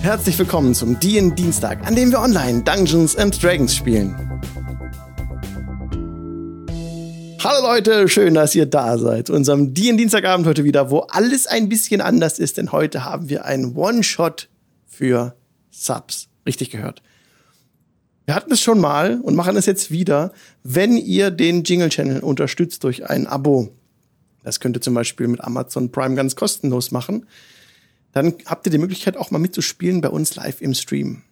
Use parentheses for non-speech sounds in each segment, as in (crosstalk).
Herzlich willkommen zum DN Dienstag, an dem wir online Dungeons and Dragons spielen. Hallo Leute, schön, dass ihr da seid. Zu unserem DN Dienstagabend heute wieder, wo alles ein bisschen anders ist, denn heute haben wir einen One-Shot für Subs. Richtig gehört. Wir hatten es schon mal und machen es jetzt wieder, wenn ihr den Jingle Channel unterstützt durch ein Abo. Das könnt ihr zum Beispiel mit Amazon Prime ganz kostenlos machen dann habt ihr die Möglichkeit auch mal mitzuspielen bei uns live im Stream.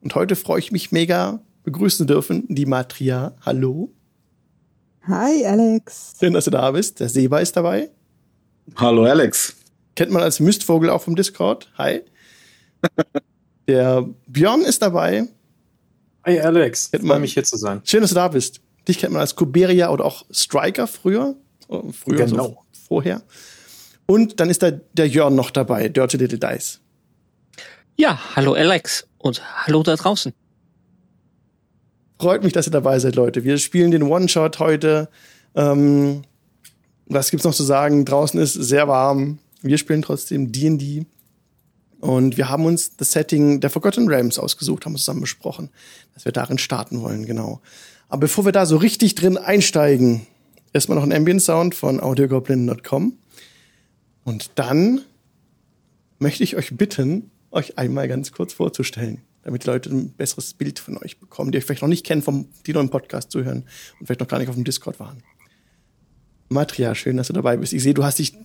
Und heute freue ich mich mega begrüßen dürfen die Matria. Hallo. Hi Alex. Schön, dass du da bist. Der Seba ist dabei. Hallo Alex. Kennt man als Mistvogel auch vom Discord. Hi. (laughs) Der Björn ist dabei. Hi Alex. Kennt man mich hier zu sein. Schön, dass du da bist. Dich kennt man als Kuberia oder auch Striker früher. Früher, genau. So vorher. Und dann ist da der Jörn noch dabei, Dirty Little Dice. Ja, hallo Alex und hallo da draußen. Freut mich, dass ihr dabei seid, Leute. Wir spielen den One-Shot heute. Ähm, was gibt's noch zu sagen? Draußen ist sehr warm. Wir spielen trotzdem D&D. Und wir haben uns das Setting der Forgotten Realms ausgesucht, haben wir zusammen besprochen, dass wir darin starten wollen, genau. Aber bevor wir da so richtig drin einsteigen, erstmal noch ein Ambient Sound von audiogoblin.com. Und dann möchte ich euch bitten, euch einmal ganz kurz vorzustellen, damit die Leute ein besseres Bild von euch bekommen, die euch vielleicht noch nicht kennen, vom, die noch im Podcast zuhören und vielleicht noch gar nicht auf dem Discord waren. Matria, schön, dass du dabei bist. Ich sehe, du hast dich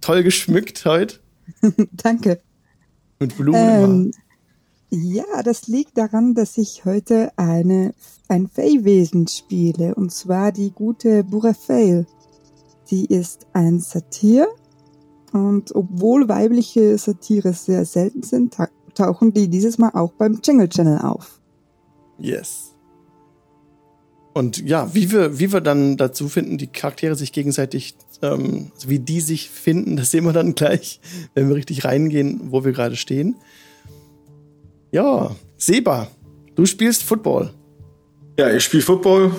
toll geschmückt heute. (laughs) Danke. Mit Blumen. Ähm, ja, das liegt daran, dass ich heute eine, ein Fey-Wesen spiele, und zwar die gute Burafail. Sie ist ein Satyr und obwohl weibliche Satire sehr selten sind, tauchen die dieses Mal auch beim Jingle Channel auf. Yes. Und ja, wie wir, wie wir dann dazu finden, die Charaktere sich gegenseitig, ähm, also wie die sich finden, (laughs) das sehen wir dann gleich, wenn wir richtig reingehen, wo wir gerade stehen. Ja, Seba, du spielst Football. Ja, ich spiele Football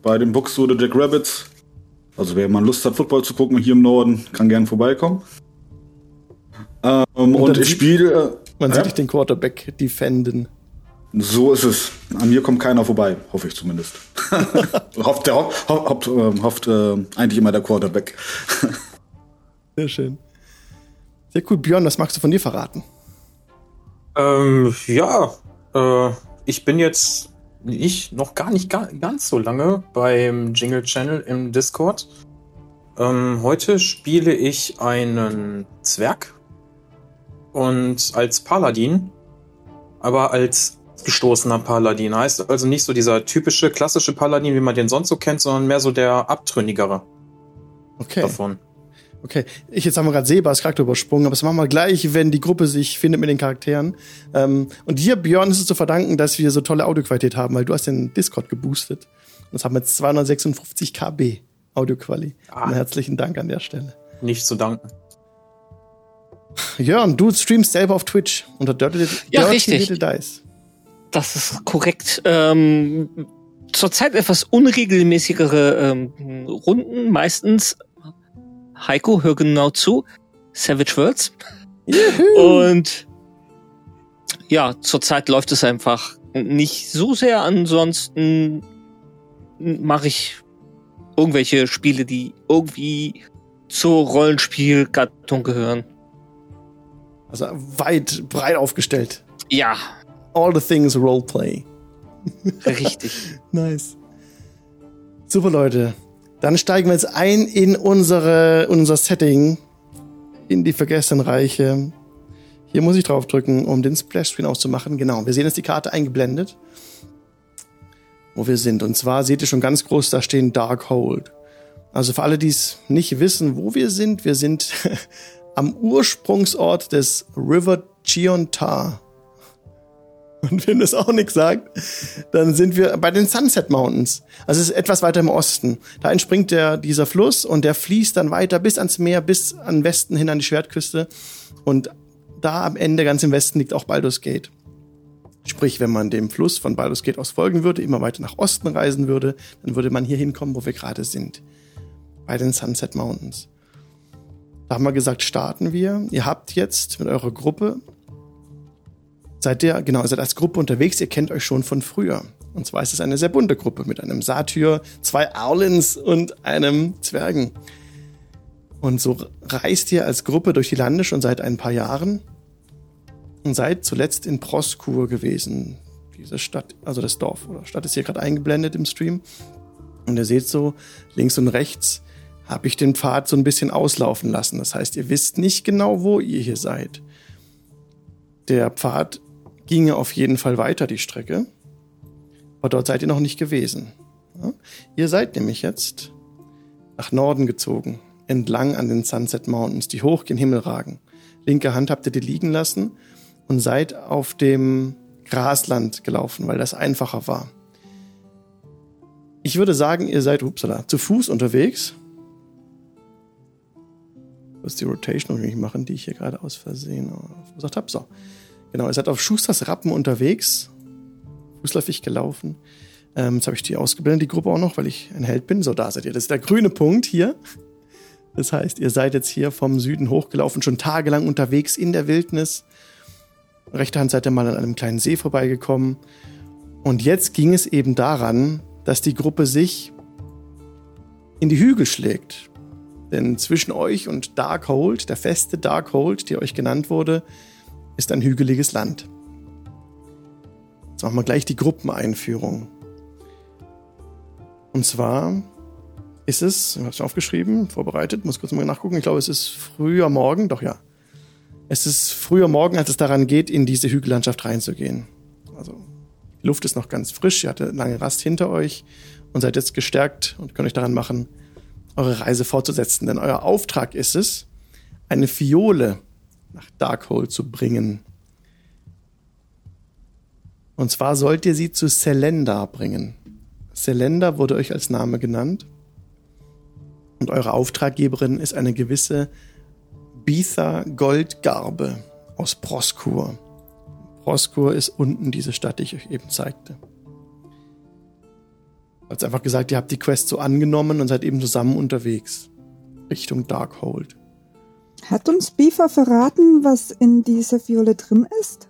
bei den Buxtehude Jack Rabbits. Also wer mal Lust hat, Football zu gucken hier im Norden, kann gern vorbeikommen. Ähm, und, und ich spiele. Man sieht dich den Quarterback defenden. So ist es. An mir kommt keiner vorbei, hoffe ich zumindest. (laughs) hofft der, ho hofft, äh, hofft äh, eigentlich immer der Quarterback. Sehr schön. Sehr cool. Björn, was magst du von dir verraten? Ähm, ja, äh, ich bin jetzt ich noch gar nicht ga ganz so lange beim Jingle Channel im Discord. Ähm, heute spiele ich einen Zwerg und als Paladin, aber als gestoßener Paladin. Heißt also nicht so dieser typische klassische Paladin, wie man den sonst so kennt, sondern mehr so der abtrünnigere okay. davon. Okay, ich jetzt haben wir gerade Sebas Charakter übersprungen, aber das machen wir gleich, wenn die Gruppe sich findet mit den Charakteren. Ähm, und dir, Björn, ist es zu verdanken, dass wir so tolle Audioqualität haben, weil du hast den Discord geboostet. Und das haben wir 256 KB Audioquali. Ah. Herzlichen Dank an der Stelle. Nicht zu danken. Jörn, du streamst selber auf Twitch unter Dirty, Dirty ja, richtig. Little Dice. Das ist korrekt. Ähm, zurzeit etwas unregelmäßigere ähm, Runden, meistens Heiko, hör genau zu. Savage Worlds. Juhu. Und ja, zurzeit läuft es einfach nicht so sehr. Ansonsten mache ich irgendwelche Spiele, die irgendwie zur Rollenspielgattung gehören. Also weit, breit aufgestellt. Ja. All the things Roleplay. Richtig. (laughs) nice. Super, Leute. Dann steigen wir jetzt ein in unsere, unser Setting, in die vergessenen Reiche. Hier muss ich draufdrücken, um den Splash-Screen auszumachen. Genau, wir sehen jetzt die Karte eingeblendet, wo wir sind. Und zwar seht ihr schon ganz groß, da stehen Darkhold. Also für alle, die es nicht wissen, wo wir sind, wir sind (laughs) am Ursprungsort des River Chiontar. Und wenn das auch nichts sagt, dann sind wir bei den Sunset Mountains. Also es ist etwas weiter im Osten. Da entspringt der, dieser Fluss und der fließt dann weiter bis ans Meer, bis an Westen hin an die Schwertküste. Und da am Ende, ganz im Westen, liegt auch Baldur's Gate. Sprich, wenn man dem Fluss von Baldur's Gate aus folgen würde, immer weiter nach Osten reisen würde, dann würde man hier hinkommen, wo wir gerade sind. Bei den Sunset Mountains. Da haben wir gesagt, starten wir. Ihr habt jetzt mit eurer Gruppe seid ihr, genau, seid als Gruppe unterwegs, ihr kennt euch schon von früher. Und zwar ist es eine sehr bunte Gruppe mit einem Satyr, zwei Arlins und einem Zwergen. Und so reist ihr als Gruppe durch die Lande schon seit ein paar Jahren und seid zuletzt in Proskur gewesen. Diese Stadt, also das Dorf oder Stadt ist hier gerade eingeblendet im Stream. Und ihr seht so, links und rechts habe ich den Pfad so ein bisschen auslaufen lassen. Das heißt, ihr wisst nicht genau, wo ihr hier seid. Der Pfad ginge auf jeden Fall weiter, die Strecke. Aber dort seid ihr noch nicht gewesen. Ja? Ihr seid nämlich jetzt nach Norden gezogen, entlang an den Sunset Mountains, die hoch gen Himmel ragen. Linke Hand habt ihr die liegen lassen und seid auf dem Grasland gelaufen, weil das einfacher war. Ich würde sagen, ihr seid upsala, zu Fuß unterwegs. Das ist die Rotation noch nicht machen, die ich hier gerade aus Versehen gesagt habe. So. Genau, ihr seid auf Schusters Rappen unterwegs. Fußläufig gelaufen. Ähm, jetzt habe ich die ausgebildet, die Gruppe auch noch, weil ich ein Held bin. So, da seid ihr. Das ist der grüne Punkt hier. Das heißt, ihr seid jetzt hier vom Süden hochgelaufen, schon tagelang unterwegs in der Wildnis. Rechte Hand seid ihr mal an einem kleinen See vorbeigekommen. Und jetzt ging es eben daran, dass die Gruppe sich in die Hügel schlägt. Denn zwischen euch und Darkhold, der feste Darkhold, die euch genannt wurde, ist ein hügeliges Land. Jetzt machen wir gleich die Gruppeneinführung. Und zwar ist es, ich habe es aufgeschrieben, vorbereitet, muss kurz mal nachgucken, ich glaube, es ist früher Morgen, doch ja. Es ist früher Morgen, als es daran geht, in diese Hügellandschaft reinzugehen. Also die Luft ist noch ganz frisch, ihr hattet lange Rast hinter euch und seid jetzt gestärkt und könnt euch daran machen, eure Reise fortzusetzen. Denn euer Auftrag ist es, eine Fiole nach Darkhold zu bringen. Und zwar sollt ihr sie zu Selenda bringen. Selenda wurde euch als Name genannt. Und eure Auftraggeberin ist eine gewisse Bitha Goldgarbe aus Proskur. Proskur ist unten diese Stadt, die ich euch eben zeigte. Hat einfach gesagt, ihr habt die Quest so angenommen und seid eben zusammen unterwegs. Richtung Darkhold. Hat uns Bifa verraten, was in dieser Fiole drin ist?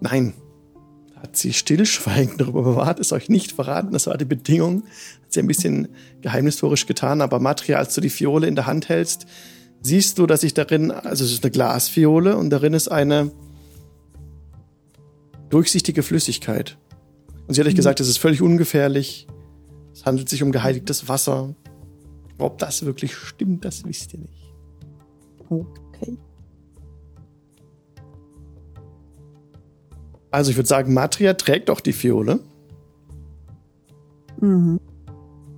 Nein. Hat sie stillschweigend darüber bewahrt, es euch nicht verraten. Das war die Bedingung. Hat sie ein bisschen geheimnistorisch getan, aber Matria, als du die Fiole in der Hand hältst, siehst du, dass sich darin, also es ist eine Glasfiole und darin ist eine durchsichtige Flüssigkeit. Und sie hat euch mhm. gesagt, es ist völlig ungefährlich. Es handelt sich um geheiligtes Wasser. Ob das wirklich stimmt, das wisst ihr nicht. Okay. Also ich würde sagen, Matria trägt auch die Fiole. Mhm.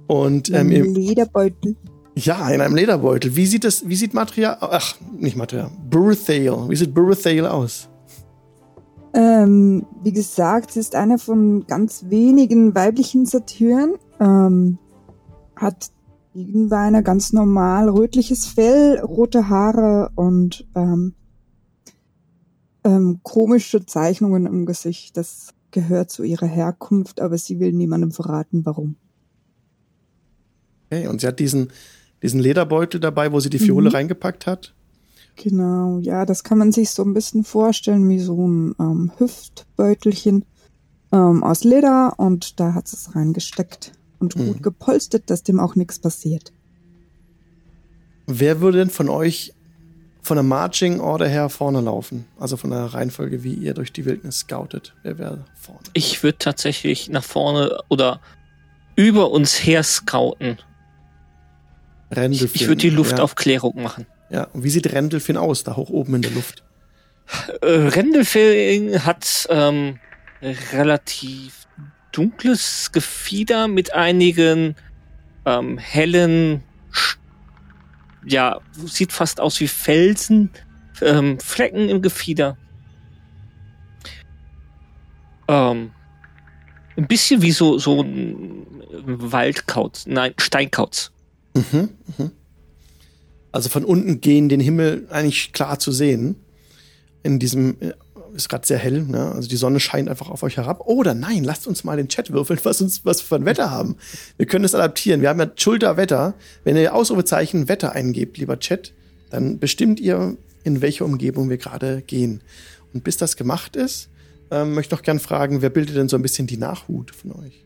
Und ähm, im Lederbeutel. Ja, in einem Lederbeutel. Wie sieht das, wie sieht Matria, ach, nicht Matria, Burethail. Wie sieht Burethail aus? Ähm, wie gesagt, sie ist eine von ganz wenigen weiblichen Satyren. Ähm, hat Gegenbeine, ganz normal, rötliches Fell, rote Haare und ähm, ähm, komische Zeichnungen im Gesicht. Das gehört zu ihrer Herkunft, aber sie will niemandem verraten, warum. Okay, und sie hat diesen, diesen Lederbeutel dabei, wo sie die Fiole mhm. reingepackt hat? Genau, ja, das kann man sich so ein bisschen vorstellen wie so ein ähm, Hüftbeutelchen ähm, aus Leder und da hat sie es reingesteckt und mhm. gut gepolstert, dass dem auch nichts passiert. Wer würde denn von euch von der Marching Order her vorne laufen? Also von der Reihenfolge, wie ihr durch die Wildnis scoutet. Wer wäre vorne? Ich würde tatsächlich nach vorne oder über uns her scouten. Rendelfin, ich, ich würde die Luftaufklärung ja. machen. Ja, und wie sieht Rendelfin aus, da hoch oben in der Luft? Äh, Rendelfin hat ähm, relativ dunkles Gefieder mit einigen ähm, hellen, ja, sieht fast aus wie Felsen, ähm, Flecken im Gefieder. Ähm, ein bisschen wie so, so ein Waldkauz, nein, Steinkauz. Mhm, mhm. Also von unten gehen den Himmel eigentlich klar zu sehen. In diesem äh, ist gerade sehr hell, ne? Also die Sonne scheint einfach auf euch herab. Oder nein, lasst uns mal den Chat würfeln, (laughs) was uns was für ein Wetter haben. Wir können es adaptieren. Wir haben ja Schulterwetter. Wenn ihr Ausrufezeichen Wetter eingebt, lieber Chat, dann bestimmt ihr, in welche Umgebung wir gerade gehen. Und bis das gemacht ist, ähm, möchte noch gern fragen, wer bildet denn so ein bisschen die Nachhut von euch?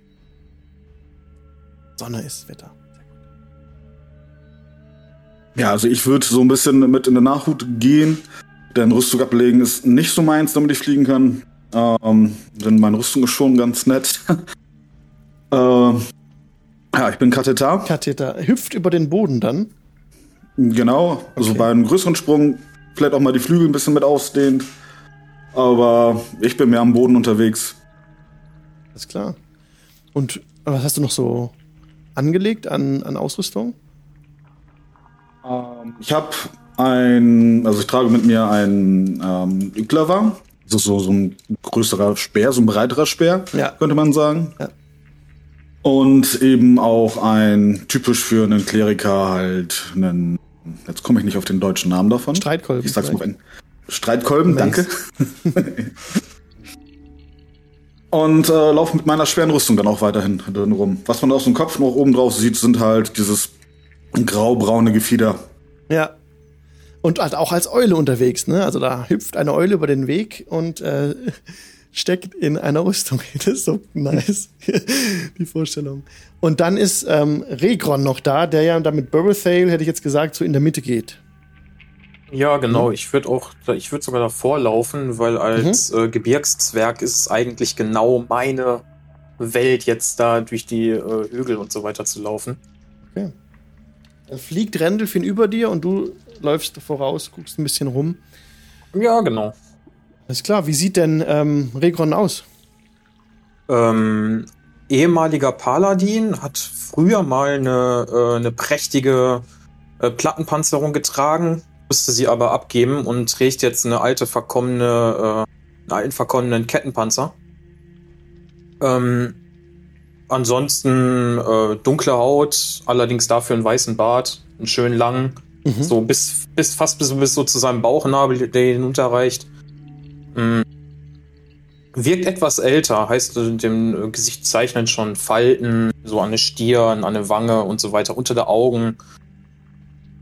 Sonne ist Wetter. Ja, also ich würde so ein bisschen mit in der Nachhut gehen. Denn Rüstung ablegen ist nicht so meins, damit ich fliegen kann. Ähm, denn meine Rüstung ist schon ganz nett. (laughs) äh, ja, ich bin Katheter. Katheter hüpft über den Boden dann. Genau, also Okay. bei einem größeren Sprung vielleicht auch mal die Flügel ein bisschen mit ausdehnt. Aber ich bin mehr am Boden unterwegs. Ist klar. Und was hast du noch so angelegt an, an Ausrüstung? Ähm, ich habe ein, also ich trage mit mir einen ähm, Iglava. Das ist so, so ein größerer Speer, so ein breiterer Speer, Ja. könnte man sagen. Ja. Und eben auch ein typisch für einen Kleriker halt einen, jetzt komme ich nicht auf den deutschen Namen davon. Streitkolben. Ich sag's mal auf. Streitkolben, Mace. danke. (laughs) Und äh, laufe mit meiner schweren Rüstung dann auch weiterhin drin rum. Was man aus dem Kopf noch oben drauf sieht, sind halt dieses graubraune Gefieder. Ja. Und halt auch als Eule unterwegs, ne? Also da hüpft eine Eule über den Weg und äh, (laughs) steckt in einer Rüstung. (laughs) Das ist so nice, (laughs) die Vorstellung. Und dann ist ähm, Regron noch da, der ja da mit Borothale, hätte ich jetzt gesagt, so in der Mitte geht. Ja, genau. Ich würde auch, ich würde sogar davor laufen, weil als äh, Gebirgszwerg ist es eigentlich genau meine Welt, jetzt da durch die äh, Hügel und so weiter zu laufen. Dann fliegt Rendelfin über dir und du läufst voraus, guckst ein bisschen rum. Ja, genau. Alles klar, wie sieht denn ähm, Regron aus? Ähm, ehemaliger Paladin hat früher mal eine, äh, eine prächtige äh, Plattenpanzerung getragen, musste sie aber abgeben und trägt jetzt eine alte verkommene, äh, einen alten verkommenen Kettenpanzer. Ähm, ansonsten äh, dunkle Haut, allerdings dafür einen weißen Bart, einen schön langen, Mhm. so bis, bis fast bis, bis so zu seinem Bauchnabel, der hinunterreicht. Mm. Wirkt etwas älter, heißt in dem äh, Gesicht zeichnen schon Falten, so an der Stirn, an der Wange und so weiter, unter der Augen.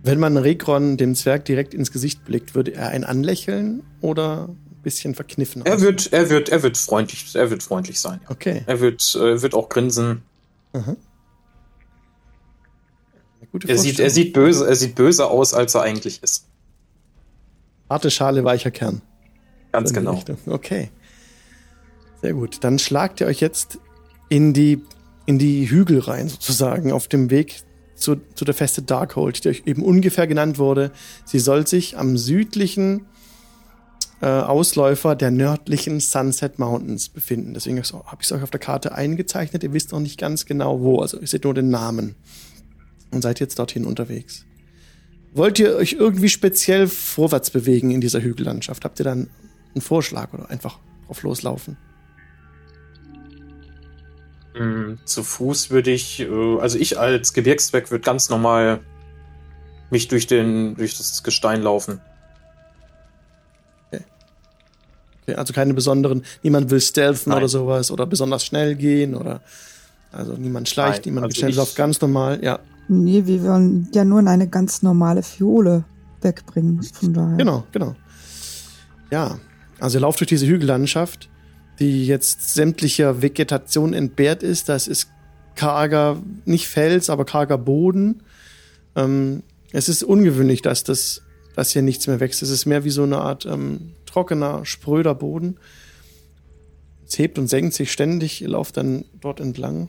Wenn man Regron dem Zwerg direkt ins Gesicht blickt, würde er ein anlächeln oder ein bisschen verkniffen Er wird, er wird, er wird freundlich, er wird freundlich sein. Okay. Er wird, äh, wird auch grinsen. Aha. Gute Er sieht, er sieht böse, er sieht böser aus, als er eigentlich ist. Harte Schale, weicher Kern. Ganz genau. Richtung. Okay. Sehr gut. Dann schlagt ihr euch jetzt in die, in die Hügel rein, sozusagen, auf dem Weg zu, zu der Feste Darkhold, die euch eben ungefähr genannt wurde. Sie soll sich am südlichen äh, Ausläufer der nördlichen Sunset Mountains befinden. Deswegen habe ich es euch auf der Karte eingezeichnet. Ihr wisst noch nicht ganz genau wo. Also ihr seht nur den Namen. Und seid jetzt dorthin unterwegs. Wollt ihr euch irgendwie speziell vorwärts bewegen in dieser Hügellandschaft? Habt ihr dann einen Vorschlag oder einfach drauf loslaufen? Mm, Zu Fuß würde ich, äh, also ich als Gebirgszweck würde ganz normal mich durch den, durch das Gestein laufen. Okay, also keine besonderen, niemand will stealthen Nein. oder sowas oder besonders schnell gehen oder also niemand schleicht, Nein, niemand also geht schnell, läuft ganz normal, ja, Nee, wir wollen ja nur eine ganz normale Fiole wegbringen. Von daher. genau, genau. Ja, also ihr lauft durch diese Hügellandschaft, die jetzt sämtlicher Vegetation entbehrt ist. Das ist karger, nicht Fels, aber karger Boden. Ähm, es ist ungewöhnlich, dass das, dass hier nichts mehr wächst. Es ist mehr wie so eine Art ähm, trockener, spröder Boden. Es hebt und senkt sich ständig. Ihr lauft dann dort entlang.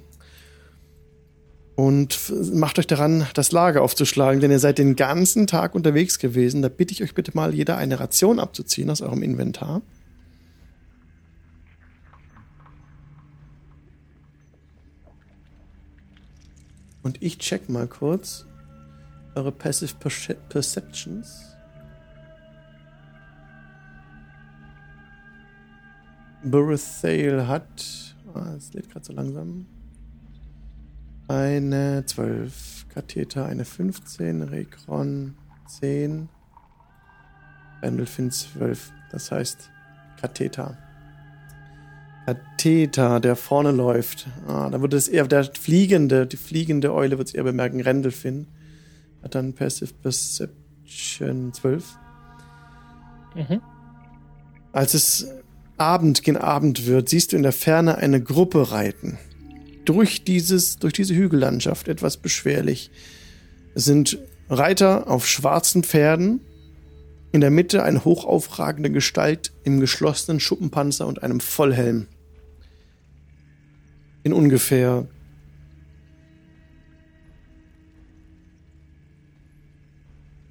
Und macht euch daran, das Lager aufzuschlagen, denn ihr seid den ganzen Tag unterwegs gewesen. Da bitte ich euch bitte mal, jeder eine Ration abzuziehen aus eurem Inventar. Und ich check mal kurz eure Passive Perce- Perceptions. Borothale hat. Ah, es lädt gerade so langsam. Eine 12. Katheter eine 15. Rekron 10. Randolphin 12. Das heißt Katheter. Katheter, der vorne läuft. Ah, da würde es eher der fliegende, die fliegende Eule wird es eher bemerken. Randolphin hat dann Passive Perception 12. Mhm. Als es Abend gen Abend wird, siehst du in der Ferne eine Gruppe reiten. Durch dieses, durch diese Hügellandschaft etwas beschwerlich. Es sind Reiter auf schwarzen Pferden, in der Mitte eine hochaufragende Gestalt im geschlossenen Schuppenpanzer und einem Vollhelm. In ungefähr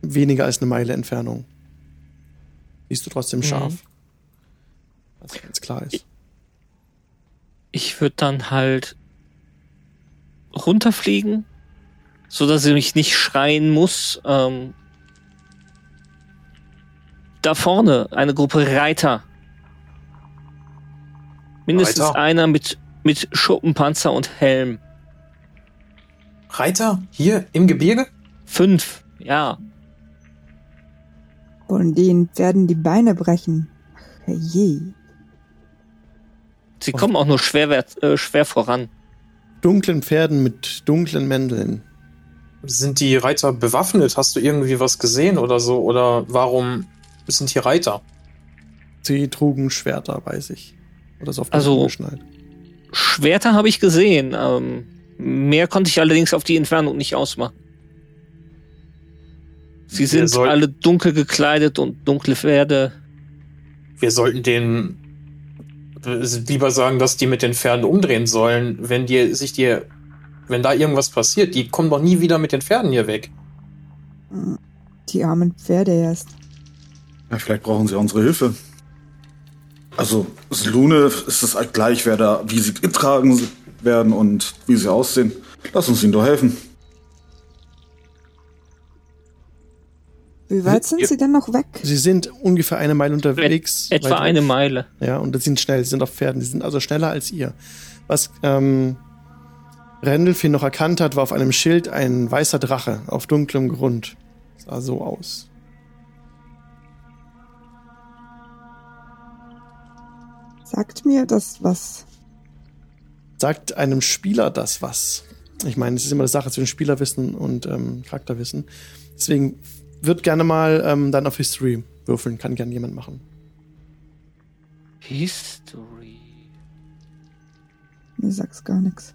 weniger als eine Meile Entfernung. Siehst du trotzdem scharf. Mhm. Was ganz klar ist. Ich, ich würde dann halt runterfliegen, so dass ich nicht schreien muss. Ähm, da vorne eine Gruppe Reiter. Mindestens Reiter? einer mit, mit Schuppenpanzer und Helm. Reiter? Hier im Gebirge? Fünf, ja. Und denen werden die Beine brechen. Je. Sie kommen auch nur schwer, äh, schwer voran. Dunklen Pferden mit dunklen Mänteln. Sind die Reiter bewaffnet? Hast du irgendwie was gesehen oder so? Oder warum sind hier Reiter? Sie trugen Schwerter, weiß ich. Oder so auf also, geschnallt. Schwerter habe ich gesehen. Ähm, mehr konnte ich allerdings auf die Entfernung nicht ausmachen. Sie sind soll, alle dunkel gekleidet und dunkle Pferde. Wir sollten denen lieber sagen, dass die mit den Pferden umdrehen sollen, wenn die sich dir, wenn da irgendwas passiert, die kommen doch nie wieder mit den Pferden hier weg. Die armen Pferde erst. Ja, vielleicht brauchen sie unsere Hilfe. Also, Lune ist es gleich, wer da, wie sie getragen werden und wie sie aussehen. Lass uns ihnen doch helfen. Wie weit sind Sie denn noch weg? Sie sind ungefähr eine Meile unterwegs. Et, etwa eine Meile. Ja, und sie sind schnell, sie sind auf Pferden, sie sind also schneller als ihr. Was ähm, Randolph noch erkannt hat, war auf einem Schild ein weißer Drache auf dunklem Grund. Sah so aus. Sagt mir das was? Sagt einem Spieler das was? Ich meine, es ist immer eine Sache zwischen Spielerwissen und ähm, Charakterwissen. Deswegen würde gerne mal ähm, dann auf History würfeln. Kann gern jemand machen. History. Mir sag's gar nichts.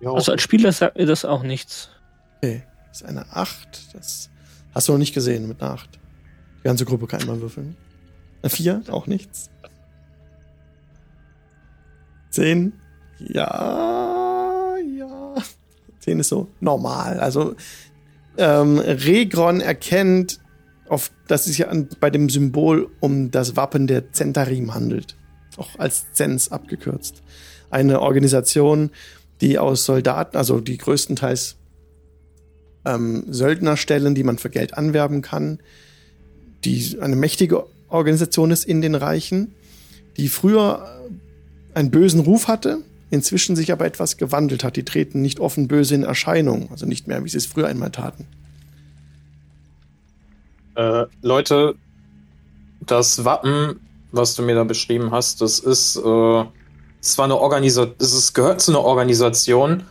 Ja, also als Spieler sagt mir das auch nichts. Okay, das ist eine 8. Das hast du noch nicht gesehen mit einer 8. Die ganze Gruppe kann immer würfeln. Eine 4, auch nichts. 10. Ja. 10 ist so normal. Also ähm, Regron erkennt, auf, dass es sich bei dem Symbol um das Wappen der Zentarim handelt. Auch als Zens abgekürzt. Eine Organisation, die aus Soldaten, also die größtenteils ähm, Söldner stellen, die man für Geld anwerben kann, die eine mächtige Organisation ist in den Reichen, die früher einen bösen Ruf hatte, inzwischen sich aber etwas gewandelt hat. Die treten nicht offen böse in Erscheinung, also nicht mehr, wie sie es früher einmal taten. Äh, Leute, das Wappen, was du mir da beschrieben hast, das ist äh, zwar eine Organisation, es gehört zu einer Organisation.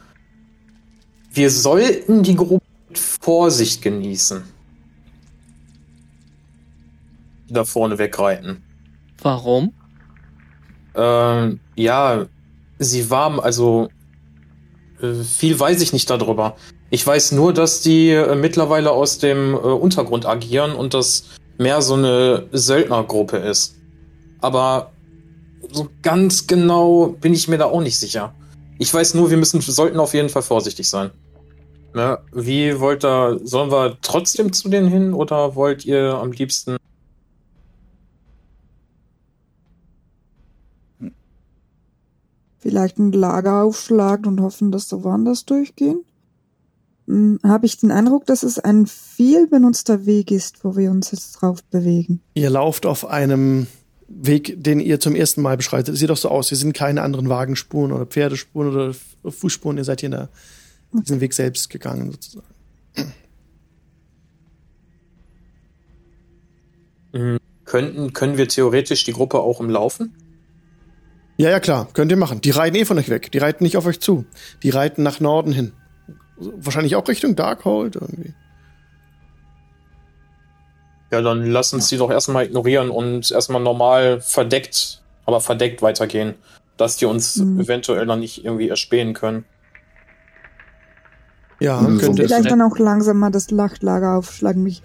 Wir sollten die Gruppe mit Vorsicht genießen. Da vorne wegreiten. Warum? Ähm, ja, sie war, also äh, viel weiß ich nicht darüber. Ich weiß nur, dass die äh, mittlerweile aus dem äh, Untergrund agieren und das mehr so eine Söldnergruppe ist. Aber so ganz genau bin ich mir da auch nicht sicher. Ich weiß nur, wir müssen, sollten auf jeden Fall vorsichtig sein. Ne? Wie wollt ihr, sollen wir trotzdem zu denen hin oder wollt ihr am liebsten vielleicht ein Lager aufschlagen und hoffen, dass sie woanders durchgehen? Hm, Habe ich den Eindruck, dass es ein viel benutzter Weg ist, wo wir uns jetzt drauf bewegen. Ihr lauft auf einem Weg, den ihr zum ersten Mal beschreitet. Es sieht doch so aus, hier sind keine anderen Wagenspuren oder Pferdespuren oder Fußspuren. Ihr seid hier in der, diesen Weg selbst gegangen, sozusagen. Mhm. Könnten, können wir theoretisch die Gruppe auch im Laufen? Ja, ja, klar, könnt ihr machen. Die reiten eh von euch weg. Die reiten nicht auf euch zu. Die reiten nach Norden hin. Wahrscheinlich auch Richtung Darkhold irgendwie. Ja, dann lass uns die doch erstmal ignorieren und erstmal normal verdeckt, aber verdeckt weitergehen. Dass die uns Mhm. eventuell dann nicht irgendwie erspähen können. Ja, Mhm. könnte es. Vielleicht dann auch langsam mal das Nachtlager aufschlagen. Mich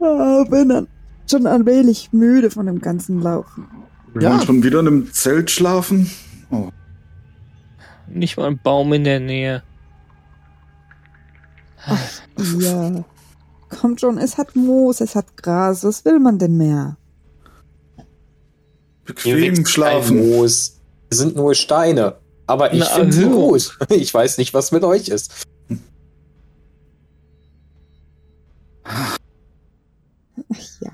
ah, bin dann schon ein wenig müde von dem ganzen Laufen. Wir Ja. wollen schon wieder in einem Zelt schlafen. Oh. Nicht mal ein Baum in der Nähe. Ja. Kommt schon, es hat Moos, es hat Gras. Was will man denn mehr? Bequem schlafen. Moos. Wir sind nur Steine. Aber ich finde sie Erhöhung. gut. Ich weiß nicht, was mit euch ist. Ach ja.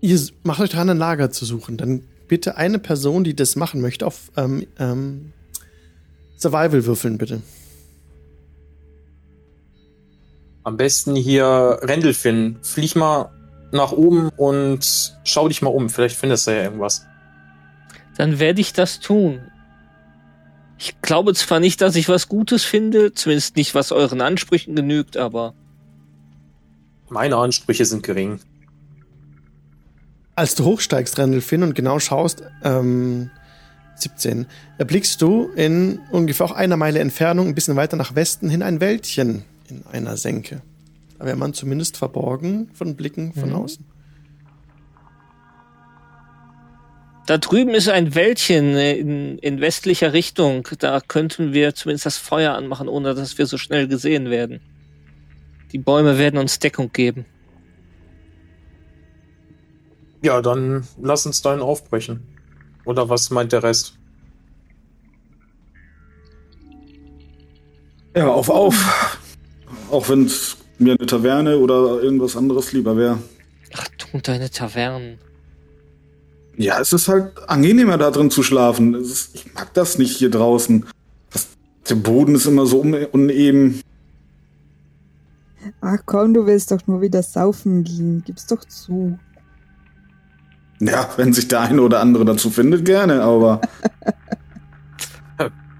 Ihr macht euch dran, ein Lager zu suchen. Dann bitte eine Person, die das machen möchte, auf ähm, ähm, Survival würfeln, bitte. Am besten hier Rändelfinn. Flieg mal nach oben und schau dich mal um. Vielleicht findest du ja irgendwas. Dann werde ich das tun. Ich glaube zwar nicht, dass ich was Gutes finde, zumindest nicht, was euren Ansprüchen genügt, aber Meine Ansprüche sind gering. Als du hochsteigst, Randall und genau schaust, ähm, 17, erblickst du in ungefähr auch einer Meile Entfernung, ein bisschen weiter nach Westen hin, ein Wäldchen in einer Senke. Da wäre man zumindest verborgen von Blicken von Mhm. außen. da drüben ist ein Wäldchen äh, in, in westlicher Richtung. Da könnten wir zumindest das Feuer anmachen, ohne dass wir so schnell gesehen werden. Die Bäume werden uns Deckung geben. Ja, dann lass uns dahin aufbrechen. Oder was meint der Rest? Ja, auf, auf. Auch wenn es mir eine Taverne oder irgendwas anderes lieber wäre. Ach du und deine Tavernen. Ja, es ist halt angenehmer da drin zu schlafen. Ist, ich mag das nicht hier draußen. Das, der Boden ist immer so une- uneben. Ach komm, du willst doch nur wieder saufen gehen. Gib's doch zu. Ja, wenn sich der eine oder andere dazu findet, gerne, aber (laughs)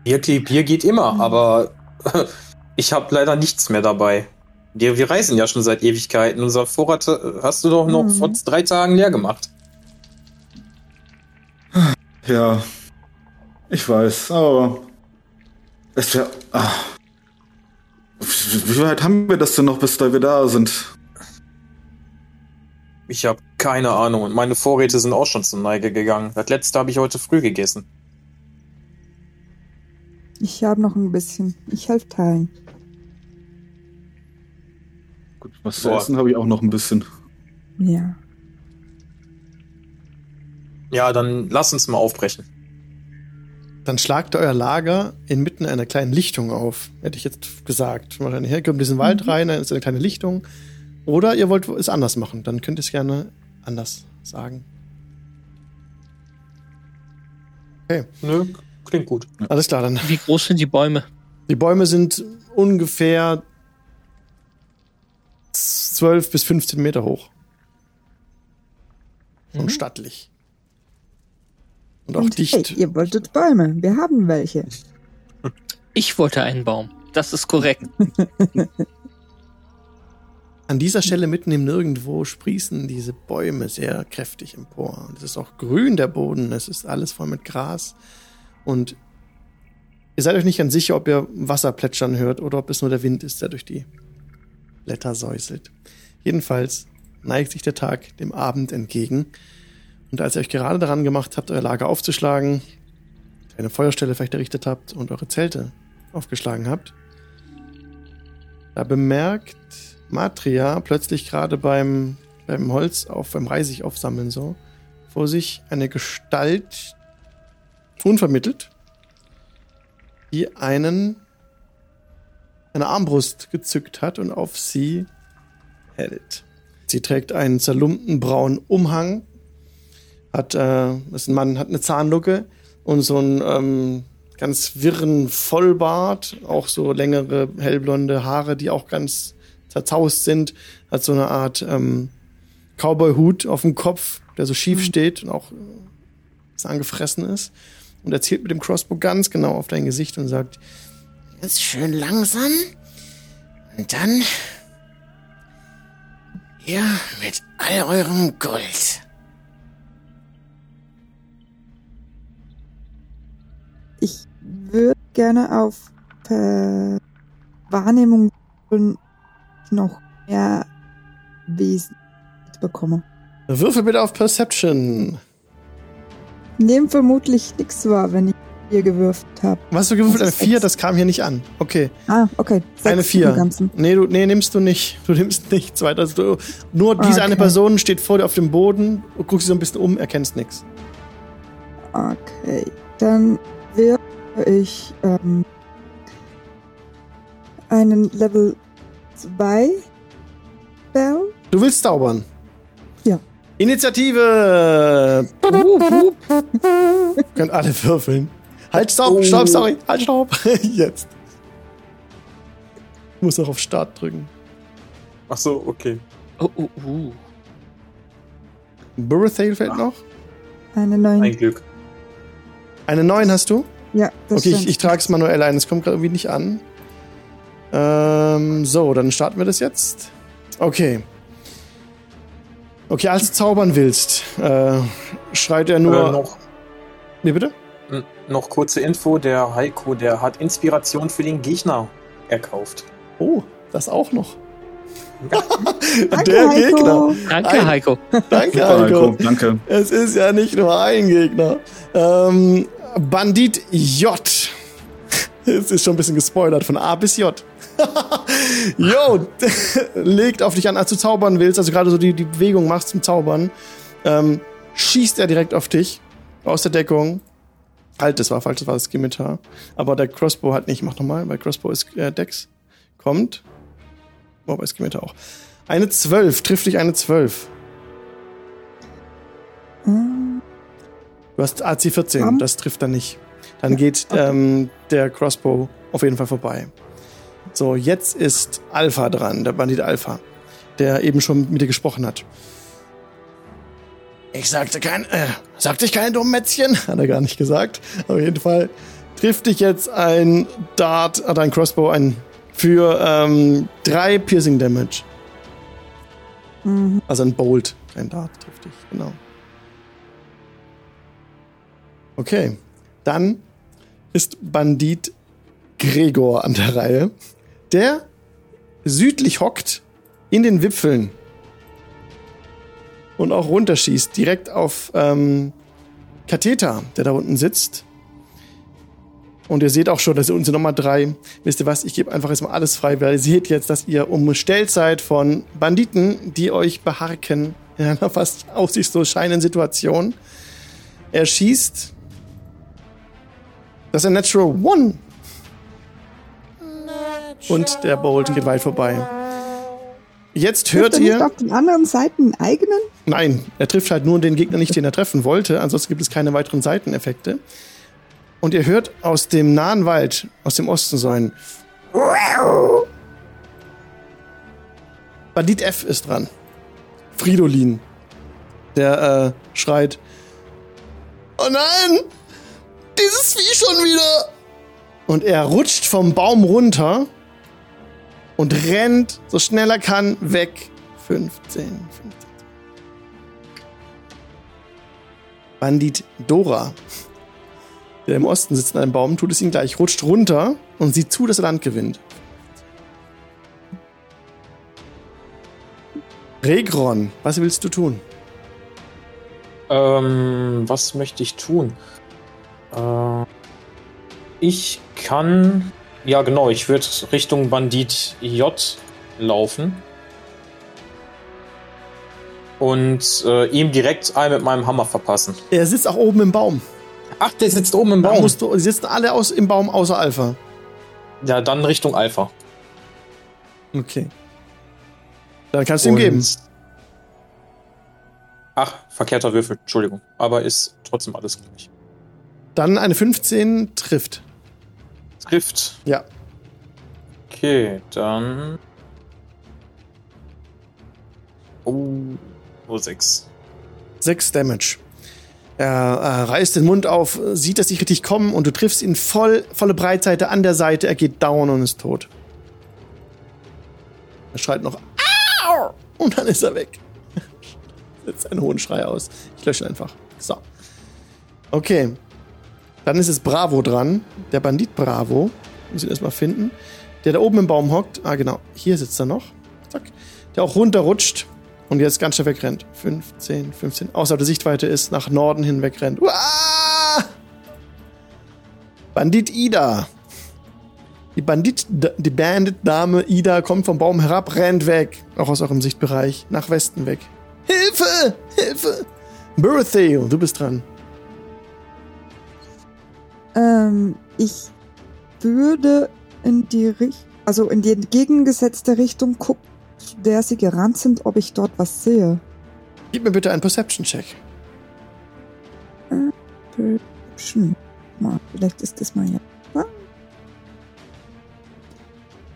Bier, Bier geht immer, aber (laughs) ich habe leider nichts mehr dabei. Wir, wir reisen ja schon seit Ewigkeiten. Unser Vorrat äh, hast du doch noch Mhm. vor drei Tagen leer gemacht. ja. Ich weiß, aber es wäre. Wie weit haben wir das denn noch, bis da wir da sind? Ich habe keine Ahnung und meine Vorräte sind auch schon zur Neige gegangen. Das letzte habe ich heute früh gegessen. Ich habe noch ein bisschen. Ich helfe teilen. Gut, was zu essen habe ich auch noch ein bisschen. Ja. Ja, dann lass uns mal aufbrechen. Dann schlagt ihr euer Lager inmitten einer kleinen Lichtung auf, hätte ich jetzt gesagt. Wahrscheinlich herkommt in diesen Wald rein, dann ist eine kleine Lichtung. Oder ihr wollt es anders machen, dann könnt ihr es gerne anders sagen. Nö, klingt gut. Alles klar, dann. Wie groß sind die Bäume? Die Bäume sind ungefähr 12 bis 15 Meter hoch. Und Mhm. stattlich. Und auch Und dicht. Hey, ihr wolltet Bäume. Wir haben welche. Ich wollte einen Baum. Das ist korrekt. (laughs) An dieser Stelle mitten im Nirgendwo sprießen diese Bäume sehr kräftig empor. Und es ist auch grün der Boden, es ist alles voll mit Gras. Und ihr seid euch nicht ganz sicher, ob ihr Wasser plätschern hört oder ob es nur der Wind ist, der durch die Blätter säuselt. Jedenfalls neigt sich der Tag dem Abend entgegen. Und als ihr euch gerade daran gemacht habt, euer Lager aufzuschlagen, eine Feuerstelle vielleicht errichtet habt und eure Zelte aufgeschlagen habt, da bemerkt Matria plötzlich gerade beim, beim Holz auf, beim Reisig aufsammeln so, vor sich eine Gestalt unvermittelt, die einen eine Armbrust gezückt hat und auf sie hält. Sie trägt einen zerlumpten braunen Umhang, hat, äh, ist ein Mann, hat eine Zahnlucke und so einen ähm, ganz wirren Vollbart, auch so längere hellblonde Haare, die auch ganz zerzaust sind, hat so eine Art ähm, Cowboy-Hut auf dem Kopf, der so schief steht und auch äh, angefressen ist. Und er zielt mit dem Crossbow ganz genau auf dein Gesicht und sagt, Jetzt schön langsam. Und dann Hier mit all eurem Gold. Ich würde gerne auf äh, Wahrnehmung noch mehr Wesen bekommen. Würfel bitte auf Perception. Nehmen vermutlich nichts wahr, wenn ich hier gewürfelt habe. Was du gewürfelt? Eine ist 4, sechs. das kam hier nicht an. Okay. Ah, okay. Sechs Eine im 4. Ganzen. Nee, du, nee, nimmst du nicht. Du nimmst (laughs) nichts weiter. Also du, nur diese Okay. eine Person steht vor dir auf dem Boden, du guckst dich so ein bisschen um, erkennst nichts. Okay, dann wäre ich ähm, einen Level 2 Bell. Du willst zaubern. Ja. Initiative! (laughs) Könnt alle würfeln. Halt, stopp, Oh. stopp, sorry. Halt, stopp. (laughs) Jetzt. Ich muss noch auf Start drücken. Ach so, okay. Oh, oh, oh. Burethale fällt noch. Eine 9. Ein Glück. Eine 9 hast du? Ja, das Okay, ich, stimmt. ich trage es manuell ein. Es kommt gerade irgendwie nicht an. Ähm, so, dann starten wir das jetzt. Okay. Okay, als du zaubern willst, äh, schreit er nur. Äh, noch, Wie bitte? noch kurze Info: Der Heiko, der hat Inspiration für den Gegner erkauft. Oh, das auch noch. (laughs) Danke, Der Heiko. Gegner. Danke, Ein- Heiko. Danke, Super, Heiko. Heiko. Danke. Es ist ja nicht nur ein Gegner. Ähm, Bandit J. (laughs) Es ist schon ein bisschen gespoilert von A bis J. (laughs) Jo, (laughs) legt auf dich an, als du zaubern willst, also gerade so die, die Bewegung machst zum Zaubern, ähm, schießt er direkt auf dich aus der Deckung. Halt, das war falsch, das war das Skimitar. Aber der Crossbow halt nicht. Mach nochmal, weil Crossbow ist äh, Dex. Kommt. Oh, bei Skimitar auch. Eine 12, trifft dich eine 12. Hm, Du hast AC 14, Um. das trifft dann nicht. Dann geht ähm, der Crossbow auf jeden Fall vorbei. So, jetzt ist Alpha dran, der Bandit Alpha, der eben schon mit dir gesprochen hat. Ich sagte kein, äh, sagte ich keine dummen Mätzchen? (laughs) Hat er gar nicht gesagt. Auf jeden Fall trifft dich jetzt ein Dart, oder ein Crossbow ein für ähm, drei Piercing Damage. mhm. Also ein Bolt, ein Dart trifft dich, genau. Okay, dann ist Bandit Gregor an der Reihe, der südlich hockt in den Wipfeln und auch runterschießt, direkt auf ähm, Katheter, der da unten sitzt. Und ihr seht auch schon, das ist unsere Nummer drei. Wisst ihr was? Ich gebe einfach jetzt mal alles frei, weil ihr seht jetzt, dass ihr umstellt seid von Banditen, die euch beharken in einer (laughs) fast aussichtslos scheinenden Situation. Er schießt. Das ist ein Natural One. Und der Bolt geht weit vorbei. Jetzt hört Trifft er nicht ihr. auf den anderen Seiten einen eigenen? Nein, er trifft halt nur den Gegner nicht, den er treffen wollte. Ansonsten gibt es keine weiteren Seiteneffekte. Und ihr hört aus dem nahen Wald, aus dem Osten so ein. Bandit F ist dran. Fridolin. Der äh, schreit. Oh nein! Dieses Vieh schon wieder! Und er rutscht vom Baum runter und rennt so schnell er kann weg. 15, 15. Bandit Dora, der im Osten sitzt an einem Baum, tut es ihm gleich, rutscht runter und sieht zu, dass er Land gewinnt. Regron, was willst du tun? Ähm, was möchte ich tun? Äh, ich kann. Ja, genau, ich würde Richtung Bandit J laufen. Und äh, ihm direkt ein mit meinem Hammer verpassen. Er sitzt auch oben im Baum. Ach, der sitzt oben im Da Baum. sie sitzen alle aus, im Baum außer Alpha. Ja, dann Richtung Alpha. Okay. Dann kannst du ihm geben. Ach, verkehrter Würfel, Entschuldigung. Aber ist trotzdem alles gleich. Dann eine 15 trifft. Trifft. Ja. Okay, dann. Oh, oh 6. 6 Damage. Er äh, reißt den Mund auf, sieht, dass sie richtig kommen und du triffst ihn voll, volle Breitseite an der Seite. Er geht down und ist tot. Er schreit noch Au! Und dann ist er weg. (laughs) Setzt einen hohen Schrei aus. Ich lösche ihn einfach. So. Okay. Dann ist es Bravo dran. Der Bandit Bravo. Muss ihn erstmal finden. Der da oben im Baum hockt. Ah, genau. Hier sitzt er noch. Zack. Der auch runterrutscht und jetzt ganz schnell wegrennt. 15, 15. Außer der Sichtweite ist, nach Norden hin wegrennt. Uah! Bandit Ida. Die Bandit, die Bandit-Dame Ida kommt vom Baum herab, rennt weg. Auch aus eurem Sichtbereich. Nach Westen weg. Hilfe! Hilfe! Bertheo, du bist dran. Ähm, ich würde in die Richtung, also in die entgegengesetzte Richtung gucken, zu der sie gerannt sind, ob ich dort was sehe. Gib mir bitte einen Perception-Check. Perception. Mal, vielleicht ist das mal ja.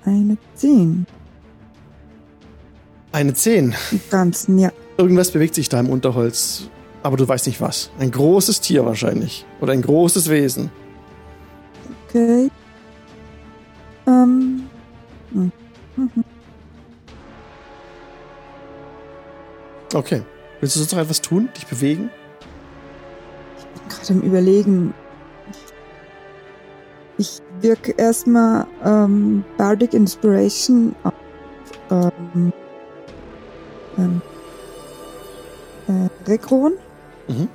Eine 10. Eine 10. Im Ganzen, ja. Irgendwas bewegt sich da im Unterholz, aber du weißt nicht was. Ein großes Tier wahrscheinlich. Oder ein großes Wesen. Okay. Ähm. hm, mhm. (laughs) Okay. Willst du sonst noch etwas tun? Dich bewegen? Gerade im Überlegen. Ich wirke erstmal ähm, Bardic Inspiration auf ähm, ähm, äh, Rekron. Mhm.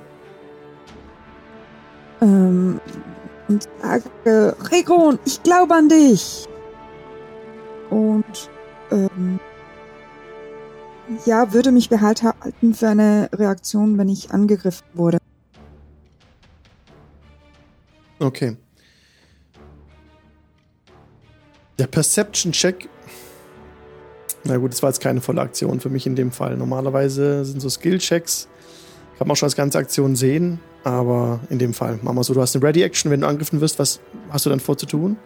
Ähm, und sage, Rekron, ich glaube an dich. Und ähm, ja, würde mich bereit halten für eine Reaktion, wenn ich angegriffen wurde. Okay. Der Perception-Check. Na gut, das war jetzt keine volle Aktion für mich in dem Fall. Normalerweise sind so Skill-Checks. Kann man auch schon als ganze Aktion sehen. Aber in dem Fall, machen wir so, du hast eine Ready-Action, wenn du angegriffen wirst. Was hast du dann vor zu tun?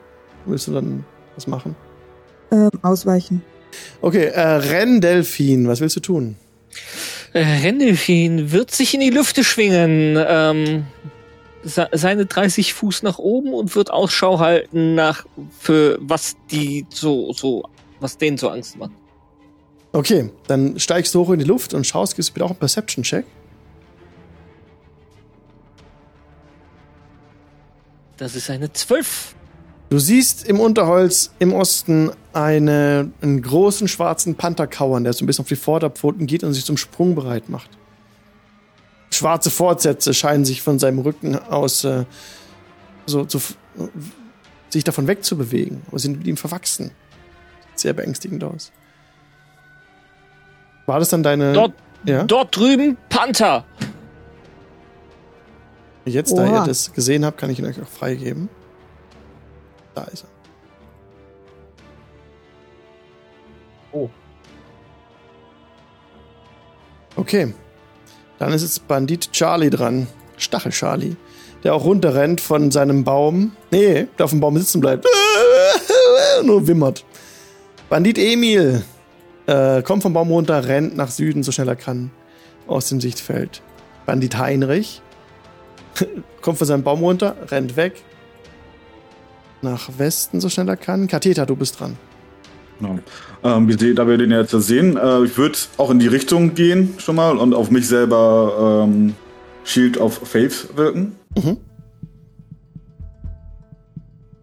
Willst du dann was machen? Ähm, ausweichen. Okay, äh, Renndelfin, was willst du tun? Äh, Rendelfin wird sich in die Lüfte schwingen, ähm, se seine 30 Fuß nach oben und wird Ausschau halten nach für was die so so was denen so Angst macht. Okay, dann steigst du hoch in die Luft und schaust, gibst bitte auch einen Perception-Check. Das ist eine 12. Du siehst im Unterholz im Osten eine, einen großen schwarzen Panther kauern, der so ein bisschen auf die Vorderpfoten geht und sich zum Sprung bereit macht. Schwarze Fortsätze scheinen sich von seinem Rücken aus äh, so zu, sich davon wegzubewegen, aber sind mit ihm verwachsen. Sieht sehr beängstigend aus. War das dann deine. Dort, ja? dort drüben Panther. Jetzt, da Oha. ihr das gesehen habt, kann ich ihn euch auch freigeben. Da ist er. Oh. Okay. Dann ist jetzt Bandit Charlie dran. Stachel Charlie. Der auch runterrennt von seinem Baum. Nee, der auf dem Baum sitzen bleibt. (laughs) Nur wimmert. Bandit Emil. Äh, kommt vom Baum runter, rennt nach Süden, so schnell er kann. Aus dem Sichtfeld. Bandit Heinrich. (laughs) kommt von seinem Baum runter, rennt weg. Nach Westen, so schnell er kann. Katheter, du bist dran. Genau. Ähm, da wir den jetzt sehen, äh, ich würde auch in die Richtung gehen schon mal und auf mich selber ähm, Shield of Faith wirken. Mhm.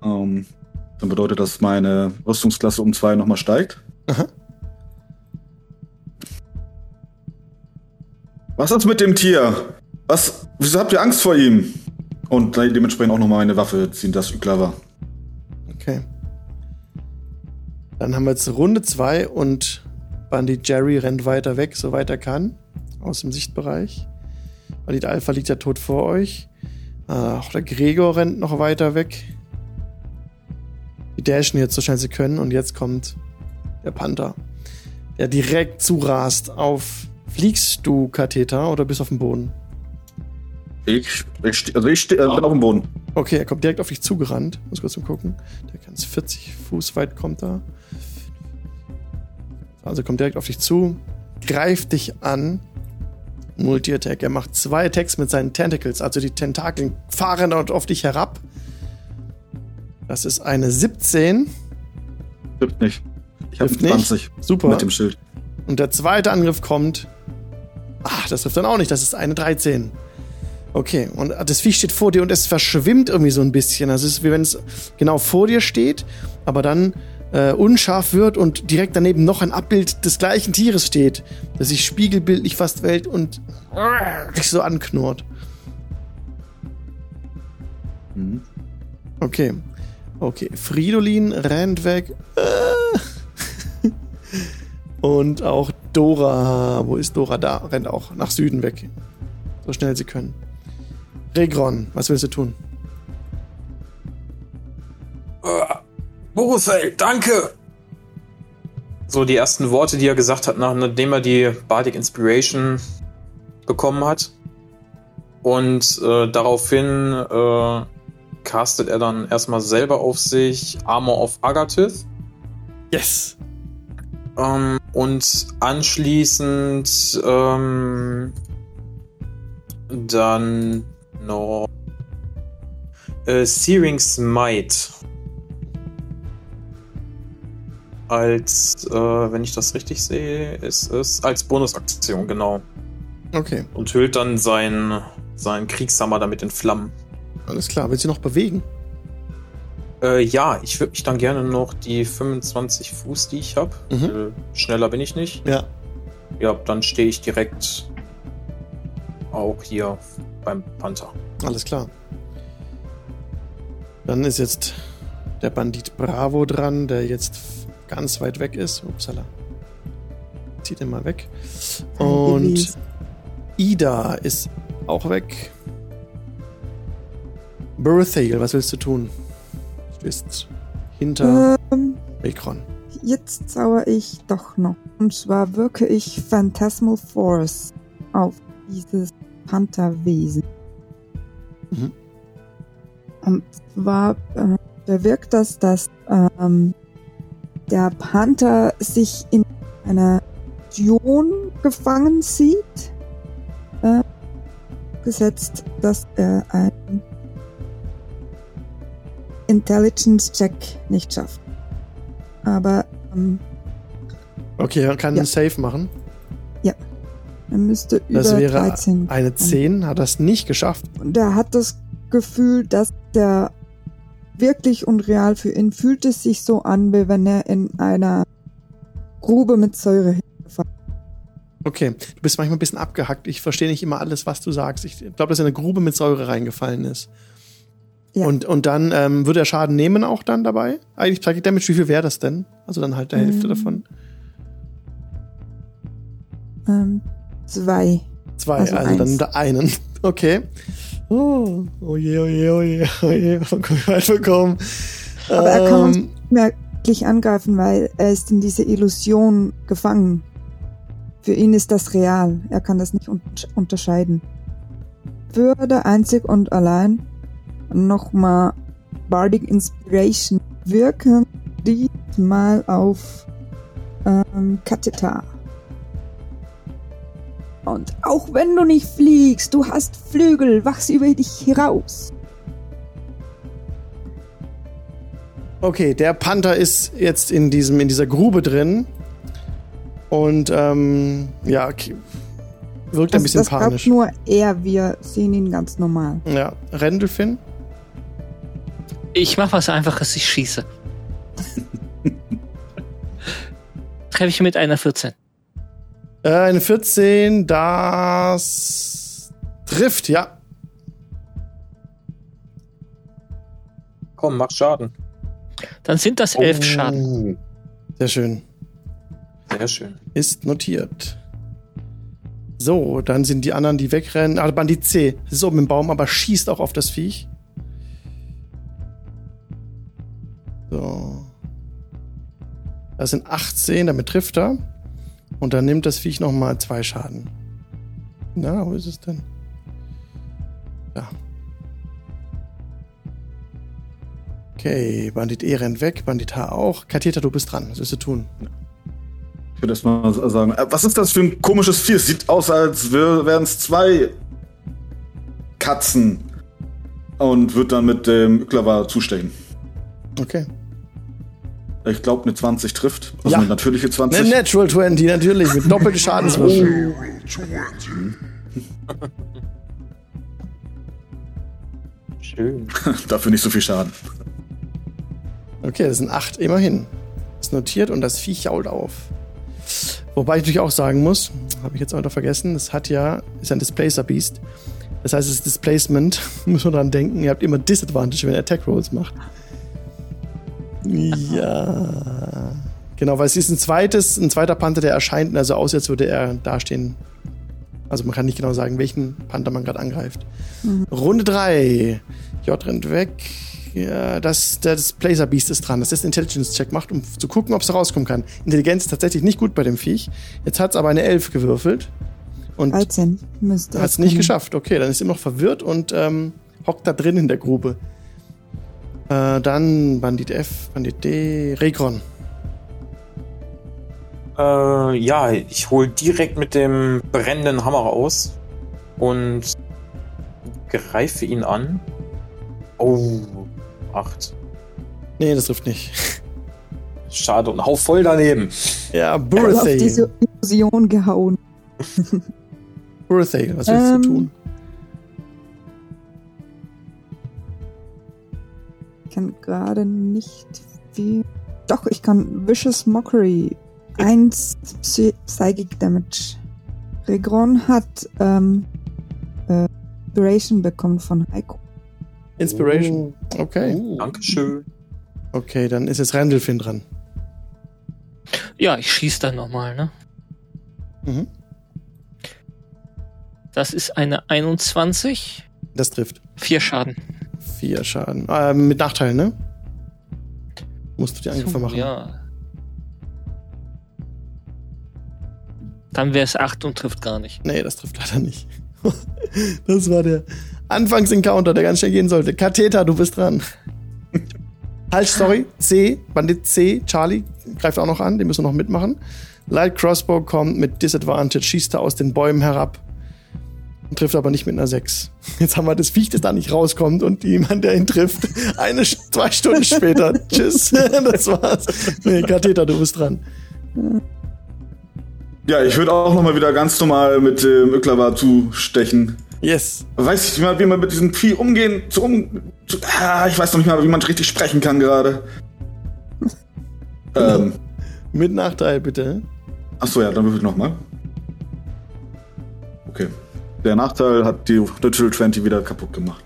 Ähm, dann bedeutet das, meine Rüstungsklasse um zwei nochmal steigt. Aha. Was ist mit dem Tier? Was? Wieso habt ihr Angst vor ihm? Und dementsprechend auch nochmal eine Waffe ziehen, das übler war. Okay. Dann haben wir jetzt Runde 2 und Bandit Jerry rennt weiter weg, soweit er kann. Aus dem Sichtbereich. Bandit Alpha liegt ja tot vor euch. Äh, auch der Gregor rennt noch weiter weg. Die dashen jetzt so schnell sie können und jetzt kommt der Panther. Der direkt zurast auf. Fliegst du, Katheter, oder bist auf dem Boden? Ich, ich, also ich ste- äh, bin auf dem Boden. Okay, er kommt direkt auf dich zugerannt. Muss kurz mal gucken. Der kann 40 Fuß weit kommt er. Also kommt direkt auf dich zu, greift dich an. Multi-Attack. Er macht zwei Attacks mit seinen Tentacles, also die Tentakeln fahren dort auf dich herab. Das ist eine 17. Trifft nicht. Ich habe Trifft nicht? 20 Super. mit dem Schild. Und der zweite Angriff kommt. Ach, das trifft dann auch nicht. Das ist eine 13. Okay, und das Viech steht vor dir und es verschwimmt irgendwie so ein bisschen. Also es ist wie wenn es genau vor dir steht, aber dann äh, unscharf wird und direkt daneben noch ein Abbild des gleichen Tieres steht, das sich spiegelbildlich fast wählt und dich so anknurrt. Mhm. Okay. Okay, Fridolin rennt weg. Äh. Und auch Dora, wo ist Dora? Da, rennt auch nach Süden weg. So schnell sie können. Regron, was willst du tun? Uh, Borufel, danke! So die ersten Worte, die er gesagt hat, nachdem er die Bardic Inspiration bekommen hat. Und äh, daraufhin äh, castet er dann erstmal selber auf sich Armor of Agathith. Yes! Ähm, und anschließend ähm, dann noch äh, Searing Smite. Als, äh, wenn ich das richtig sehe, ist es als Bonusaktion, genau. Okay, Und hüllt dann seinen, seinen Kriegshammer damit in Flammen. alles klar. Willst du noch bewegen? Äh, ja, ich würde mich dann gerne noch die 25 Fuß, die ich habe. Mhm. Schneller bin ich nicht. Ja. Ja, dann stehe ich direkt auch hier beim Panther. Alles klar. Dann ist jetzt der Bandit Bravo dran, der jetzt ganz weit weg ist. Upsala. Zieht ihn mal weg. Und. Ida ist auch weg. Berthail, was willst du tun? Du bist hinter Ähm, Ekron. jetzt zauber ich doch noch. Und zwar wirke ich Phantasmal Force auf dieses Pantherwesen. Mhm. Und zwar äh, bewirkt das, dass ähm, der Panther sich in einer Illusion gefangen sieht. Äh, gesetzt, dass er einen Intelligence-Check nicht schafft. Aber ähm, Okay, er kann Ja. einen Save machen. Er müsste über Das wäre 13. eine 10, hat das nicht geschafft. Und er hat das Gefühl, dass der wirklich und real für ihn fühlt es sich so an, wie wenn er in einer Grube mit Säure hingefallen Okay, du bist manchmal ein bisschen abgehackt. Ich verstehe nicht immer alles, was du sagst. Ich glaube, dass er in eine Grube mit Säure reingefallen ist. Ja. Und, und dann ähm, würde er Schaden nehmen auch dann dabei? Eigentlich Psychic Damage, wie viel wäre das denn? Also dann halt der Hälfte Mm. davon. ähm, zwei. Zwei, Also also, dann da einen. (laughs) Okay. Oh, oh je, oh je, oh je, oh je, (laughs) weit bekommen. Aber er kann uns Ähm, merklich angreifen, weil er ist in diese Illusion gefangen. Für ihn ist das real. Er kann das nicht un unterscheiden. Würde einzig und allein nochmal Bardic Inspiration wirken, diesmal auf ähm, Katita. Und auch wenn du nicht fliegst, du hast Flügel, wachs über dich heraus. Okay, der Panther ist jetzt in diesem, in dieser Grube drin. Und ähm, ja, okay. wirkt ein Das, bisschen das glaubt panisch. nur er, wir sehen ihn ganz normal. Ja, Rendelfin? Ich mach was Einfaches, ich schieße. (laughs) Treffe ich mit einer 14. Äh, eine 14, das trifft, ja. Komm, mach Schaden. Dann sind das elf Oh. Schaden. Sehr schön. Sehr schön. Ist notiert. So, dann sind die anderen, die wegrennen. Ah, Bandit C. Das ist oben im Baum, aber schießt auch auf das Viech. So. Das sind 18, damit trifft er. Und dann nimmt das Viech nochmal zwei Schaden. Na, wo ist es denn? Da. Okay, Bandit E rennt weg, Bandit H auch. Kateta, du bist dran. Was willst du tun? Ich würde erstmal sagen, äh, was ist das für ein komisches Vieh? Es sieht aus, als wären es zwei Katzen. Und wird dann mit dem Klava zustechen. Okay. Ich glaube, eine 20 trifft. Also Ja. eine natürliche 20. Eine Natural 20, natürlich, mit doppelten Schadenswürfeln. Schön. (laughs) Dafür nicht so viel Schaden. Okay, das sind acht, immerhin. Ist notiert und das Viech jault auf. Wobei ich natürlich auch sagen muss, habe ich jetzt auch noch vergessen, es hat ja, ist ein Displacer Beast. Das heißt, das Displacement, (laughs) muss man dran denken, ihr habt immer Disadvantage, wenn ihr Attack Rolls macht. Ja. Genau, weil es ist ein zweites, ein zweiter Panther, der erscheint, also aus, als würde er dastehen. Also man kann nicht genau sagen, welchen Panther man gerade angreift. Runde 3. J rennt weg. Ja, das, der Displacer Beast ist dran, dass das Intelligence-Check macht, um zu gucken, ob es rauskommen kann. Intelligenz ist tatsächlich nicht gut bei dem Viech. Jetzt hat es aber eine 11 gewürfelt. Und 13 müsste hat es nicht geschafft. Okay, dann ist er noch verwirrt und ähm, hockt da drin in der Grube. Äh, dann Bandit F, Bandit D, Regron. Äh, ja, ich hole direkt mit dem brennenden Hammer aus und greife ihn an. Oh, acht. Nee, das trifft nicht. Schade und hau voll daneben. Ja, Also auf Birthday. diese Illusion gehauen. (laughs) Birthday, was willst Ähm, du tun? Gerade nicht viel. Doch, ich kann Vicious Mockery. 1 Psy Psychic Damage. Regron hat ähm, äh, Inspiration bekommen von Heiko. Inspiration. Oh, Okay. Uh. Dankeschön. Okay, dann ist jetzt Randolphin dran. Ja, ich schieß dann nochmal, ne? Mhm. Das ist eine 21. Das trifft. Vier Schaden. Vier Schaden. Ähm, mit Nachteil, ne? Musst du die Angriffe machen. Ja. Dann wäre es 8 und trifft gar nicht. Nee, das trifft leider nicht. (laughs) das war der Anfangsencounter, der ganz schnell gehen sollte. Katheter, du bist dran. halt, sorry. C, Bandit C, Charlie greift auch noch an, den müssen wir noch mitmachen. Light Crossbow kommt mit Disadvantage, schießt er aus den Bäumen herab. Und trifft aber nicht mit einer 6. Jetzt haben wir das Viech, das da nicht rauskommt und jemand, der ihn trifft. Eine, zwei Stunden später. (laughs) Tschüss. (laughs) das war's. Nee, Katheter, du bist dran. Ja, ich würde auch nochmal wieder ganz normal mit dem Öklawa zustechen. Yes. Weiß ich nicht mal, wie man mit diesem Vieh umgehen, zu um, zu, ah, ich weiß noch nicht mal, wie man richtig sprechen kann gerade. (laughs) ähm, Mit Nachteil, bitte. achso, ja, dann würfel ich nochmal. Okay. Der Nachteil hat die Natural 20 wieder kaputt gemacht.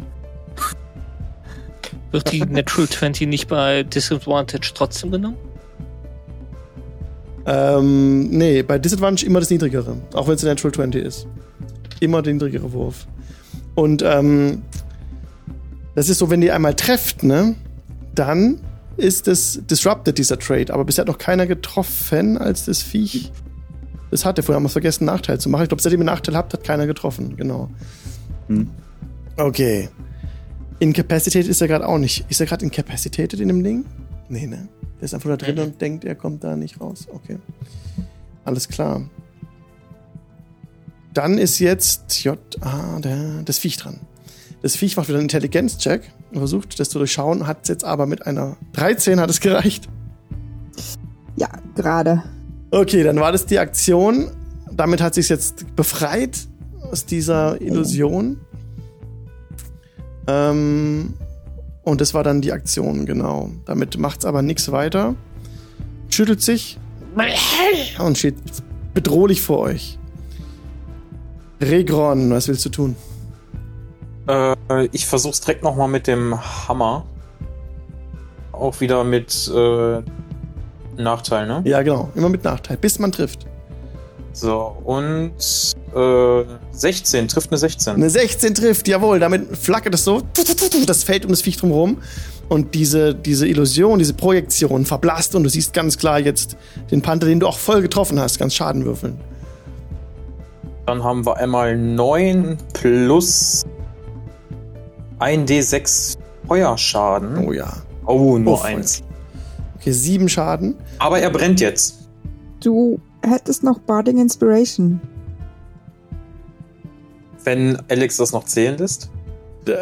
Wird die Natural 20 nicht bei Disadvantage trotzdem genommen? Ähm, nee, bei Disadvantage immer das niedrigere. Auch wenn es Natural 20 ist. Immer der niedrigere Wurf. Und ähm, das ist so, wenn die einmal trefft, ne, dann ist es disrupted, dieser Trade. Aber bisher hat noch keiner getroffen, als das Viech das hatte. Vorher haben wir vergessen, einen Nachteil zu machen. Ich glaube, seitdem ihr einen Nachteil habt, hat keiner getroffen. Genau. Hm. Okay. Incapacitated ist er gerade auch nicht. Ist er gerade incapacitated in dem Ding? Nee, ne? Der ist einfach da drin und denkt, er kommt da nicht raus. Okay. Alles klar. Dann ist jetzt J. Ah, der, das Viech dran. Das Viech macht wieder einen Intelligenz-Check und versucht, das zu durchschauen, hat es jetzt aber mit einer 13 hat es gereicht. Ja, gerade. Okay, dann war das die Aktion. Damit hat sich jetzt befreit aus dieser Illusion. Ähm, und das war dann die Aktion, genau. Damit macht's aber nichts weiter. Schüttelt sich und steht bedrohlich vor euch. Regron, was willst du tun? Äh, ich versuch's direkt nochmal mit dem Hammer. Auch wieder mit äh, Nachteil, ne? Ja, genau. Immer mit Nachteil, bis man trifft. So, und äh, 16, trifft eine 16. Eine 16 trifft, jawohl. Damit flackert es so, das Feld um das Viech drumherum. Und diese, diese Illusion, diese Projektion verblasst und du siehst ganz klar jetzt den Panther, den du auch voll getroffen hast, ganz Schaden würfeln. Dann haben wir einmal 9 plus 1d6 Feuerschaden. Oh ja. Oh, nur Oh, voll. eins. Okay, sieben Schaden. Aber er brennt jetzt. Du hättest noch Barding Inspiration. Wenn Alex das noch zählen lässt. Äh,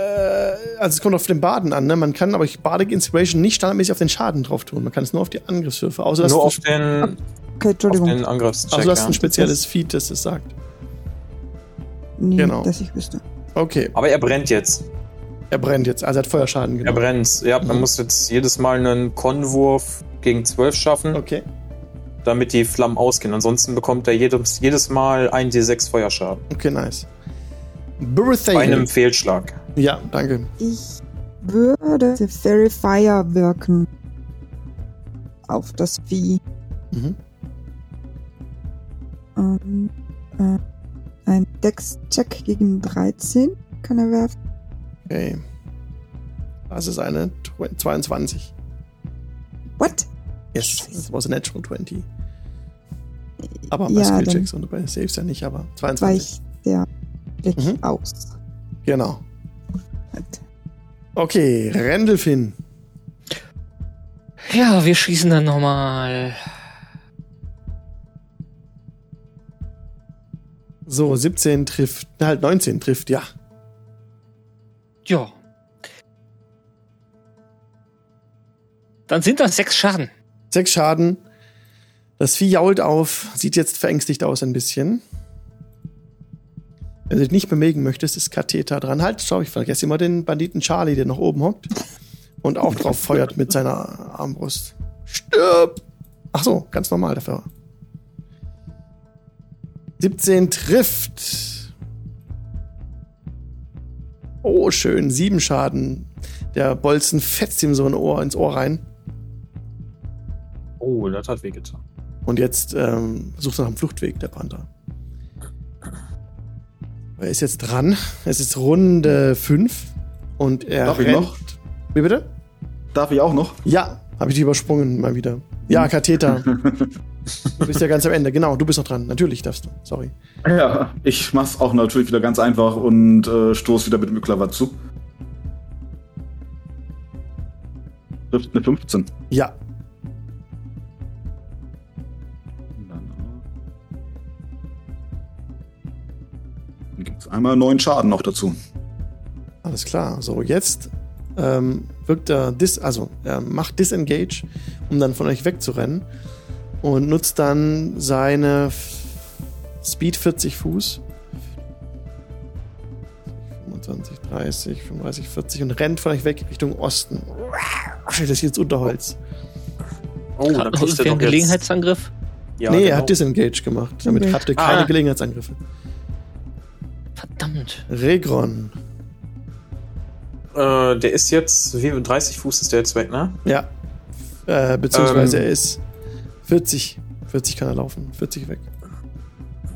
also es kommt auf den Baden an, ne? Man kann aber Bardic Inspiration nicht standardmäßig auf den Schaden drauf tun. Man kann es nur auf die Angriffswürfe. Außer Nur auf den, Okay, auf Entschuldigung. den Angriffscheck. also du hast ein spezielles Feed, das es sagt. Nie, genau. dass ich wüsste. Okay, Aber er brennt jetzt. Er brennt jetzt. Also er hat Feuerschaden Er genommen. brennt. Ja, man Mhm. muss jetzt jedes Mal einen Konwurf gegen 12 schaffen, Okay, damit die Flammen ausgehen. Ansonsten bekommt er jedes, jedes Mal ein D6 Feuerschaden. okay, nice. Bei Birthday. einem Fehlschlag. Ja, danke. Ich würde The Fairy Fire wirken. Auf das Vieh. Mhm. Ähm, äh, ein Dex-Check gegen 13 kann er werfen. Okay. Das ist eine tw- 22. What? Yes, das was a natural 20. Aber bei Ja, Skillchecks und bei Saves ja nicht, aber 22. weicht der Blick Mhm. aus. Genau. Okay, Rendelfin. Ja, wir schießen dann nochmal. So, 17 trifft, halt 19 trifft, ja. Ja. Dann sind das sechs Schaden. Sechs Schaden. Das Vieh jault auf, sieht jetzt verängstigt aus ein bisschen. Wenn du dich nicht bewegen möchtest, ist Katheter dran. Halt, schau, ich vergesse immer den Banditen Charlie, der noch oben hockt und auch drauf (laughs) feuert mit seiner Armbrust. Stirb! Ach so, ganz normal dafür. 17 trifft. Oh, schön. Sieben Schaden. Der Bolzen fetzt ihm so ein Ohr ins Ohr rein. Oh, das hat wehgetan. Und jetzt ähm, sucht er nach dem Fluchtweg, der Panther. Er ist jetzt dran. Es ist Runde 5. Und er Darf ich rennt. noch? Wie bitte? Darf ich auch noch? Ja, habe ich die übersprungen mal wieder. Ja, Katheter. (laughs) du bist ja ganz am Ende. Genau, du bist noch dran. Natürlich darfst du. Sorry. Ja, ich mach's auch natürlich wieder ganz einfach und äh, stoß wieder mit dem Klavat zu. Trifft eine 15. Ja, Dann gibt's einmal neun Schaden noch dazu. alles klar. So, jetzt ähm, wirkt er dis, also er macht Disengage, um dann von euch wegzurennen. Und nutzt dann seine Speed 40 Fuß. 25, 30, 35, 40 und rennt von euch weg Richtung Osten. Das ist jetzt Unterholz. Oh, Hat dann er einen doch jetzt- Gelegenheitsangriff? Ja, nee, er genau. hat Disengage gemacht. Damit hatte er keine Ah. Gelegenheitsangriffe. Verdammt. Regron. Äh, der ist jetzt, wie 30 Fuß ist der jetzt weg, ne? Ja. Äh, beziehungsweise Ähm. er ist 40. 40 kann er laufen. 40 weg.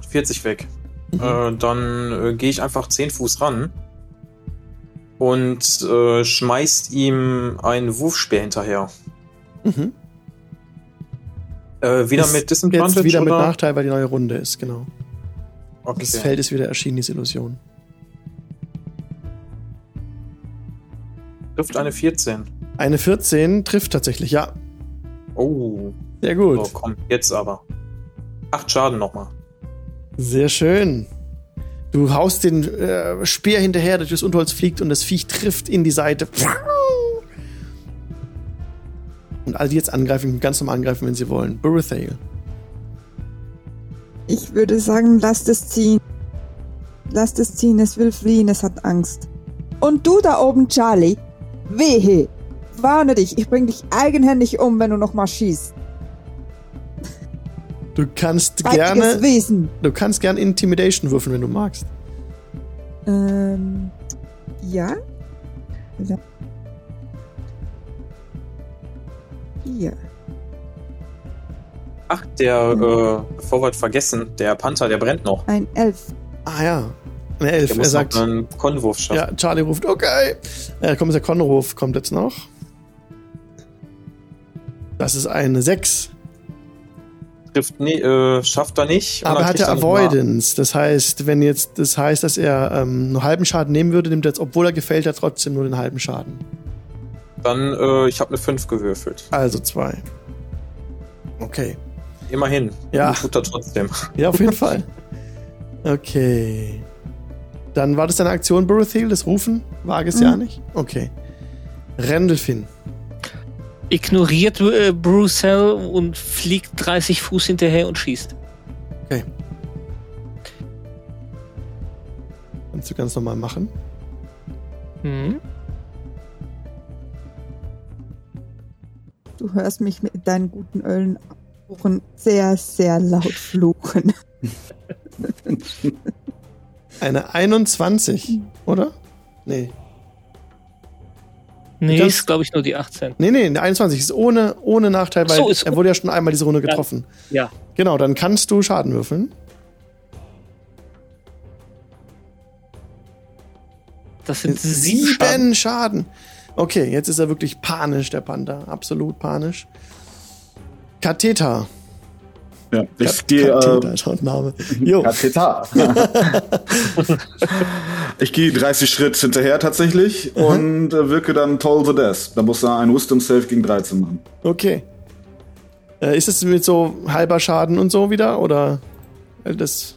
40 weg. Mhm. Äh, dann äh, gehe ich einfach 10 Fuß ran und äh, schmeißt ihm einen Wurfspeer hinterher. Mhm. Äh, wieder Ist mit Disadvantage Jetzt wieder mit oder? Nachteil, weil die neue Runde ist, genau. Okay. Das Feld ist wieder erschienen, diese Illusion. Trifft eine 14. Eine 14 trifft tatsächlich, ja. Oh, Sehr gut. so, komm, jetzt aber. Acht Schaden nochmal. Sehr schön. Du haust den äh, Speer hinterher, der durchs Unterholz fliegt und das Viech trifft in die Seite. Und alle, die jetzt angreifen, ganz normal angreifen, wenn sie wollen. Burethail. Ich würde sagen, lasst es ziehen. Lasst es ziehen, es will fliehen, es hat Angst. Und du da oben, Charlie, wehe! Warne dich, ich bring dich eigenhändig um, wenn du noch mal schießt. Du kannst Feitiges gerne, Wesen. du kannst gerne Intimidation würfeln, wenn du magst. Ähm, ja? Ja. Ja. Ach, der, äh, bevor wir es vergessen, der Panther, der brennt noch. Ein Elf. Ah ja. Eine Elf. Der Er muss sagt, noch einen Konwurf schaffen. ja, Charlie ruft, okay. Äh, kommt der Konruf, kommt jetzt noch. Das ist eine 6. Trifft nie, äh, schafft er nicht. Aber er hat kriegt ja noch mal- Avoidance. Das heißt, wenn jetzt, das heißt, dass er ähm, nur halben Schaden nehmen würde, nimmt er jetzt, obwohl er gefällt hat, trotzdem nur den halben Schaden. Dann, äh, ich habe eine 5 gewürfelt. Also zwei. Okay. Immerhin. Ja. Tut er trotzdem. Ja, auf jeden Fall. Okay. Dann war das deine Aktion, Borothil, das Rufen? Wage es ja nicht? Okay. Rendelfin. Ignoriert äh, Brucel und fliegt 30 Fuß hinterher und schießt. Okay. Kannst du ganz normal machen. Mhm. Du hörst mich mit deinen guten Öllenohren sehr, sehr laut fluchen. Eine 21, oder? Nee. Nee, ist glaube ich nur die 18. Nee, nee, eine 21 ist ohne, ohne Nachteil, weil so, ist- er wurde ja schon einmal diese Runde getroffen. Ja. Genau, dann kannst du Schaden würfeln. Das sind sieben Schaden. Sieben Schaden. Okay, jetzt ist er wirklich panisch, der Panther. Absolut panisch. Katheter. Ja, ich gehe. Äh. Katheter. ich gehe 30 Schritt hinterher tatsächlich und äh, wirke dann Toll the Death. Da muss er einen Wisdom Save gegen 13 machen. Okay. Äh, ist es mit so halber Schaden und so wieder? Oder äh, das.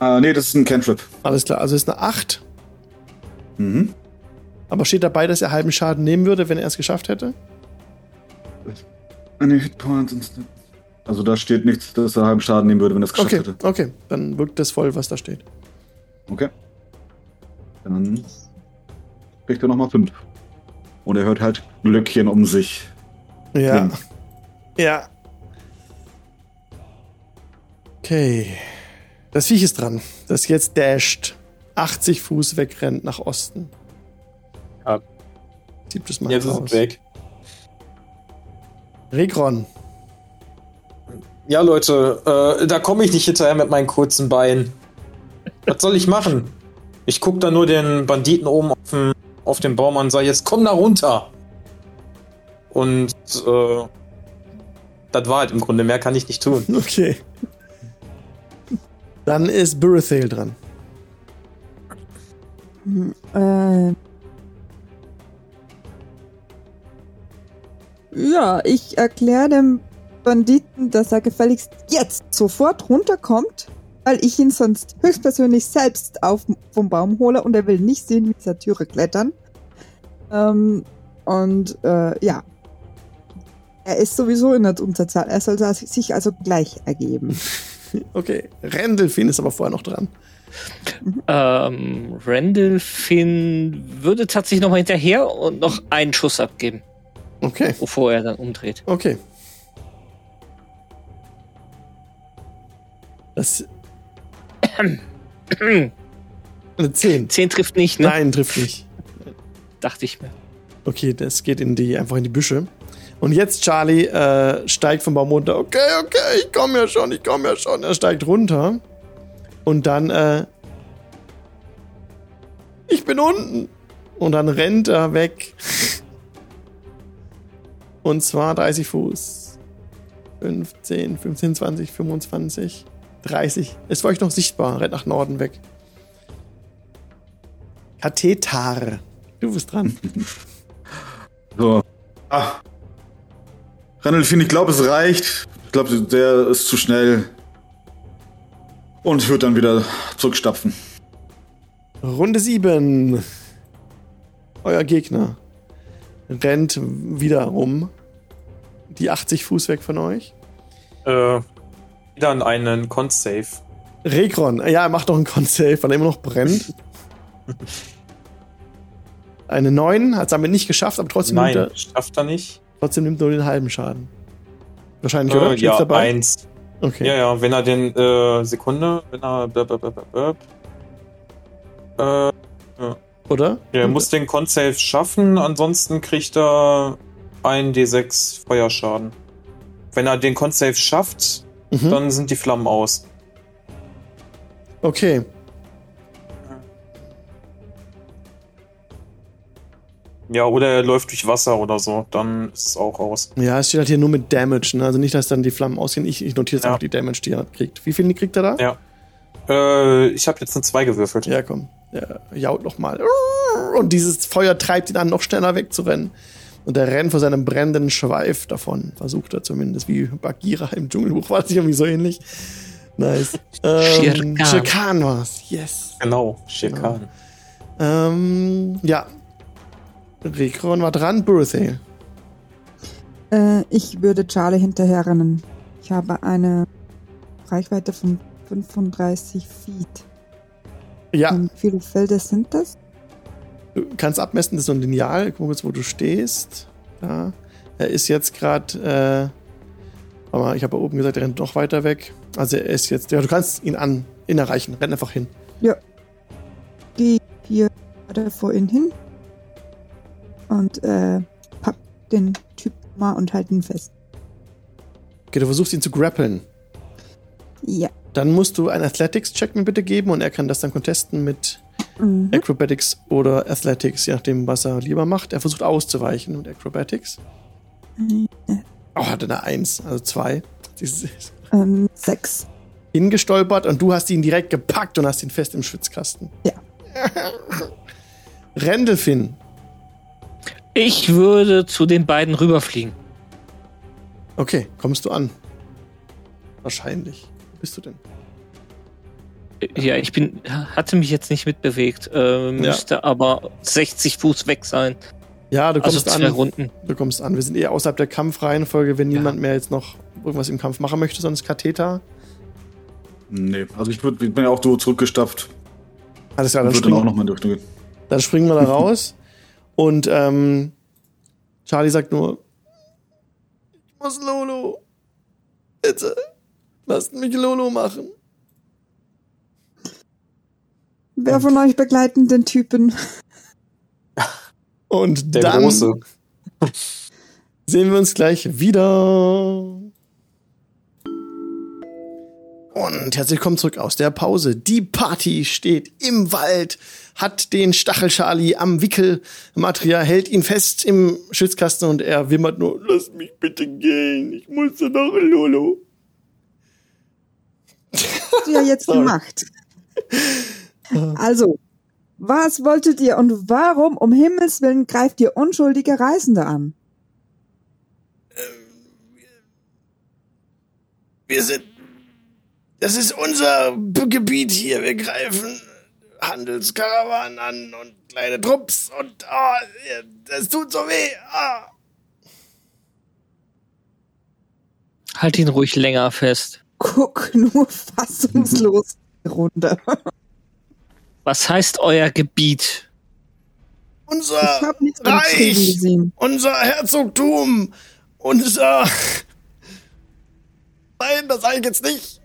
Äh, nee, das ist ein Cantrip. Alles klar. Also ist eine 8. Mhm. Aber steht dabei, dass er halben Schaden nehmen würde, wenn er es geschafft hätte? Eine Hitpoint. und- Also da steht nichts, dass er halben Schaden nehmen würde, wenn er es geschafft Okay, hätte. okay. Dann wirkt das voll, was da steht. Okay. Dann kriegt er nochmal 5. Und er hört halt Glöckchen um sich. Ja. Fünf. Ja. Okay. Das Viech ist dran. Das jetzt dasht. 80 Fuß wegrennt nach Osten. Ja. Siebtes Mal Jetzt ist raus. es weg. Regron. Ja, Leute, äh, da komme ich nicht hinterher mit meinen kurzen Beinen. Was soll ich machen? Ich guck da nur den Banditen oben auf dem, auf dem Baum an und sage, jetzt komm da runter. Und äh, das war halt im Grunde, mehr kann ich nicht tun. (laughs) Okay. Dann ist Barathale dran. Äh, ja, ich erkläre dem Banditen, dass er gefälligst jetzt sofort runterkommt, weil ich ihn sonst höchstpersönlich selbst auf, vom Baum hole und er will nicht sehen, wie dieser Türe klettern. Ähm, und äh, ja, er ist sowieso in der Unterzahl. Er soll sich also gleich ergeben. (laughs) Okay. Rendelfin ist aber vorher noch dran. Ähm, Randall Finn würde tatsächlich nochmal hinterher und noch einen Schuss abgeben, Okay. bevor er dann umdreht. Okay. Das. (coughs) Eine 10. 10 trifft nicht, ne? Nein, trifft nicht. Dachte ich mir. Okay, das geht in die, einfach in die Büsche. Und jetzt Charlie äh, steigt vom Baum runter. Okay, okay, ich komme ja schon, ich komme ja schon. Er steigt runter. Und dann, äh, ich bin unten. Und dann rennt er weg. Und zwar 30 Fuß. 15, 15, 20, 25, 30. Ist für euch noch sichtbar. Rennt nach Norden weg. Kathetar. Du bist dran. (laughs) So. Ah. Randolphin, ich glaube, es reicht. Ich glaube, der ist zu schnell. Und wird dann wieder zurückstapfen. Runde 7. Euer Gegner rennt wieder rum. Die 80 Fuß weg von euch. Äh, wieder an einen Con-Save. Rekron, ja, er macht doch einen Con-Save, weil er immer noch brennt. (laughs) Eine 9, hat es damit nicht geschafft, aber trotzdem, Nein, nimmt er, schafft er nicht. trotzdem nimmt er nur den halben Schaden. Wahrscheinlich, oder? Äh, Steht's ja, dabei? eins. Okay. Ja, ja, wenn er den, äh, Sekunde, wenn er, blub, blub, blub, äh, Oder? er muss den Con-Save schaffen, ansonsten kriegt er einen D6 Feuerschaden. Wenn er den Con-Save schafft, Mhm. dann sind die Flammen aus. Okay. Ja, oder er läuft durch Wasser oder so, dann ist es auch aus. Ja, es steht halt hier nur mit Damage, ne? Also nicht, dass dann die Flammen ausgehen. Ich, ich notiere jetzt Ja. auch die Damage, die er kriegt. Wie viel kriegt er da? Ja. Äh, ich habe jetzt eine 2 gewürfelt. Ja, komm. Der jault noch mal. Und dieses Feuer treibt ihn an, noch schneller wegzurennen. Und er rennt vor seinem brennenden Schweif davon. Versucht er zumindest, wie Bagheera im Dschungelbuch war das irgendwie so ähnlich. Nice. Ähm. Shere Khan war's. Yes. Genau, Schirkan. Ähm, ja. Rekron war dran. Birthday. Äh, ich würde Charlie hinterherrennen. Ich habe eine Reichweite von 35 Feet. Ja, Und wie viele Felder sind das? Du kannst abmessen, das ist so ein Lineal. Guck mal kurz, wo du stehst. Da. Er ist jetzt gerade, äh, warte mal, ich habe ja oben gesagt, er rennt noch weiter weg. Also er ist jetzt, ja, du kannst ihn an, ihn erreichen. Renn einfach hin. Gehe hier gerade vor ihn hin und äh, pack den Typ mal und halt ihn fest. Okay, du versuchst ihn zu grappeln. Ja. Dann musst du einen Athletics-Check mir bitte geben und er kann das dann contesten mit Mhm. Acrobatics oder Athletics, je nachdem, was er lieber macht. Er versucht auszuweichen mit Acrobatics. Oh, hat eine Eins, also zwei. (laughs) Ähm, sechs. hingestolpert und du hast ihn direkt gepackt und hast ihn fest im Schwitzkasten. Ja. (laughs) Rendelfin. Ich würde zu den beiden rüberfliegen. Okay, kommst du an? Wahrscheinlich. Wo bist du denn? Ja, ich bin, hatte mich jetzt nicht mitbewegt, äh, müsste aber 60 Fuß weg sein. Ja, du Also kommst zwei an. Runden. Du kommst an. Wir sind eher außerhalb der Kampfreihenfolge, wenn Ja. niemand mehr jetzt noch irgendwas im Kampf machen möchte, sonst Katheter. Nee, also ich, würd, ich bin ja auch so zurückgestapft. Alles klar, dann würde dann auch springen, nochmal durchgehen. dann springen wir da (laughs) raus. Und ähm, Charlie sagt nur, ich muss Lolo. Bitte, lasst mich Lolo machen. Wer von euch begleiten den Typen? (laughs) Und Der dann Große. sehen wir uns gleich wieder. Und herzlich willkommen zurück aus der Pause. Die Party steht im Wald, hat den Stachel-Charlie am Wickel. Matria hält ihn fest im Schützkasten und er wimmert nur, lass mich bitte gehen, ich muss noch Lolo. Habt ihr jetzt (laughs) Sorry. gemacht? Also, was wolltet ihr und warum um Himmels Willen greift ihr unschuldige Reisende an? Wir sind, das ist unser Gebiet hier, wir greifen Handelskarawanen an und kleine Trupps und oh, das tut so weh. Ah. Halt ihn ruhig länger fest. Guck nur (laughs) fassungslos die Runde. Was heißt euer Gebiet? Unser Reich, gesehen. unser Herzogtum, unser. Nein, das sage ich jetzt nicht.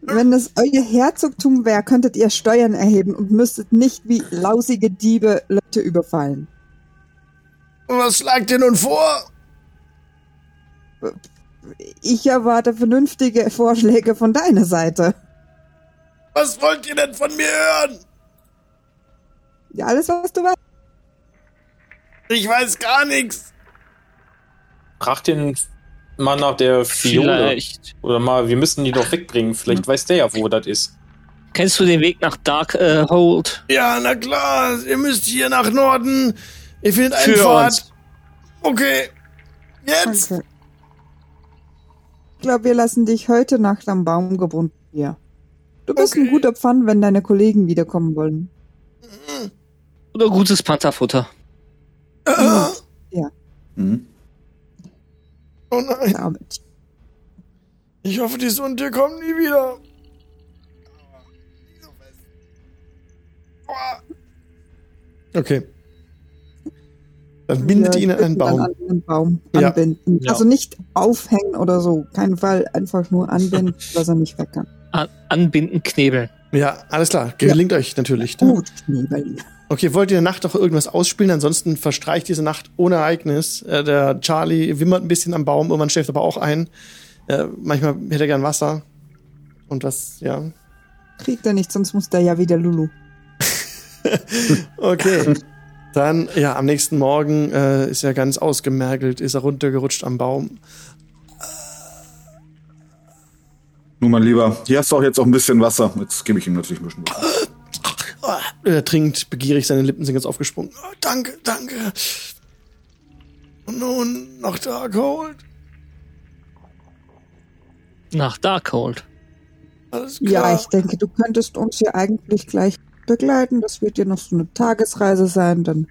Wenn es euer Herzogtum wäre, könntet ihr Steuern erheben und müsstet nicht wie lausige Diebe Leute überfallen. Was schlagt ihr nun vor? Ich erwarte vernünftige Vorschläge von deiner Seite. Was wollt ihr denn von mir hören? Ja, alles, was du weißt. Ich weiß gar nichts. Frag den mal nach der Fiole. Vielleicht. Oder mal, wir müssen die doch wegbringen. Vielleicht weiß der ja, wo das ist. Kennst du den Weg nach Darkhold? Ja, na klar, ihr müsst hier nach Norden. Ihr findet einen Für Pfad. uns. Okay. Jetzt. Okay. Ich glaube, wir lassen dich heute Nacht am Baum gebunden hier. Du bist ein Okay. guter Pfann, wenn deine Kollegen wiederkommen wollen. Oder gutes Pantherfutter? Ah. Mhm. Oh nein. Damit. Ich hoffe, die Sunde kommen nie wieder. Okay. Dann bindet Wir ihn an einen Baum. An einen Baum Ja. anbinden. Ja. Also nicht aufhängen oder so. Kein Fall. Einfach nur anbinden, (laughs) dass er nicht weg kann. An anbinden, knebeln. Ja, alles klar. Gelingt euch natürlich. Ne? Gut, Knebel. Okay, wollt ihr in der Nacht noch irgendwas ausspielen? Ansonsten verstreicht diese Nacht ohne Ereignis. Äh, der Charlie wimmert ein bisschen am Baum, irgendwann schläft aber auch ein. Äh, manchmal hätte er gern Wasser. Und was, ja. Kriegt er nicht, sonst muss der ja wieder Lulu. (laughs) Okay. Dann, ja, am nächsten Morgen äh, ist er ganz ausgemergelt, ist er runtergerutscht am Baum. Nun, mein Lieber, hier hast du auch jetzt auch ein bisschen Wasser. Jetzt gebe ich ihm natürlich ein bisschen Wasser. Ah, Er trinkt begierig, seine Lippen sind ganz aufgesprungen. Oh, danke, danke. Und nun noch Darkhold. Nach Darkhold. Alles Ja, ich denke, du könntest uns hier eigentlich gleich begleiten. Das wird ja noch so eine Tagesreise sein. Dann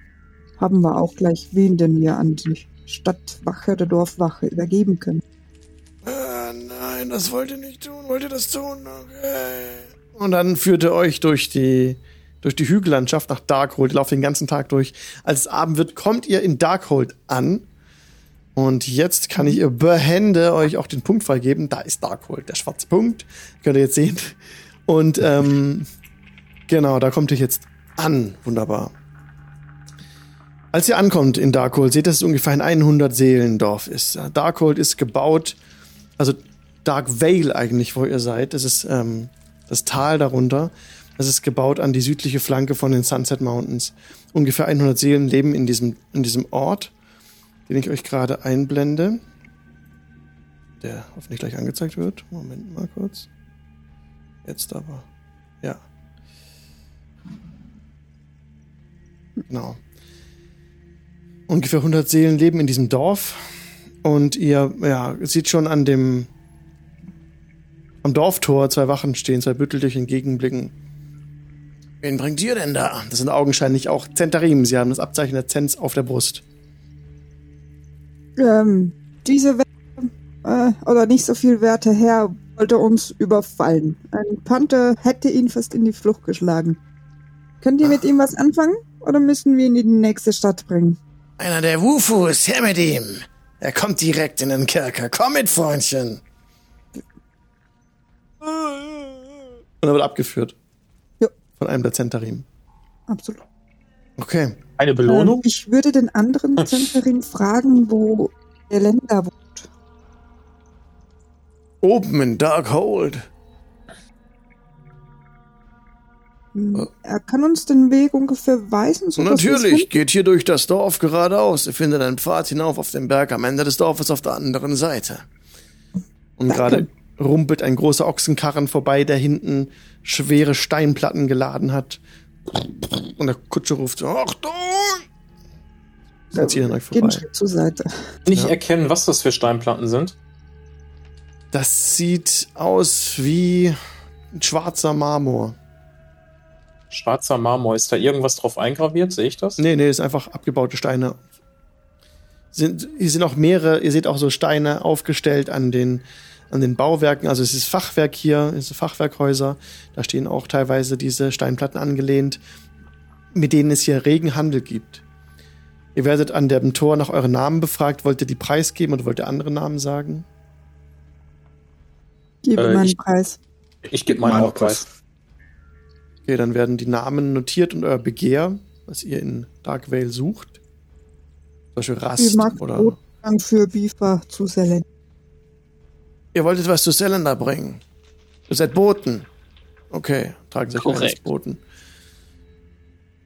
haben wir auch gleich wen, den wir an die Stadtwache oder Dorfwache übergeben können. Ah, nein, das wollt ihr nicht tun. Wollt ihr das tun? Okay. Und dann führt er euch durch die, durch die Hügellandschaft nach Darkhold. Ihr lauft den ganzen Tag durch. Als es Abend wird, kommt ihr in Darkhold an. Und jetzt kann ich ihr behende euch auch den Punkt freigeben. Da ist Darkhold, der schwarze Punkt. Könnt ihr jetzt sehen. Und ähm, genau, da kommt ihr jetzt an. Wunderbar. Als ihr ankommt in Darkhold, seht ihr, dass es ungefähr ein 100 Seelendorf ist. Darkhold ist gebaut, also Dark Vale eigentlich, wo ihr seid. Das ist ähm, das Tal darunter. Das ist gebaut an die südliche Flanke von den Sunset Mountains. Ungefähr 100 Seelen leben in diesem, in diesem Ort, den ich euch gerade einblende. Der hoffentlich gleich angezeigt wird. Moment mal kurz. Jetzt aber. Ja. Genau. Ungefähr 100 Seelen leben in diesem Dorf. Und ihr ja, seht schon an dem am Dorftor zwei Wachen stehen, zwei Büttel durch entgegenblicken. Wen bringt ihr denn da? Das sind augenscheinlich auch Zentarim. Sie haben das Abzeichen der Zenz auf der Brust. Ähm, diese Werte, äh, oder nicht so viel Werte Herr wollte uns überfallen. Ein Panther hätte ihn fast in die Flucht geschlagen. Könnt ihr mit ihm was anfangen? Oder müssen wir ihn in die nächste Stadt bringen? Einer der Wufus, her mit ihm. Er kommt direkt in den Kerker. Komm mit, Freundchen. Und er wird abgeführt. Ja. Von einem der Zentarim. Absolut. Okay. Eine Belohnung? Ähm, ich würde den anderen Zentnerin fragen, wo der Länder wohnt. Oben in Darkhold. Er kann uns den Weg ungefähr weisen. So Natürlich, geht hier durch das Dorf geradeaus. Ihr findet einen Pfad hinauf auf den Berg am Ende des Dorfes auf der anderen Seite. Und gerade rumpelt ein großer Ochsenkarren vorbei, der hinten schwere Steinplatten geladen hat. Und der Kutscher ruft Achtung! Sie ziehen an euch Geht einen vorbei. Schritt zur Seite. Nicht Ja. erkennen, was das für Steinplatten sind. Das sieht aus wie ein schwarzer Marmor. Schwarzer Marmor. Ist da irgendwas drauf eingraviert? Sehe ich das? Nee, nee, ist einfach abgebaute Steine. Sind, hier sind auch mehrere, ihr seht auch so Steine aufgestellt an den, an den Bauwerken. Also es ist Fachwerk hier, es sind Fachwerkhäuser. Da stehen auch teilweise diese Steinplatten angelehnt, mit denen es hier regen Handel gibt. Ihr werdet an dem Tor nach euren Namen befragt. Wollt ihr die Preis geben oder wollt ihr andere Namen sagen? Gebe Äh, meinen ich- Preis. Ich gebe meinen Mein Aufpreis. Okay, dann werden die Namen notiert und euer Begehr, was ihr in Dark Vale sucht. Zum Beispiel Rast mag oder. Brotgang für Bifa zu Selen? Ihr wolltet was zu Zylinder bringen. Ihr seid Boten. Okay, tragen sich ein als Korrekt. Boten.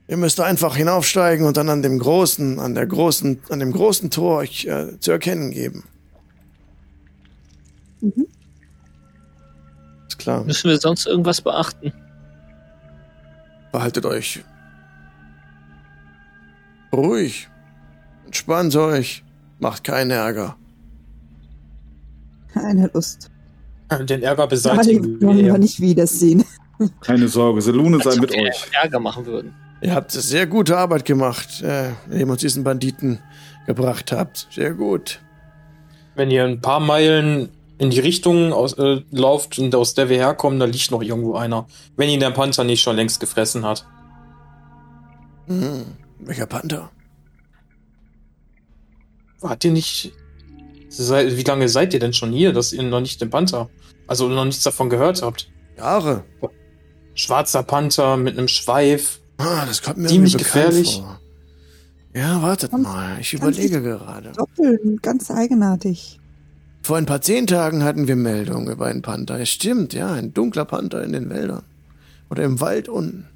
Ihr müsst einfach hinaufsteigen und dann an dem großen, an der großen, an dem großen Tor euch äh, zu erkennen geben. Mhm. Ist klar. Müssen wir sonst irgendwas beachten? Behaltet euch ruhig. Entspannt euch. Macht keinen Ärger. Keine Lust. Den Ärger beseitigen wollen wir nicht wiedersehen. Keine Sorge, Selune sei mit euch. Ärger machen würden. Ihr habt sehr gute Arbeit gemacht, äh, indem ihr uns diesen Banditen gebracht habt. Sehr gut. Wenn ihr ein paar Meilen in die Richtung aus, äh, lauft und aus der wir herkommen, da liegt noch irgendwo einer. Wenn ihn der Panther nicht schon längst gefressen hat. Hm. Welcher Panther? Wart ihr nicht. Sei, wie lange seid ihr denn schon hier, dass ihr noch nicht den Panther, also noch nichts davon gehört habt? Jahre. Schwarzer Panther mit einem Schweif. Ah, das kommt mir Ziemlich gefährlich. Vor. Ja, wartet Ganz- mal. Ich überlege gerade. Doppeln, ganz eigenartig. Vor ein paar zehn Tagen hatten wir Meldungen über einen Panther. Es stimmt, ja, ein dunkler Panther in den Wäldern. Oder im Wald unten.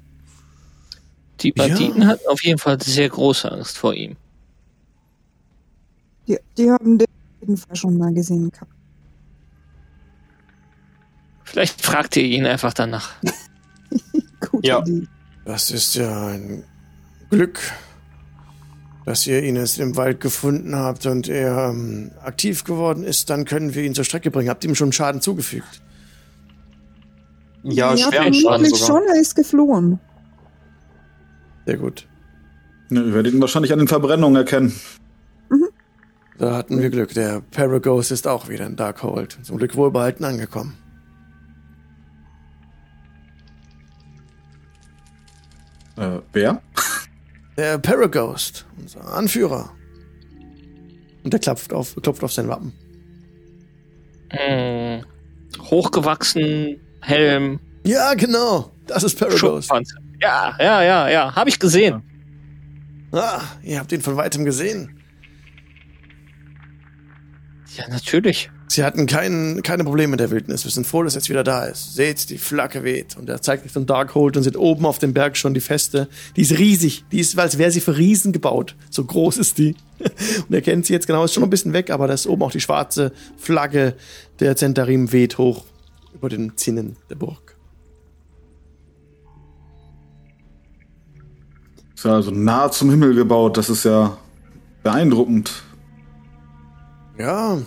Die Ja. Banditen hatten auf jeden Fall sehr große Angst vor ihm. Die, die haben den auf jeden Fall schon mal gesehen gehabt. Vielleicht fragt ihr ihn einfach danach. (laughs) Gute Ja. Idee. Das ist ja ein Glück. Dass ihr ihn jetzt im Wald gefunden habt und er ähm, aktiv geworden ist, dann können wir ihn zur Strecke bringen. Habt ihr ihm schon Schaden zugefügt? Ja, ja, schweren Schaden vermutlich sogar. schon, er ist geflohen. Sehr gut. Ja, ihr werdet ihn wahrscheinlich an den Verbrennungen erkennen. Da hatten wir Glück. Der Paraghost ist auch wieder in Darkhold. Zum Glück wohlbehalten angekommen. Äh, wer? Der Paraghost, unser Anführer. Und der klopft auf, klopft auf sein Wappen. Hm. Hochgewachsen, Helm, Ja, genau. Das ist Paraghost. Ja, ja, ja, ja. Habe ich gesehen. Ah, ihr habt ihn von weitem gesehen. Ja, natürlich. Sie hatten kein, keine Probleme in der Wildnis. Wir sind froh, dass er jetzt wieder da ist. Seht, die Flagge weht. Und er zeigt Richtung Darkhold und sieht oben auf dem Berg schon die Feste. Die ist riesig. Die ist, als wäre sie für Riesen gebaut. So groß ist die. (laughs) Und er kennt sie jetzt genau. Ist schon ein bisschen weg, aber da ist oben auch die schwarze Flagge. Der Zentarim weht hoch über den Zinnen der Burg. Ist ja also nah zum Himmel gebaut. Das ist ja beeindruckend. Ja,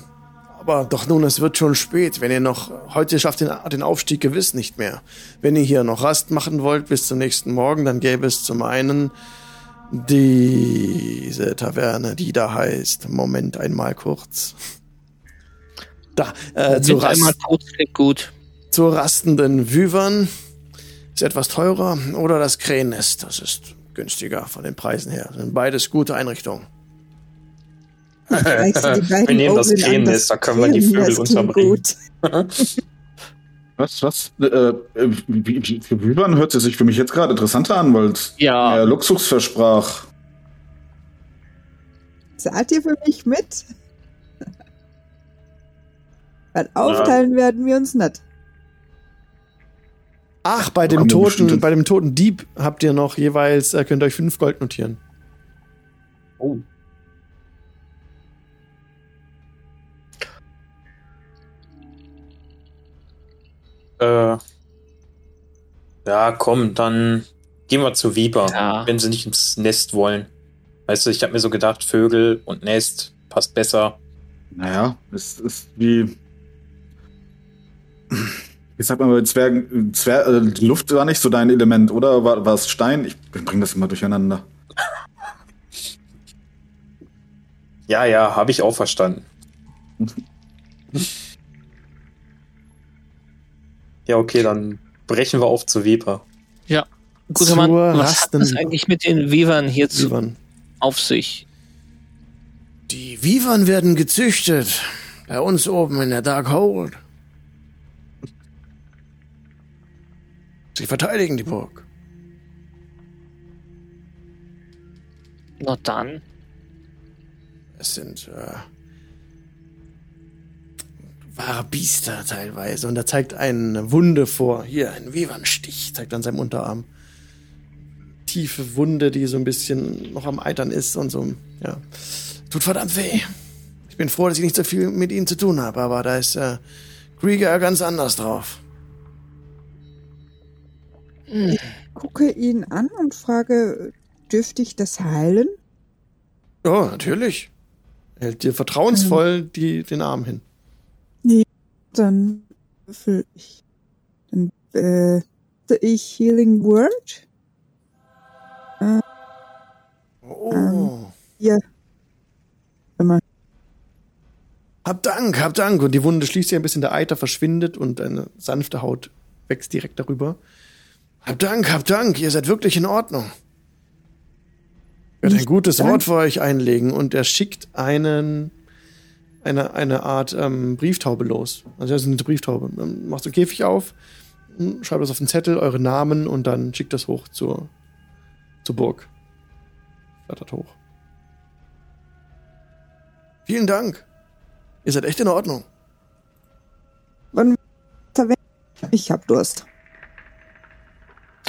aber doch nun, es wird schon spät. Wenn ihr noch, heute schafft den, den Aufstieg gewiss nicht mehr. Wenn ihr hier noch Rast machen wollt bis zum nächsten Morgen, dann gäbe es zum einen diese Taverne, die da heißt, Moment einmal kurz. Da, äh, zu, Rast, kurz klingt gut. zur rastenden Wyvern ist etwas teurer oder das Krähennest, das ist günstiger von den Preisen her. Sind beides gute Einrichtungen. (laughs) Wir nehmen das Krähennest, da können wir die Vögel unterbringen. Gut. Was, was? Äh, äh, wie- wie- für Bübern hört es sich für mich jetzt gerade interessanter an, weil es Ja. mehr Luxus versprach. Zahlt ihr für mich mit? (laughs) Weil aufteilen werden wir uns nicht. Ach, bei dem toten, bei dem toten Dieb habt ihr noch jeweils, äh, könnt ihr euch fünf Gold notieren. Oh. Äh, ja, komm, dann gehen wir zu Viper, Ja. wenn sie nicht ins Nest wollen. Weißt du, ich habe mir so gedacht, Vögel und Nest passt besser. Naja, es ist wie. Sagt man bei Zwergen, Zwer äh, die Luft war nicht so dein Element, oder? War, war es Stein? Ich bring das immer durcheinander. Ja, ja, habe ich auch verstanden. (laughs) ja, okay, dann brechen wir auf zu Viper. Guter Mann, was hat rastenden eigentlich mit den Vivern hier zu, auf sich? Die Vivern werden gezüchtet. Bei uns oben in der Dark Hold. Sie verteidigen die Burg. Na dann. Es sind äh, wahre Biester teilweise. Und er zeigt eine Wunde vor. Hier, ein Vivernstich, zeigt an seinem Unterarm. Tiefe Wunde, die so ein bisschen noch am Eitern ist und so. Ja. Tut verdammt weh. Ich bin froh, dass ich nicht so viel mit ihnen zu tun habe, aber da ist äh, Krieger ganz anders drauf. Gucke ihn an und frage, dürfte ich das heilen? Ja, natürlich. Er hält dir vertrauensvoll die, den Arm hin. Dann würfel ich. Dann äh, ich Healing Word. Oh. Ja. Immer. Hab Dank, hab Dank. Und die Wunde schließt sich ein bisschen, der Eiter verschwindet und eine sanfte Haut wächst direkt darüber. Hab Dank, hab Dank, ihr seid wirklich in Ordnung. Ich werde ein gutes Dank. Wort für euch einlegen und er schickt einen, eine, eine Art ähm, Brieftaube los. Also das ist eine Brieftaube. Ähm, Macht so einen Käfig auf, hm, schreibt das auf den Zettel, eure Namen und dann schickt das hoch zur, zur Burg. Flattert hoch. Vielen Dank. Ihr seid echt in Ordnung. Wann? Ich hab Durst.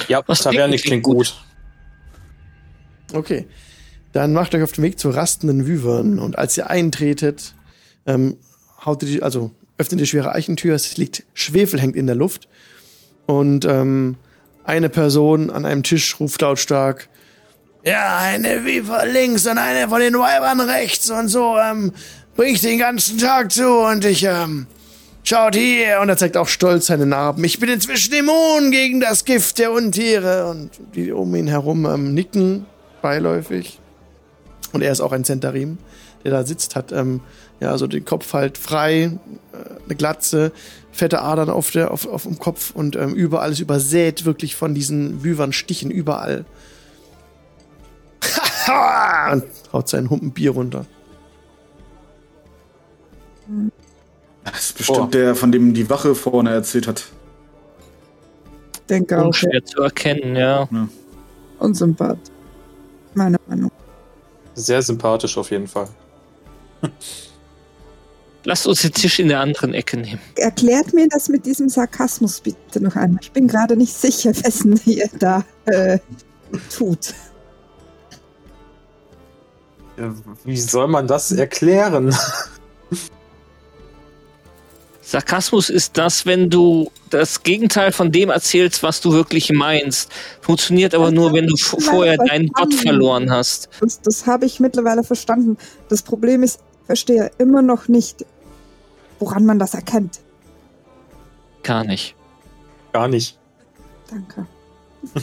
Ja, Was Taverne klingt klingt gut. gut. Okay. Dann macht euch auf den Weg zur rastenden Wyvern und als ihr eintretet, ähm, haut die, also öffnet die schwere Eichentür, es liegt Schwefel hängt in der Luft und ähm, eine Person an einem Tisch ruft lautstark Ja, eine Viper links und eine von den Weibern rechts und so, ähm, bring ich den ganzen Tag zu und ich, ähm, schaut hier und er zeigt auch stolz seine Narben. Ich bin inzwischen immun gegen das Gift der Untiere und die um ihn herum ähm, nicken beiläufig. Und er ist auch ein Zentarim, der da sitzt, hat, ähm, ja, so den Kopf halt frei, äh, eine Glatze, fette Adern auf, der, auf, auf dem Kopf und ähm, überall ist übersät wirklich von diesen Wyvern-Stichen, überall. (laughs) und haut seinen Humpen Bier runter. Das ist bestimmt Oh. der, von dem die Wache vorne erzählt hat. Denke auch, Unschwer zu erkennen, ja. unsympath. Meine Meinung. Sehr sympathisch auf jeden Fall. (laughs) Lasst uns den Tisch in der anderen Ecke nehmen. Erklärt mir das mit diesem Sarkasmus bitte noch einmal. Ich bin gerade nicht sicher, (laughs) wessen ihr da äh, tut. Wie soll man das erklären? (laughs) Sarkasmus ist das, wenn du das Gegenteil von dem erzählst, was du wirklich meinst. Funktioniert aber nur, wenn du vorher deinen Gott verloren hast. Das, das habe ich mittlerweile verstanden. Das Problem ist, verstehe immer noch nicht, woran man das erkennt. Gar nicht. Gar nicht. Danke.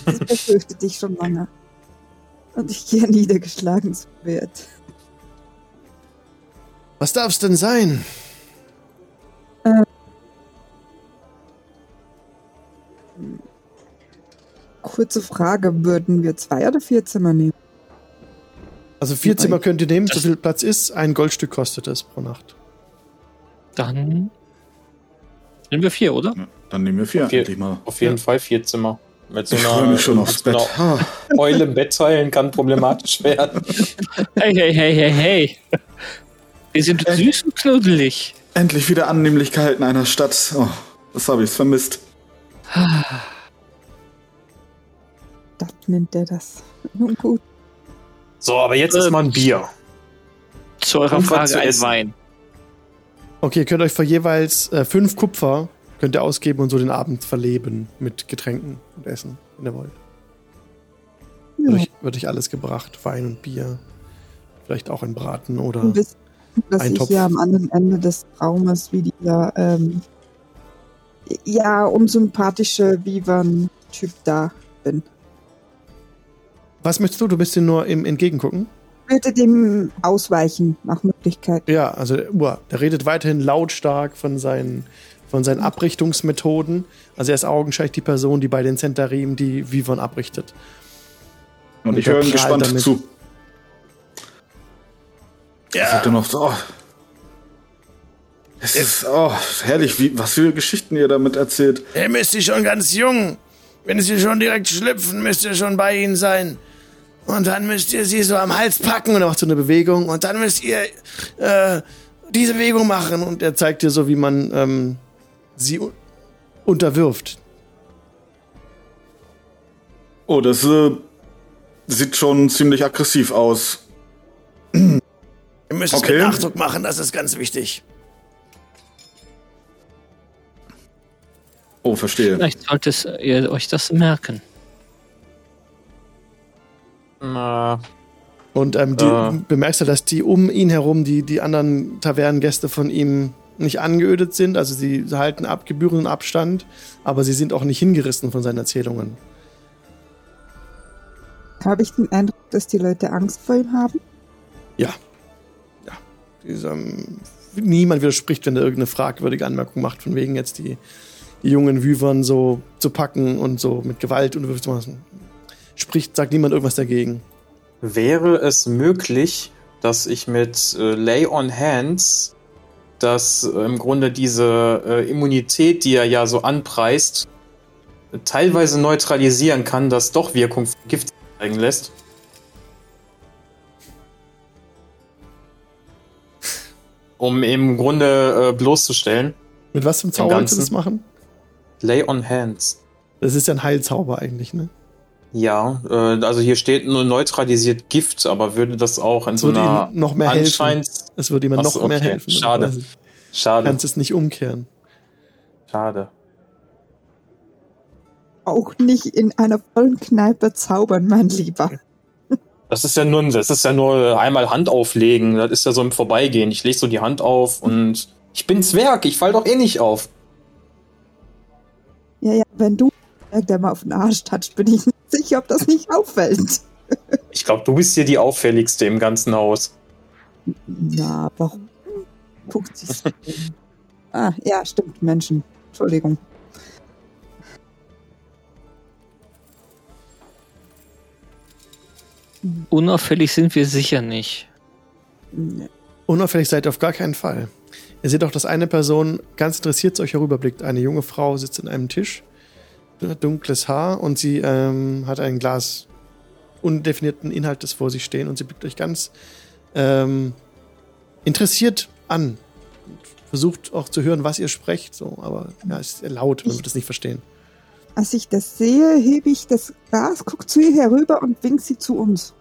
Das befürchtete ich schon lange. Und ich gehe niedergeschlagen zu Bett. Was darf's denn sein? Kurze Frage, würden wir zwei oder vier Zimmer nehmen? Also vier Nein. Zimmer könnt ihr nehmen, so viel Platz ist. Ein Goldstück kostet es pro Nacht. Dann nehmen wir vier, oder? Ja, dann nehmen wir vier, Vier. endlich mal. Auf jeden Ja. Fall vier Zimmer. Mit so Ich freue einer, mich schon aufs einer Bett. Eule im Bett teilen kann problematisch (laughs) werden. Hey, hey, hey, hey, hey. Wir sind süß und knuddelig. Endlich wieder Annehmlichkeiten einer Stadt. Oh, das habe ich vermisst. (sighs) Das nennt er das. Nun gut. So, aber jetzt ist mal ein Bier. Zu eurer Frage zu ein. Wein. Okay, ihr könnt euch für jeweils äh, fünf Kupfer könnt ihr ausgeben und so den Abend verleben mit Getränken und Essen, wenn ihr wollt. Wird, Ja. euch, wird euch alles gebracht, Wein und Bier. Vielleicht auch ein Braten oder. Und wissen, dass Ein ich Topf. ja am anderen Ende des Raumes wie dieser ähm, ja unsympathische Vivan-Typ da bin. Was möchtest du? Du bist dir nur im Entgegengucken? Ich würde dem ausweichen nach Möglichkeit. Ja, also der, uah, der redet weiterhin lautstark von seinen, von seinen Abrichtungsmethoden. Also er ist augenscheinlich die Person, die bei den Zentarim die Vivon abrichtet. Und Und ich höre ihm gespannt damit. zu. Ja. Sagt er noch so, oh. Es ist oh, herrlich, wie, was für Geschichten ihr damit erzählt. Er müsst ihr schon ganz jung. Wenn sie schon direkt schlüpfen, müsst ihr schon bei ihnen sein. Und dann müsst ihr sie so am Hals packen und er macht so eine Bewegung. Und dann müsst ihr äh, diese Bewegung machen. Und er zeigt dir so, wie man ähm, sie unterwirft. Oh, das äh, sieht schon ziemlich aggressiv aus. Ihr müsst es Okay. mit Nachdruck machen, das ist ganz wichtig. Oh, verstehe. Vielleicht solltet ihr euch das merken. Na, Und ähm, die, Ah. bemerkst du, dass die um ihn herum, die, die anderen Tavernengäste von ihm nicht angeödet sind. Also sie halten ab, gebührenden Abstand, aber sie sind auch nicht hingerissen von seinen Erzählungen. Habe ich den Eindruck, dass die Leute Angst vor ihm haben? Ja. Ja. Diesem, niemand widerspricht, wenn er irgendeine fragwürdige Anmerkung macht, von wegen jetzt die, die jungen Wyvern so zu packen und so mit Gewalt und zu machen. Spricht, sagt niemand irgendwas dagegen. wäre es möglich, dass ich mit äh, Lay on Hands dass äh, im Grunde diese äh, Immunität, die er ja so anpreist, teilweise neutralisieren kann, dass doch Wirkung von Gift zeigen lässt. Um im Grunde äh, bloßzustellen. Mit was einem Zauber willst du das machen? Lay on Hands. Das ist ja ein Heilzauber eigentlich, ne? Ja, äh, also hier steht nur neutralisiert Gift, aber würde das auch in Es so würde einer ihm noch mehr helfen. anscheinend Es würde ihm noch so, mehr okay. helfen. Schade. Du schade, kannst es nicht umkehren. schade. Auch nicht in einer vollen Kneipe zaubern, mein Lieber. Das ist ja nur, das ist ja nur einmal Hand auflegen. Das ist ja so im Vorbeigehen. Ich lege so die Hand auf und ich bin Zwerg. Ich fall doch eh nicht auf. Ja, ja, wenn du der mal auf den Arsch toucht, bin ich nicht sicher, ob das nicht auffällt. Ich glaube, du bist hier die auffälligste im ganzen Haus. Na, warum? Guckt sich Ah, ja, stimmt, Menschen. Entschuldigung. Unauffällig sind wir sicher nicht. Nee. Unauffällig seid ihr auf gar keinen Fall. Ihr seht auch, dass eine Person ganz interessiert zu euch herüberblickt. Eine junge Frau sitzt an einem Tisch, dunkles Haar und sie ähm, hat ein Glas undefinierten Inhaltes vor sich stehen und sie blickt euch ganz ähm, interessiert an. Und versucht auch zu hören, was ihr sprecht, so, aber ja, ist sehr laut, man wird das nicht verstehen. Als ich das sehe, hebe ich das Glas, guck zu ihr herüber und wink sie zu uns.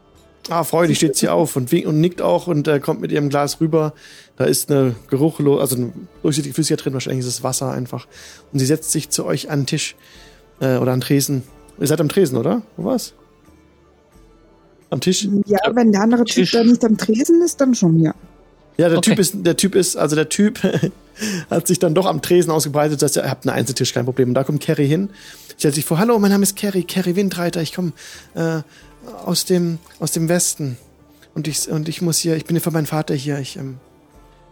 Ah, freudig steht sie auf und, winkt und nickt auch und äh, kommt mit ihrem Glas rüber. Da ist eine geruchlos, also eine durchsichtige Flüssigkeit drin, wahrscheinlich ist es Wasser einfach. Und sie setzt sich zu euch an den Tisch äh, oder an Tresen. Ihr seid am Tresen, oder? Wo war's? Am Tisch? Ja, wenn der andere Tisch. Typ da nicht am Tresen ist, dann schon, ja. Ja, der Okay. Typ ist, der Typ ist, also der Typ (laughs) hat sich dann doch am Tresen ausgebreitet, dass ihr habt einen Einzeltisch, kein Problem. Und da kommt Carrie hin, stellt sich vor, hallo, mein Name ist Carrie, Carrie Windreiter, ich komme äh, aus dem, aus dem Westen. Und ich, und ich muss hier, ich bin hier für meinen Vater hier, ich, ähm,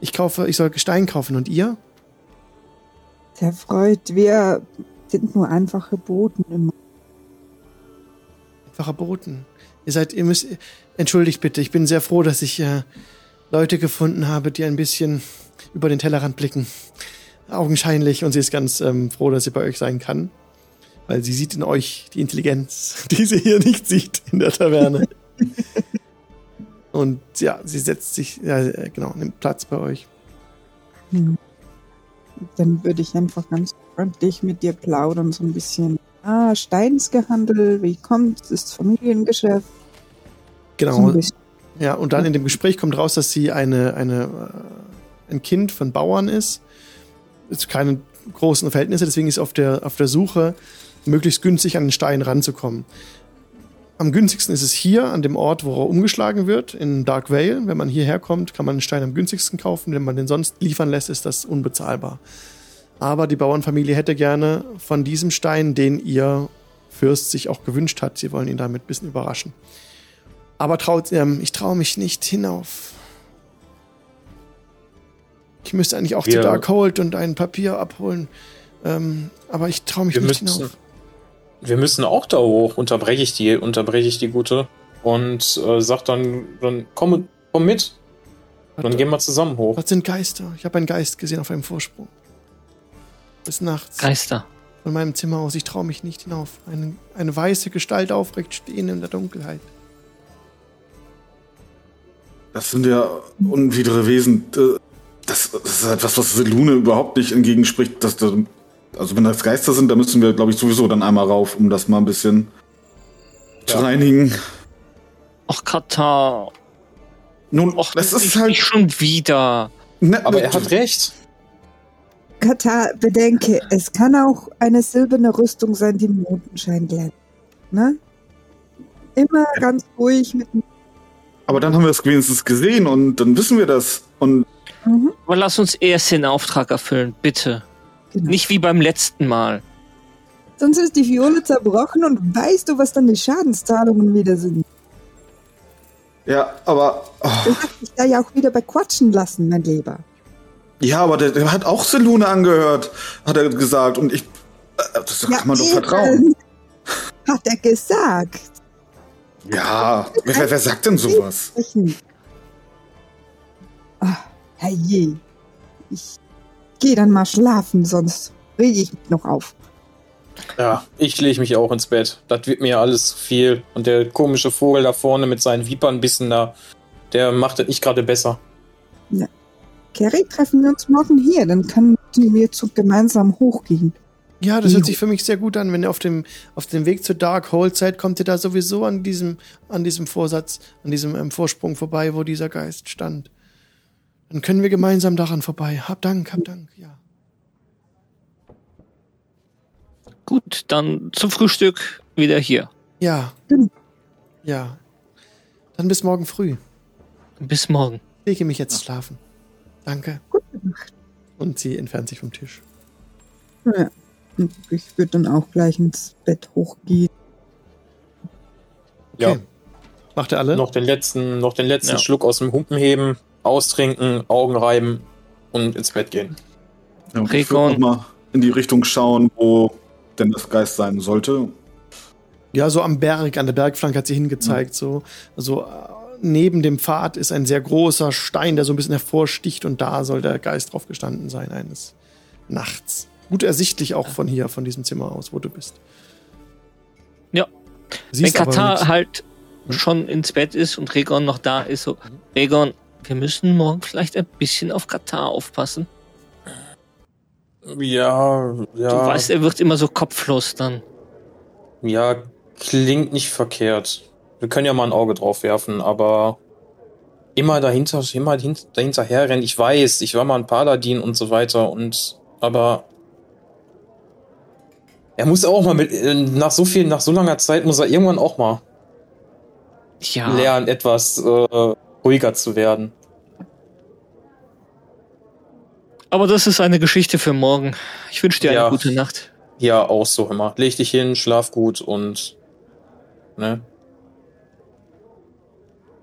ich kaufe, ich soll Gestein kaufen. Und ihr? Sehr freut. Wir sind nur einfache Boten immer. Einfacher Boten. Ihr seid, ihr müsst, entschuldigt bitte, ich bin sehr froh, dass ich äh, Leute gefunden habe, die ein bisschen über den Tellerrand blicken. Augenscheinlich. Und sie ist ganz ähm, froh, dass sie bei euch sein kann. Weil sie sieht in euch die Intelligenz, (laughs) die sie hier nicht sieht in der Taverne. Und ja, sie setzt sich, ja, äh, genau, nimmt Platz bei euch. Hm. Dann würde ich einfach ganz freundlich mit dir plaudern, so ein bisschen. Ah, Steinsgehandel, wie kommt's? Ist Familiengeschäft. So Genau. bisschen. Ja, und dann in dem Gespräch kommt raus, dass sie eine, eine, äh, ein Kind von Bauern ist. Ist keine großen Verhältnisse, deswegen ist sie auf der, auf der Suche, möglichst günstig an den Stein ranzukommen. Am günstigsten ist es hier, an dem Ort, wo er umgeschlagen wird, in Dark Vale. Wenn man hierher kommt, kann man den Stein am günstigsten kaufen. Wenn man den sonst liefern lässt, ist das unbezahlbar. Aber die Bauernfamilie hätte gerne von diesem Stein, den ihr Fürst sich auch gewünscht hat. Sie wollen ihn damit ein bisschen überraschen. Aber traut, ähm, ich traue mich nicht hinauf. Ich müsste eigentlich auch Wir- zu Darkhold und ein Papier abholen. Ähm, aber ich traue mich nicht müssen, hinauf. wir müssen auch da hoch. Unterbreche ich die, unterbreche ich die Gute und äh, sag dann, dann komm, komm mit. Dann gehen wir zusammen hoch. Was sind Geister? Ich habe einen Geist gesehen auf einem Vorsprung. Bis nachts. Geister. Von meinem Zimmer aus. Ich traue mich nicht hinauf. Eine, eine weiße Gestalt aufrecht stehen in der Dunkelheit. Das sind ja unwidere Wesen. Äh, Das, das ist etwas, was Selune überhaupt nicht entgegenspricht. Dass da, also wenn das Geister sind, da müssen wir, glaube ich, sowieso dann einmal rauf, um das mal ein bisschen zu Ja. reinigen. Ach, Katar. Nun, Och, das ist halt. nicht schon wieder. Ne, Aber er hat recht. Katar, bedenke, es kann auch eine silberne Rüstung sein, die im Mondenschein glänzt. Ne? Immer ganz ruhig mit dem Aber dann haben wir es wenigstens gesehen und dann wissen wir das. Und mhm. Aber lass uns erst den Auftrag erfüllen, bitte. genau. Nicht wie beim letzten Mal. Sonst ist die Fiole zerbrochen und weißt du, was dann die Schadenszahlungen wieder sind. ja, aber. Oh, Du hast dich da ja auch wieder bei quatschen lassen, mein Lieber. Ja, aber der, der hat auch Selune angehört, hat er gesagt. Und ich. äh, Das kann man doch vertrauen. (laughs) Hat er gesagt. Ja, wer, wer, wer sagt denn sowas? Ah, herrje. Ich geh dann mal schlafen, sonst rege ich mich noch auf. Ja, ich lege mich auch ins Bett. Das wird mir alles zu viel. Und der komische Vogel da vorne mit seinen Vipernbissen da, der macht das nicht gerade besser. Carrie, treffen wir uns morgen hier, dann können wir zu gemeinsam hochgehen. Ja, das hört sich für mich sehr gut an. Wenn ihr auf dem, auf dem Weg zur Darkhold seid, kommt ihr da sowieso an diesem, an diesem Vorsatz, an diesem ähm, Vorsprung vorbei, wo dieser Geist stand. Dann können wir gemeinsam daran vorbei. Hab Dank, hab Dank, ja. Gut, dann zum Frühstück wieder hier. Ja. Ja. Dann bis morgen früh. Bis morgen. Lege mich jetzt schlafen. Danke. Gute Nacht. Und sie entfernt sich vom Tisch. Ja. Ich würde dann auch gleich ins Bett hochgehen. Ja. Okay. Macht ihr alle? Noch den letzten, noch den letzten Ja. Schluck aus dem Humpen heben, austrinken, Augen reiben und ins Bett gehen. Ja, ich Rekon. würde mal in die Richtung schauen, wo denn das Geist sein sollte. Ja, so am Berg, an der Bergflanke hat sie hingezeigt. So, also äh, neben dem Pfad ist ein sehr großer Stein, der so ein bisschen hervorsticht und da soll der Geist drauf gestanden sein eines Nachts. Gut ersichtlich auch von hier, von diesem Zimmer aus, wo du bist. Ja. Siehst Wenn Katar halt schon ins Bett ist und Regon noch da ist, so, Regon, wir müssen morgen vielleicht ein bisschen auf Katar aufpassen. Ja, ja. Du weißt, er wird immer so kopflos dann. Ja, klingt nicht verkehrt. Wir können ja mal ein Auge drauf werfen, aber immer dahinter, immer dahin- dahinterher rennen. Ich weiß, ich war mal ein Paladin und so weiter und, aber er muss auch mal mit, äh, nach so viel, nach so langer Zeit muss er irgendwann auch mal Ja. lernen, etwas äh, ruhiger zu werden. Aber das ist eine Geschichte für morgen. Ich wünsche dir Ja. eine gute Nacht. Ja, auch so immer. Leg dich hin, schlaf gut und, ne?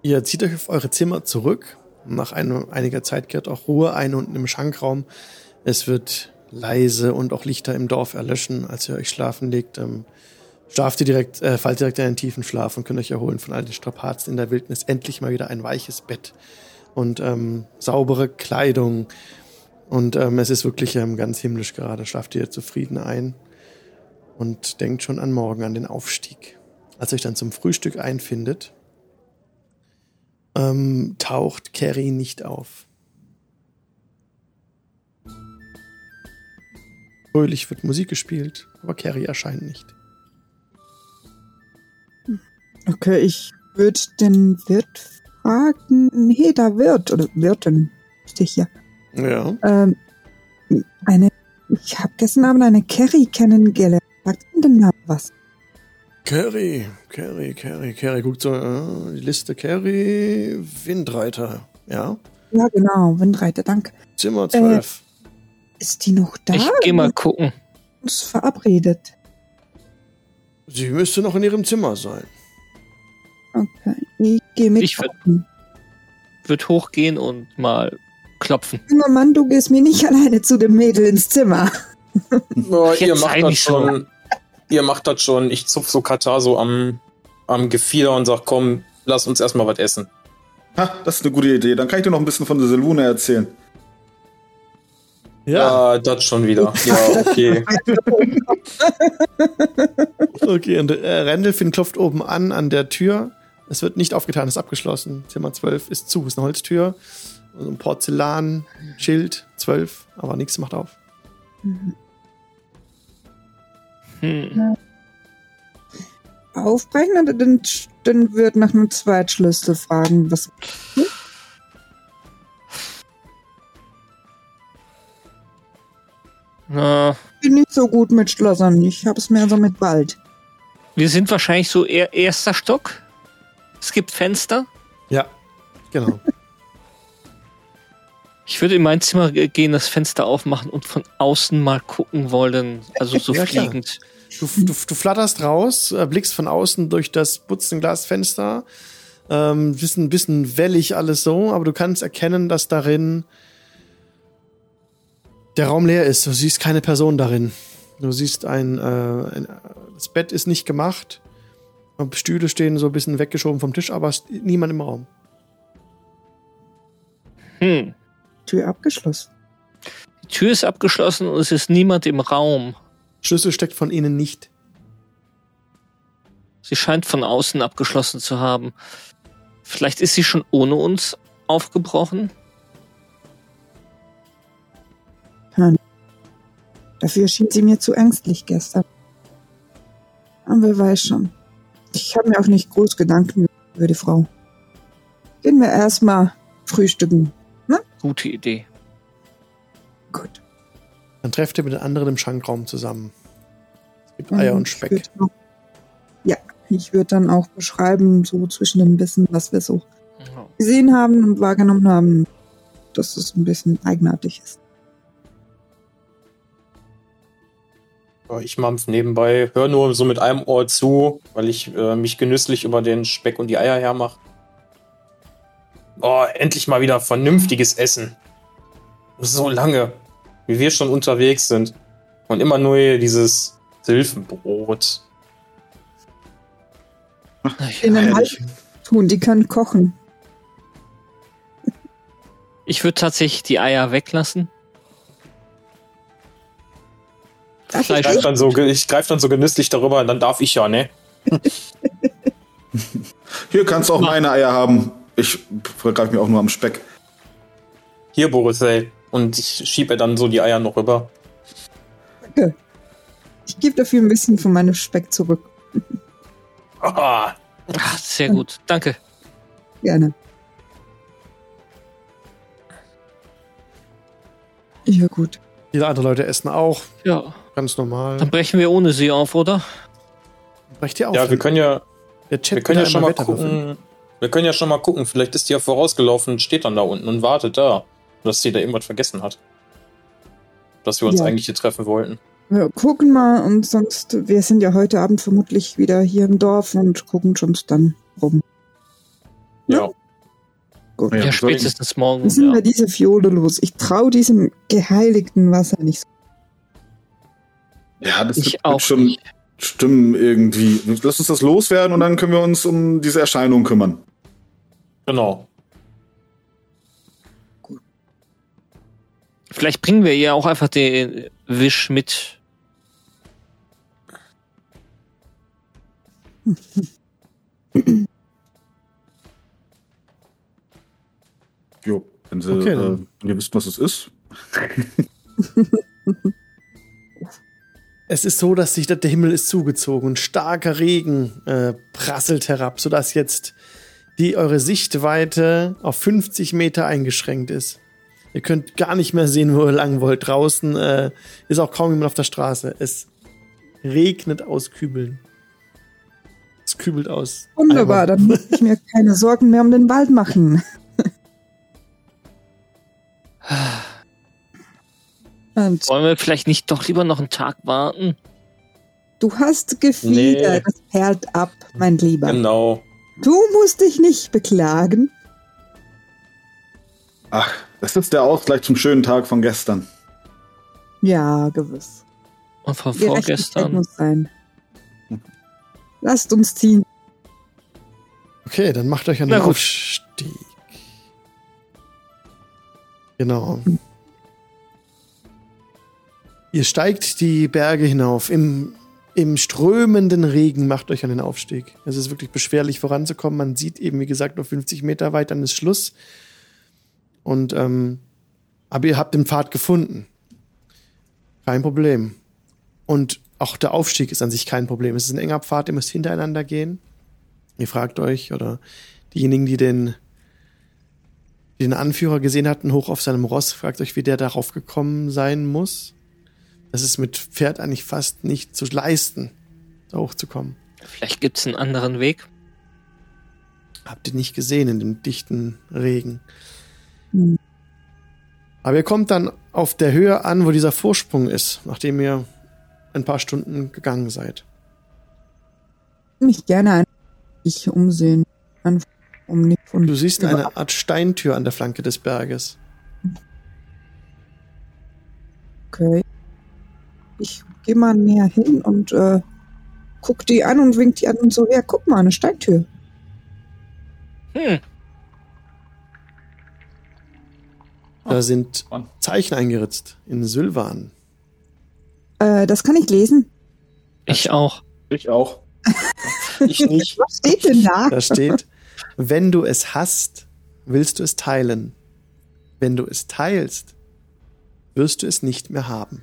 Ihr zieht euch auf eure Zimmer zurück. Nach einem, einiger Zeit kehrt auch Ruhe ein unten im Schankraum. Es wird leise und auch Lichter im Dorf erlöschen, als ihr euch schlafen legt. Ähm, schlaft ihr direkt, äh, fallt direkt in einen tiefen Schlaf und könnt euch erholen von all den Strapazen in der Wildnis. Endlich mal wieder ein weiches Bett und ähm, saubere Kleidung. Und ähm, es ist wirklich ähm, ganz himmlisch gerade. Schlaft ihr zufrieden ein und denkt schon an morgen, an den Aufstieg. Als ihr euch dann zum Frühstück einfindet, ähm, taucht Carrie nicht auf. Fröhlich wird Musik gespielt, aber Carrie erscheint nicht. Okay, ich würde den Wirt fragen. Nee, da Wirt oder Wirtin. Richtig, ja. Ja. Ähm, eine, ich habe gestern Abend eine Carrie kennengelernt. Sagt Ihnen den Namen was? Carrie, Carrie, Carrie, Carrie. Guckt so, äh, die Liste Carrie, Windreiter. Ja. Ja, genau, Windreiter, danke. Zimmer 12. Ist die noch da? Ich geh mal gucken. Uns verabredet. Sie müsste noch in ihrem Zimmer sein. Okay, ich gehe mit. Ich würd- gucken. Wird hochgehen und mal klopfen. Junger Mann, du gehst mir nicht (laughs) alleine zu dem Mädel ins Zimmer. Oh, ihr macht das schon. Ihr macht das schon. Ich zupf so Katar so am, am Gefieder und sag, komm, lass uns erstmal was essen. Ha, das ist eine gute Idee. Dann kann ich dir noch ein bisschen von der Selune erzählen. Ja, das schon wieder. Ja, okay. (laughs) Okay, und äh, Randolphin klopft oben an, an der Tür. Es wird nicht aufgetan, ist abgeschlossen. Zimmer 12 ist zu, ist eine Holztür. So ein Porzellan, Schild, 12, aber nichts macht auf. Hm. Aufbrechen oder den, den wird nach einem Zweitschlüssel fragen. Was? Na, Ich bin nicht so gut mit Schlössern. Ich habe es mehr so mit Wald. wir sind wahrscheinlich so eher erster Stock. Es gibt Fenster. Ja, genau. Ich würde in mein Zimmer ge- gehen, das Fenster aufmachen und von außen mal gucken wollen. Also so (laughs) Ja, fliegend. Du, du, du flatterst raus, äh, blickst von außen durch das Butzenglasfenster. Ähm, bisschen, bisschen wellig alles so, aber du kannst erkennen, dass darin der Raum leer ist. Du siehst keine Person darin. Du siehst ein, äh, ein das Bett ist nicht gemacht. Stühle stehen so ein bisschen weggeschoben vom Tisch, aber es ist niemand im Raum. Hm. Tür abgeschlossen. Die Tür ist abgeschlossen und es ist niemand im Raum. Schlüssel steckt von ihnen nicht. Sie scheint von außen abgeschlossen zu haben. Vielleicht ist sie schon ohne uns aufgebrochen. Dafür schien sie mir zu ängstlich gestern. Aber wer weiß schon. Ich habe mir auch nicht groß Gedanken über die Frau. Gehen wir erstmal frühstücken. Gute Idee. Gut. Dann trefft ihr mit den anderen im Schankraum zusammen. Es gibt Eier und Ich Speck. noch- Ja, Ich würde dann auch beschreiben, so zwischen ein bisschen, was wir so gesehen haben und wahrgenommen haben, dass es ein bisschen eigenartig ist. Ich mampf nebenbei, hör nur so mit einem Ohr zu, weil ich äh, mich genüsslich über den Speck und die Eier hermache. Oh, endlich mal wieder vernünftiges Essen. So lange, wie wir schon unterwegs sind. Und immer nur hier dieses Silfenbrot. In einem tun, die können kochen. Ich würde tatsächlich die Eier weglassen. Ich greife dann, so, ich greif dann so genüsslich darüber und dann darf ich ja, ne? (laughs) (laughs) Hier kannst du auch meine Eier haben. Ich vergreife mich auch nur am Speck. Hier, Boris, ey. Und ich schiebe dann so die Eier noch rüber. Danke. Ich gebe dafür ein bisschen von meinem Speck zurück. Ah, Ah, sehr gut, danke. Gerne. Ja, gut. Viele andere Leute essen auch. Ja, Ganz normal. dann brechen wir ohne sie auf, oder? Brecht ihr auf. ja, wir können ja, wir können ja schon mal Wetter würfeln. Wir können ja schon mal gucken. Vielleicht ist die ja vorausgelaufen und steht dann da unten und wartet da. Dass sie da irgendwas vergessen hat. Dass wir uns Ja. eigentlich hier treffen wollten. Wir gucken mal und sonst, wir sind ja heute Abend vermutlich wieder hier im Dorf und gucken uns dann rum. Ja. Gut. Ja, spätestens morgen. Wie sind Ja. wir diese Fiole los? Ich traue diesem geheiligten Wasser nicht. so. Ja, das Ich wird, auch schon nicht. stimmen irgendwie. Lass uns das loswerden und dann können wir uns um diese Erscheinung kümmern. Genau. Vielleicht bringen wir ihr auch einfach den Wisch mit. (laughs) Jo, wenn sie, Okay, äh, wenn ihr wisst, was es ist. (laughs) Es ist so, dass sich der Himmel ist zugezogen und starker Regen äh, prasselt herab, sodass jetzt die eure Sichtweite auf 50 Meter eingeschränkt ist. Ihr könnt gar nicht mehr sehen, wo ihr lang wollt. Draußen äh, ist auch kaum jemand auf der Straße. Es regnet aus Kübeln. Es kübelt aus. Wunderbar, Eimern. dann muss ich mir keine Sorgen mehr um den Wald machen. (laughs) Und Wollen wir vielleicht nicht doch lieber noch einen Tag warten? du hast Gefieder, Nee. das perlt ab, mein Lieber. Genau. Du musst dich nicht beklagen. Ach, das ist der Ausgleich zum schönen Tag von gestern. Ja, gewiss. Und von Gerechtigkeit vorgestern? muss sein. Lasst uns ziehen. Okay, dann macht euch einen Na. Aufstieg. Genau. Ihr steigt die Berge hinauf. Im, Im strömenden Regen macht euch einen Aufstieg. Es ist wirklich beschwerlich voranzukommen. Man sieht eben, wie gesagt, nur 50 Meter weit, dann ist Schluss. Und, ähm, aber ihr habt den Pfad gefunden. Kein Problem. Und auch der Aufstieg ist an sich kein Problem. Es ist ein enger Pfad, ihr müsst hintereinander gehen. Ihr fragt euch, oder diejenigen, die den, die den Anführer gesehen hatten, hoch auf seinem Ross, fragt euch, wie der darauf gekommen sein muss. Das ist mit Pferd eigentlich fast nicht zu leisten, da hochzukommen. Vielleicht gibt's einen anderen Weg. Habt ihr nicht gesehen in dem dichten Regen. Hm. Aber ihr kommt dann auf der Höhe an, wo dieser Vorsprung ist, nachdem ihr ein paar Stunden gegangen seid. Mich gerne ein ich umsehen. Um nicht von Du siehst eine Art Steintür an der Flanke des Berges. Okay. Ich gehe mal näher hin und äh, guck die an und wink die an und so, ja, guck mal, eine Steintür. Hm, Da sind. Zeichen eingeritzt in Sylvan. Äh, das kann ich lesen. ich auch. Ich auch. (laughs) Ich nicht. Was steht denn da? Da steht, wenn du es hast, willst du es teilen. Wenn du es teilst, wirst du es nicht mehr haben.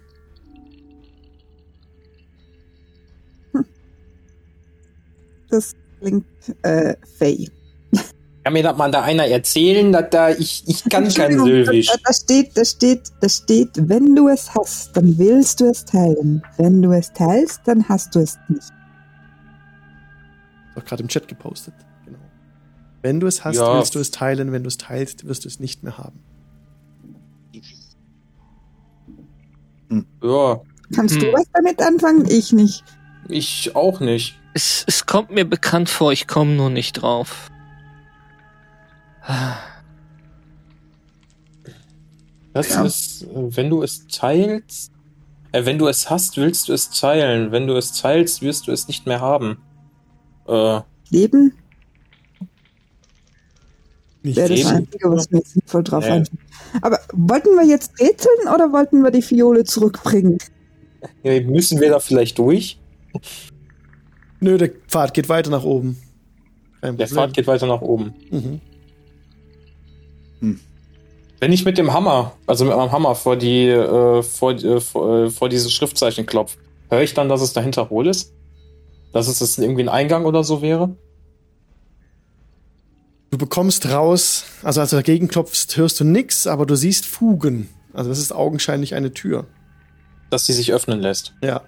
Das klingt äh, fey. Kann mir das mal da einer erzählen, dass da ich, ich kann kein Silbisch. Da, da steht, da steht, da steht, wenn du es hast, dann willst du es teilen. Wenn du es teilst, dann hast du es nicht. Auch gerade im Chat gepostet. Genau. Wenn du es hast, Ja. willst du es teilen. Wenn du es teilst, wirst du es nicht mehr haben. Ja, Kannst du Hm. was damit anfangen? Ich nicht. ich auch nicht. Es, es kommt mir bekannt vor, ich komme nur nicht drauf. Das Ja. ist, wenn du es teilst, äh, wenn du es hast, willst du es teilen. Wenn du es teilst, wirst du es nicht mehr haben. Äh, Leben Nicht wäre das? Einzige, was mir sinnvoll drauf Nee. einfällt. Aber wollten wir jetzt rätseln oder wollten wir die Fiole zurückbringen? ja, müssen wir da vielleicht durch? Nö, der Pfad geht weiter nach oben. Kein Der. Pfad geht weiter nach oben. Mhm. Wenn ich mit dem Hammer, also mit meinem Hammer vor die, äh, vor, äh, vor, äh, vor diese Schriftzeichen klopf, höre ich dann, dass es dahinter hohl ist? Dass es das irgendwie ein Eingang oder so wäre? Du bekommst raus, also als du dagegen klopfst, hörst du nix, aber du siehst Fugen. Also das ist augenscheinlich eine Tür. Dass sie sich öffnen lässt. Ja.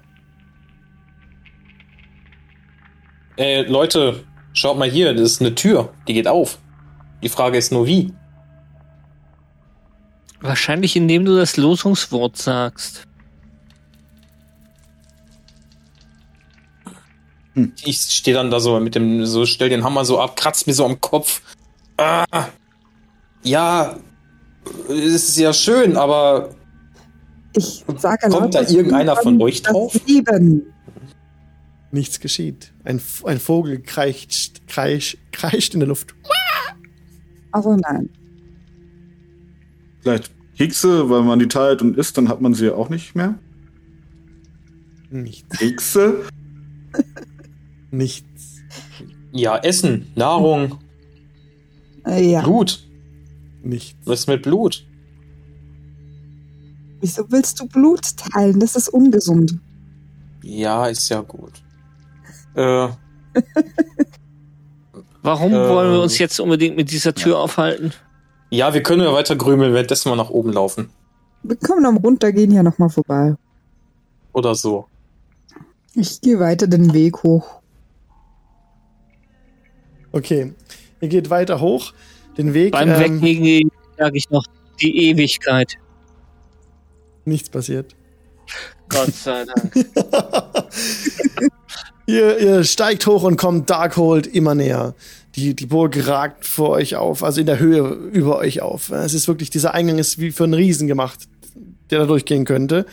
Ey, Leute, schaut mal hier, das ist eine Tür, die geht auf. Die Frage ist nur wie. Wahrscheinlich indem du das Losungswort sagst. Ich stehe dann da so mit dem, so stell den Hammer so ab, kratzt mir so am Kopf. Ah, ja, es ist ja schön, aber Ich sage Kommt da irgendeiner von euch drauf? Leben. Nichts geschieht. Ein, ein Vogel kreischt, kreischt, kreischt in der Luft. Also nein. Vielleicht Kekse, weil man die teilt und isst, dann hat man sie ja auch nicht mehr. Nichts. Kekse? (laughs) Nichts. ja, Essen, Nahrung, Äh, ja. Blut. Nichts. Was ist mit Blut? Wieso willst du Blut teilen? Das ist ungesund. Ja, ist ja gut. Äh, Warum Ähm. wollen wir uns jetzt unbedingt mit dieser Tür aufhalten? ja, wir können ja weiter grümeln, währenddessen wir nach oben laufen. Wir können am Runtergehen ja nochmal vorbei. Oder so. Ich gehe weiter den Weg hoch. Okay. Ihr geht weiter hoch. Den Weg. Beim ähm, Weggehen sage ich noch die Ewigkeit. nichts passiert. Gott sei Dank. (laughs) Ihr, ihr steigt hoch und kommt Darkhold immer näher. Die, die Burg ragt vor euch auf, also in der Höhe über euch auf. Es ist wirklich, dieser Eingang ist wie für einen Riesen gemacht, der da durchgehen könnte.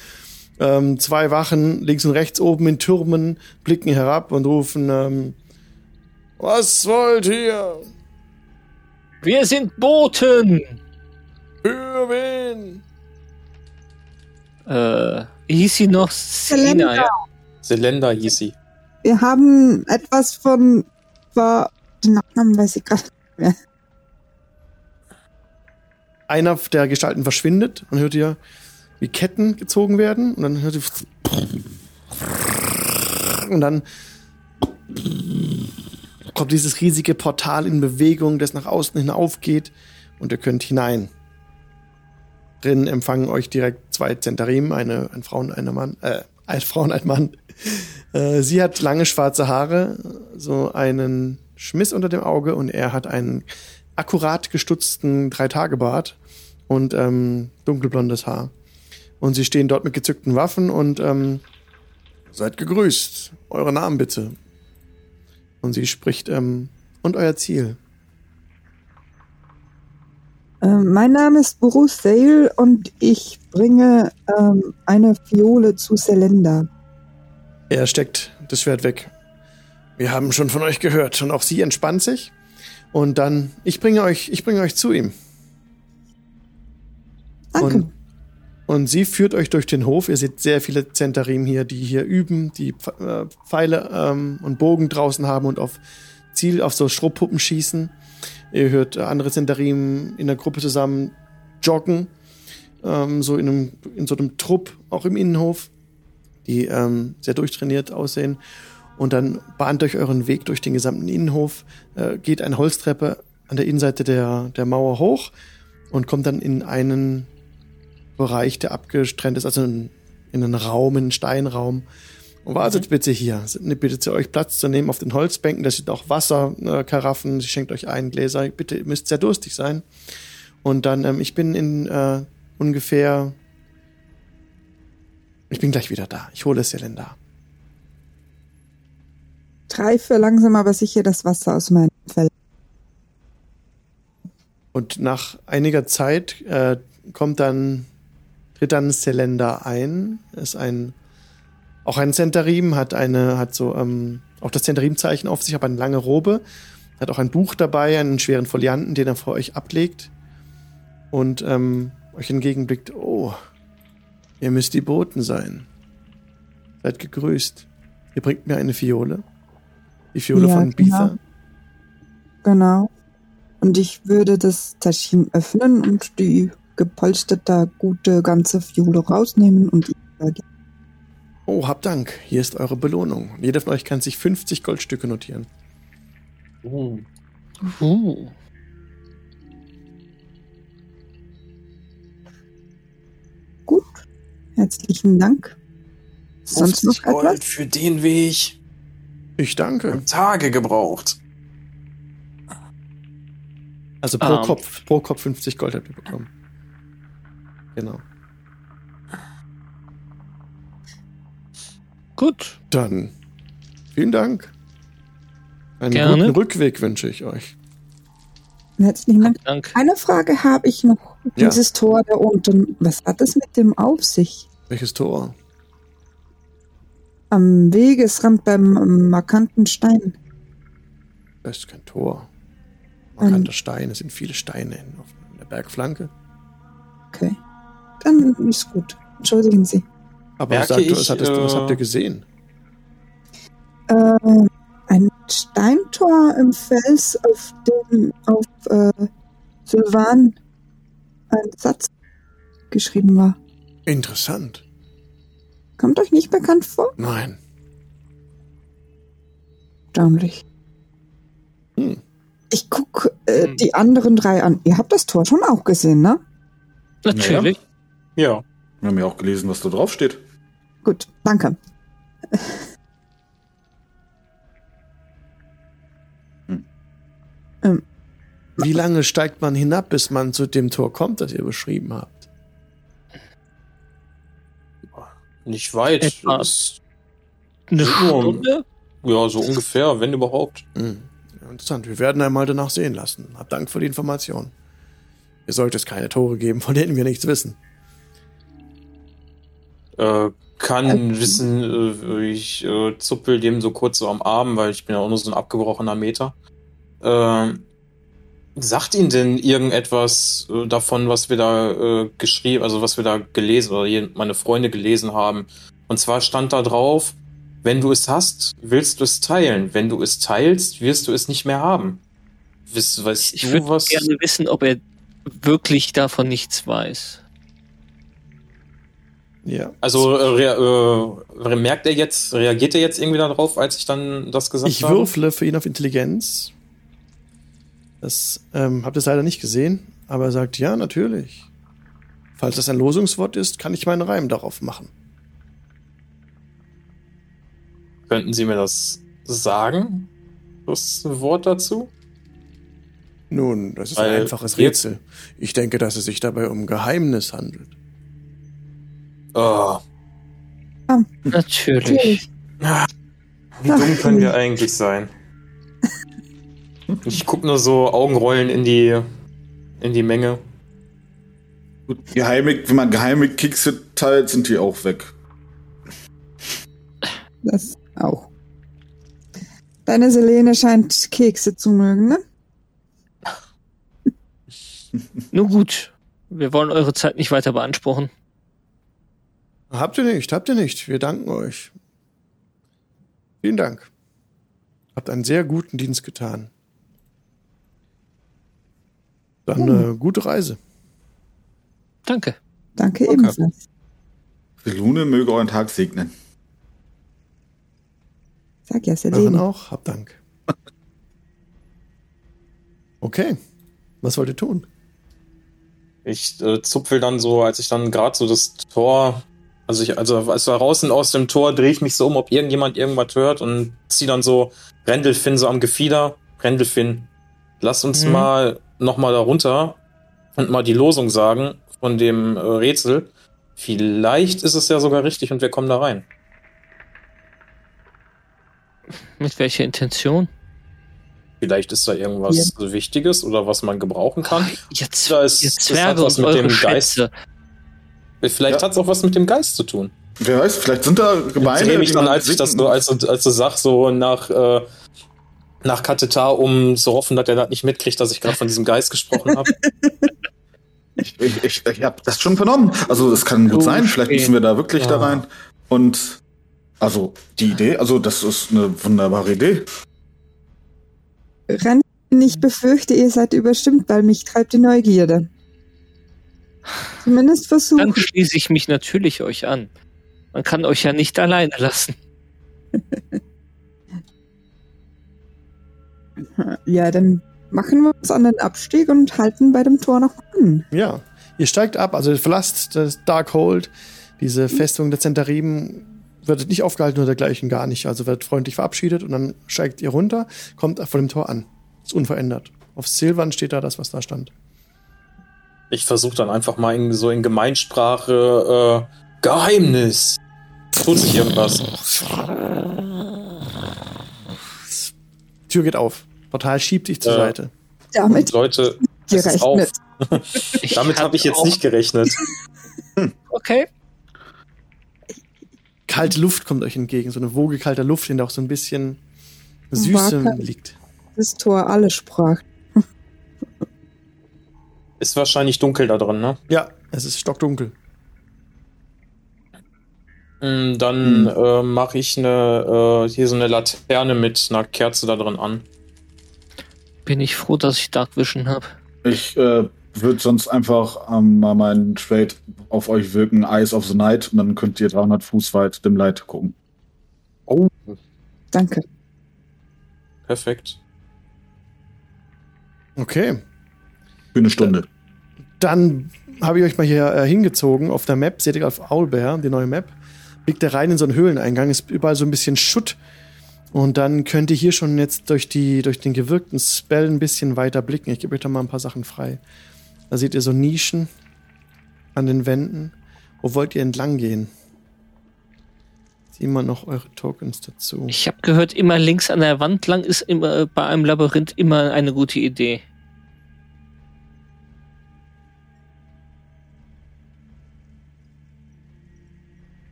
Ähm, zwei Wachen links und rechts oben in Türmen blicken herab und rufen, ähm, was wollt ihr? Wir sind Boten! Für wen? Äh, hieß sie noch Selina, ja? Selenda hieß sie. Wir haben etwas von. War, den Nachnamen weiß ich gerade. Einer der Gestalten verschwindet und hört ihr, wie Ketten gezogen werden und dann hört ihr und dann kommt dieses riesige Portal in Bewegung, das nach außen hin aufgeht und ihr könnt hinein. Drin empfangen euch direkt zwei Zentarim, eine, ein Frau und ein Mann, äh, eine Frau und ein Mann. Äh, sie hat lange schwarze Haare, so einen Schmiss unter dem Auge und er hat einen akkurat gestutzten Dreitagebart und ähm, dunkelblondes Haar. Und sie stehen dort mit gezückten Waffen und ähm, seid gegrüßt. Eure Namen bitte. Und sie spricht, ähm, und euer Ziel. Ähm, mein Name ist Bruce Sale und ich bringe ähm, eine Fiole zu Selenda. Er steckt das Schwert weg. Wir haben schon von euch gehört und auch sie entspannt sich. Und dann, ich bringe euch, ich bringe euch zu ihm. Danke. Und, und sie führt euch durch den Hof. Ihr seht sehr viele Zentarim hier, die hier üben, die äh, Pfeile ähm, und Bogen draußen haben und auf Ziel, auf so Schrubpuppen schießen. Ihr hört andere Zentarim in der Gruppe zusammen joggen, ähm, so in, einem, in so einem Trupp, auch im Innenhof, die ähm, sehr durchtrainiert aussehen. Und dann bahnt euch euren Weg durch den gesamten Innenhof, äh, geht eine Holztreppe an der Innenseite der, der Mauer hoch und kommt dann in einen Bereich, der abgestrennt ist, also in, in einen Raum, in einen Steinraum. Wartet bitte hier. Ne, Bitte zu euch Platz zu nehmen auf den Holzbänken. Da sind auch Wasserkaraffen. Sie schenkt euch ein Gläser. Bitte, ihr müsst sehr durstig sein. Und dann, ähm, ich bin in äh, ungefähr. Ich bin gleich wieder da. Ich hole Selenda. Treife langsam aber sicher das Wasser aus meinem Fell. Und nach einiger Zeit äh, kommt dann, tritt dann Selenda ein. Ist ein, auch ein Zentarim, hat eine, hat so, ähm, auch das Zentarim-Zeichen auf sich, aber eine lange Robe. Hat auch ein Buch dabei, einen schweren Folianten, den er vor euch ablegt. Und ähm, euch entgegenblickt, oh, ihr müsst die Boten sein. Seid gegrüßt. Ihr bringt mir eine Fiole. Die Fiole Ja, von Bitha. Genau. Und ich würde das Täschchen öffnen und die gepolsterte, gute ganze Fiole rausnehmen und. Oh, habt Dank. Hier ist eure Belohnung. Jeder von euch kann sich 50 Goldstücke notieren. Uh, Uh. Gut. Herzlichen Dank. Sonst noch 50 Gold etwas? für den Weg. Ich danke. Tage gebraucht. Also pro Ähm. Kopf, pro Kopf 50 Gold habt ihr bekommen. Genau. Gut. Dann vielen Dank. Einen Gerne. guten Rückweg wünsche ich euch. Herzlichen Dank. Danke. Eine Frage habe ich noch. Ja. Dieses Tor da unten, was hat es mit dem auf sich? Welches Tor? Am Wegesrand beim markanten Stein. Das ist kein Tor. Ähm. Markanter Stein, es sind viele Steine in, auf der Bergflanke. Okay. Dann ist gut. Entschuldigen Sie. Aber Merke sag, du, ich, was, hattest, du- was äh, habt ihr gesehen? Äh, ein Steintor im Fels, auf dem auf äh, Sylvan ein Satz geschrieben war. Interessant. Kommt euch nicht bekannt vor? Nein. Erstaunlich. Hm. Ich guck äh, Hm. die anderen drei an. Ihr habt das Tor schon auch gesehen, ne? Natürlich. Ja. Wir haben ja auch gelesen, was da drauf steht. Gut, danke. Wie lange steigt man hinab, bis man zu dem Tor kommt, das ihr beschrieben habt? Nicht weit. Etwa. Eine. Stunde? ja, so ungefähr, wenn überhaupt. Hm. Ja, interessant. Wir werden einmal danach sehen lassen. Hab Dank für die Information. Ihr sollt es keine Tore geben, von denen wir nichts wissen. Äh, kann Okay. wissen, äh, ich äh, zuppel dem so kurz so am Arm, weil ich bin ja auch nur so ein abgebrochener Meter. Äh, sagt Ihnen denn irgendetwas äh, davon, was wir da äh, geschrieben, also was wir da gelesen oder meine Freunde gelesen haben? Und zwar stand da drauf, wenn du es hast, willst du es teilen. Wenn du es teilst, wirst du es nicht mehr haben. Weißt, weißt Ich würde was? gerne wissen, ob er wirklich davon nichts weiß. Ja. Also äh, äh, merkt er jetzt, reagiert er jetzt irgendwie darauf, als ich dann das gesagt Ich habe? würfle für ihn auf Intelligenz. Das ähm, habt ihr leider nicht gesehen, aber er sagt, ja, natürlich. Falls das ein Losungswort ist, kann ich meinen Reim darauf machen. Könnten Sie mir das sagen? Das Wort dazu? Nun, das ist Weil ein einfaches Rätsel. Ich denke, dass es sich dabei um Geheimnis handelt. Oh, Natürlich. wie dumm können wir eigentlich sein? Ich guck nur so Augenrollen in die in die Menge. Gut, geheime, wenn man geheime Kekse teilt, sind die auch weg. Das auch. Deine Selene scheint Kekse zu mögen, ne? (laughs) Nun gut. Wir wollen eure Zeit nicht weiter beanspruchen. Habt ihr nicht, habt ihr nicht. Wir danken euch. Vielen Dank. Habt einen sehr guten Dienst getan. Dann äh, gute Reise. Danke. Danke Okay. ebenfalls. Lune möge euren Tag segnen. Sag ja, Euren Selene. auch. Habt Dank. (laughs) Okay. Was wollt ihr tun? Ich äh, zupfel dann so, als ich dann gerade so das Tor Also ich, also als wir draußen aus dem Tor drehe ich mich so um, ob irgendjemand irgendwas hört und zieh dann so Rendelfinn so am Gefieder. Rendelfinn, lass uns Mhm. mal nochmal da runter und mal die Losung sagen von dem äh, Rätsel. Vielleicht ist es ja sogar richtig und wir kommen da rein. Mit welcher Intention? Vielleicht ist da irgendwas Wichtiges oder was man gebrauchen kann. Jetzt, Da ist- ihr das hat Zwerge was mit dem Geist-. Vielleicht Ja. hat es auch was mit dem Geist zu tun. Wer weiß, vielleicht sind da Ich Gemeinde. drehe mich die dann, als ich das so, als, du- als du sagst, so nach, äh, nach Katetar, um zu hoffen, dass er das nicht mitkriegt, dass ich gerade von diesem Geist gesprochen habe. (laughs) Ich, ich, ich, ich habe das schon vernommen. Also es kann gut Oh, sein. Vielleicht müssen wir da wirklich da Ja. rein. Und also die Idee, also das ist eine wunderbare Idee. Ran, ich befürchte, ihr seid überstimmt, weil mich treibt die Neugierde. Zumindest Dann versuchen. schließe ich mich natürlich euch an. Man kann euch ja nicht alleine lassen. (laughs) (laughs) Ja, dann machen wir uns an den Abstieg und halten bei dem Tor noch an. Ja, ihr steigt ab, also ihr verlasst das Darkhold, diese Festung der Zentariben, werdet nicht aufgehalten oder dergleichen gar nicht. Also werdet freundlich verabschiedet und dann steigt ihr runter, kommt vor dem Tor an. Ist unverändert. Auf Silvan steht da das, was da stand. Ich versuche dann einfach mal in, so in Gemeinsprache äh, Geheimnis. Tut sich irgendwas. Tür geht auf. Portal schiebt sich zur Ja. Seite. Damit Leute, ist auf. (laughs) gerechnet. Damit habe ich jetzt auch- nicht gerechnet. (laughs) Okay. Kalte Luft kommt euch entgegen, so eine Woge kalter Luft, in der auch so ein bisschen Süße liegt. Das Tor alle sprach. (laughs) Ist wahrscheinlich dunkel da drin, ne? Ja, es ist stockdunkel. Mm, Dann äh, mache ich eine, äh, hier so eine Laterne mit einer Kerze da drin an. Bin ich froh, dass ich Dark Vision habe. Ich äh, würde sonst einfach ähm, mal meinen Trade auf euch wirken, Eyes of the Night, und dann könnt ihr 300 Fuß weit dem Light gucken. Danke. Perfekt. Okay. Für eine Stunde. Dann habe ich euch mal hier äh, hingezogen auf der Map. Seht ihr auf Owlbear, die neue Map. Blickt ihr rein in so einen Höhleneingang. Ist überall so ein bisschen Schutt. Und dann könnt ihr hier schon jetzt durch, die, durch den gewirkten Spell ein bisschen weiter blicken. Ich gebe euch da mal ein paar Sachen frei. Da seht ihr so Nischen an den Wänden. Wo wollt ihr entlang gehen? Wir noch eure Tokens dazu. Ich habe gehört, immer links an der Wand lang ist immer äh, bei einem Labyrinth immer eine gute Idee.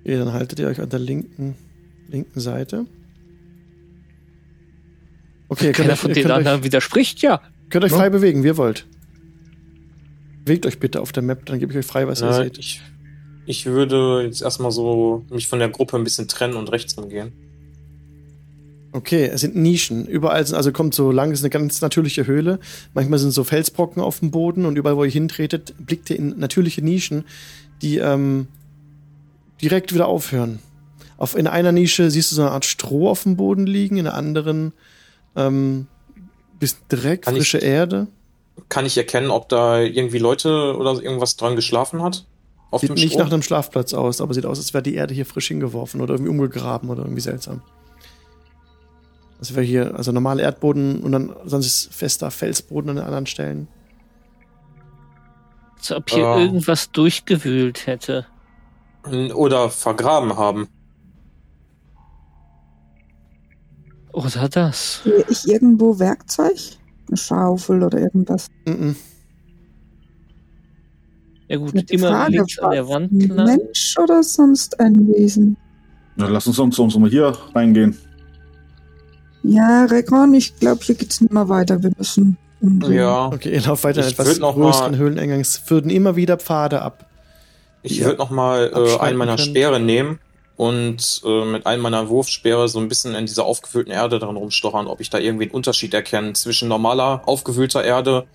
Okay, dann haltet ihr euch an der linken, linken Seite. Okay, ihr Keiner euch, von ihr den könnt euch, anderen widerspricht, ja. könnt euch Ja. frei bewegen, wie ihr wollt. Bewegt euch bitte auf der Map, dann gebe ich euch frei, was ihr Na, seht. ich, ich würde jetzt erstmal so mich von der Gruppe ein bisschen trennen und rechts rumgehen. Okay, es sind Nischen. Überall sind, also kommt so lang, es ist eine ganz natürliche Höhle. Manchmal sind so Felsbrocken auf dem Boden und überall, wo ihr hintretet, blickt ihr in natürliche Nischen, die ähm, direkt wieder aufhören. Auf, in einer Nische siehst du so eine Art Stroh auf dem Boden liegen, in der anderen ähm, bisschen Dreck, Kann ich- frische Erde. Kann ich erkennen, ob da irgendwie Leute oder irgendwas dran geschlafen hat? Auf Sieht dem nicht nach einem Schlafplatz aus, aber sieht aus, als wäre die Erde hier frisch hingeworfen oder irgendwie umgegraben oder irgendwie seltsam. Das wäre hier, also normaler Erdboden und dann sonst ist fester Felsboden an den anderen Stellen. Als ob hier Ah. irgendwas durchgewühlt hätte. Oder vergraben haben. Oder das. Sehe ich irgendwo Werkzeug? Eine Schaufel oder irgendwas? Mhm. Ja gut, Mit immer Frage, links an der? Wand Ein. Mensch oder sonst ein Wesen? Na, lass uns sonst, uns mal hier reingehen. Ja, Rekon, ich glaube, hier geht's nicht mehr weiter. Wir müssen. umdrehen. Ja. Okay, ihr lauft weiter in Ich etwas größeren Höhleneingangs, führten immer wieder Pfade ab. Ich würde noch mal äh, einen meiner können. Speere nehmen und äh, mit einem meiner Wurfspeere so ein bisschen in dieser aufgefüllten Erde dran rumstochern, ob ich da irgendwie einen Unterschied erkenne zwischen normaler aufgewühlter Erde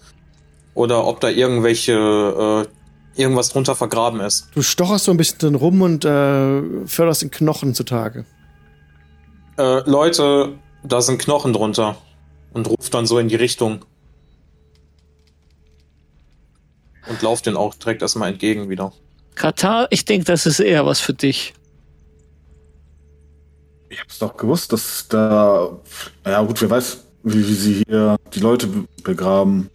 oder ob da irgendwelche äh, irgendwas drunter vergraben ist. Du stocherst so ein bisschen drin rum und äh, förderst den Knochen zutage. Äh, Leute, da sind Knochen drunter und ruft dann so in die Richtung. Und lauft den auch direkt erstmal entgegen wieder. Katar, ich denke, das ist eher was für dich. Ich hab's doch gewusst, dass da. Ja, gut, wer weiß, wie, wie sie hier die Leute be- begraben.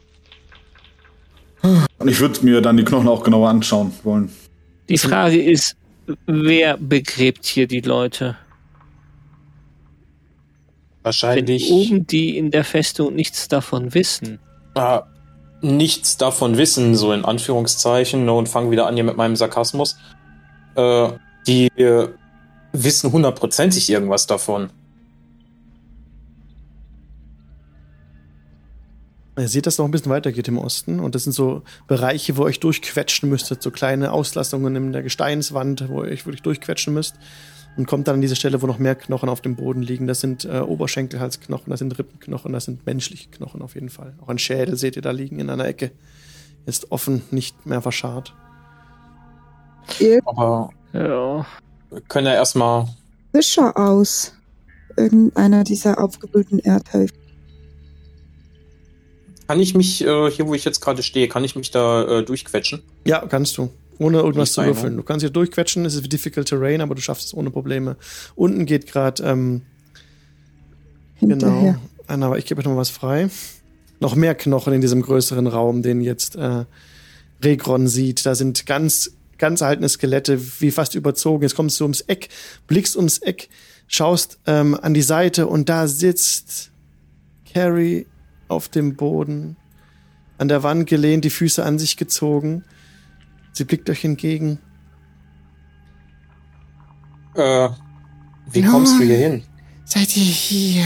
Und ich würde mir dann die Knochen auch genauer anschauen wollen. Die Frage ist, wer begräbt hier die Leute? Wenn Wahrscheinlich oben die in der Festung nichts davon wissen. äh, nichts davon wissen, so in Anführungszeichen, ne, und fangen wieder an hier mit meinem Sarkasmus. Äh, die wissen hundertprozentig irgendwas davon. Ihr seht, dass es noch ein bisschen weitergeht im Osten und das sind so Bereiche, wo ihr euch durchquetschen müsstet, so kleine Auslassungen in der Gesteinswand, wo ihr euch wirklich durchquetschen müsst und kommt dann an diese Stelle, wo noch mehr Knochen auf dem Boden liegen. Das sind äh, Oberschenkelhalsknochen, das sind Rippenknochen, das sind menschliche Knochen auf jeden Fall. Auch ein Schädel seht ihr da liegen in einer Ecke. Ist offen, nicht mehr verscharrt. Aber Ja. Wir können ja erstmal. Fischer aus. Irgendeiner dieser aufgewühlten Erdhälften. Kann ich mich, äh, hier wo ich jetzt gerade stehe, kann ich mich da äh, durchquetschen? Ja, kannst du. Ohne irgendwas zu würfeln. Du kannst hier durchquetschen, es ist difficult terrain, aber du schaffst es ohne Probleme. Unten geht gerade, ähm, genau. Hinterher. Anna, aber ich gebe euch noch mal was frei. Noch mehr Knochen in diesem größeren Raum, den jetzt äh, Regron sieht. Da sind ganz, ganz erhaltene Skelette, wie fast überzogen. Jetzt kommst du ums Eck, blickst ums Eck, schaust ähm, an die Seite und da sitzt Carrie auf dem Boden, an der Wand gelehnt, die Füße an sich gezogen. Sie blickt euch entgegen. Äh, wie Ja. kommst du hier hin? Seid ihr hier?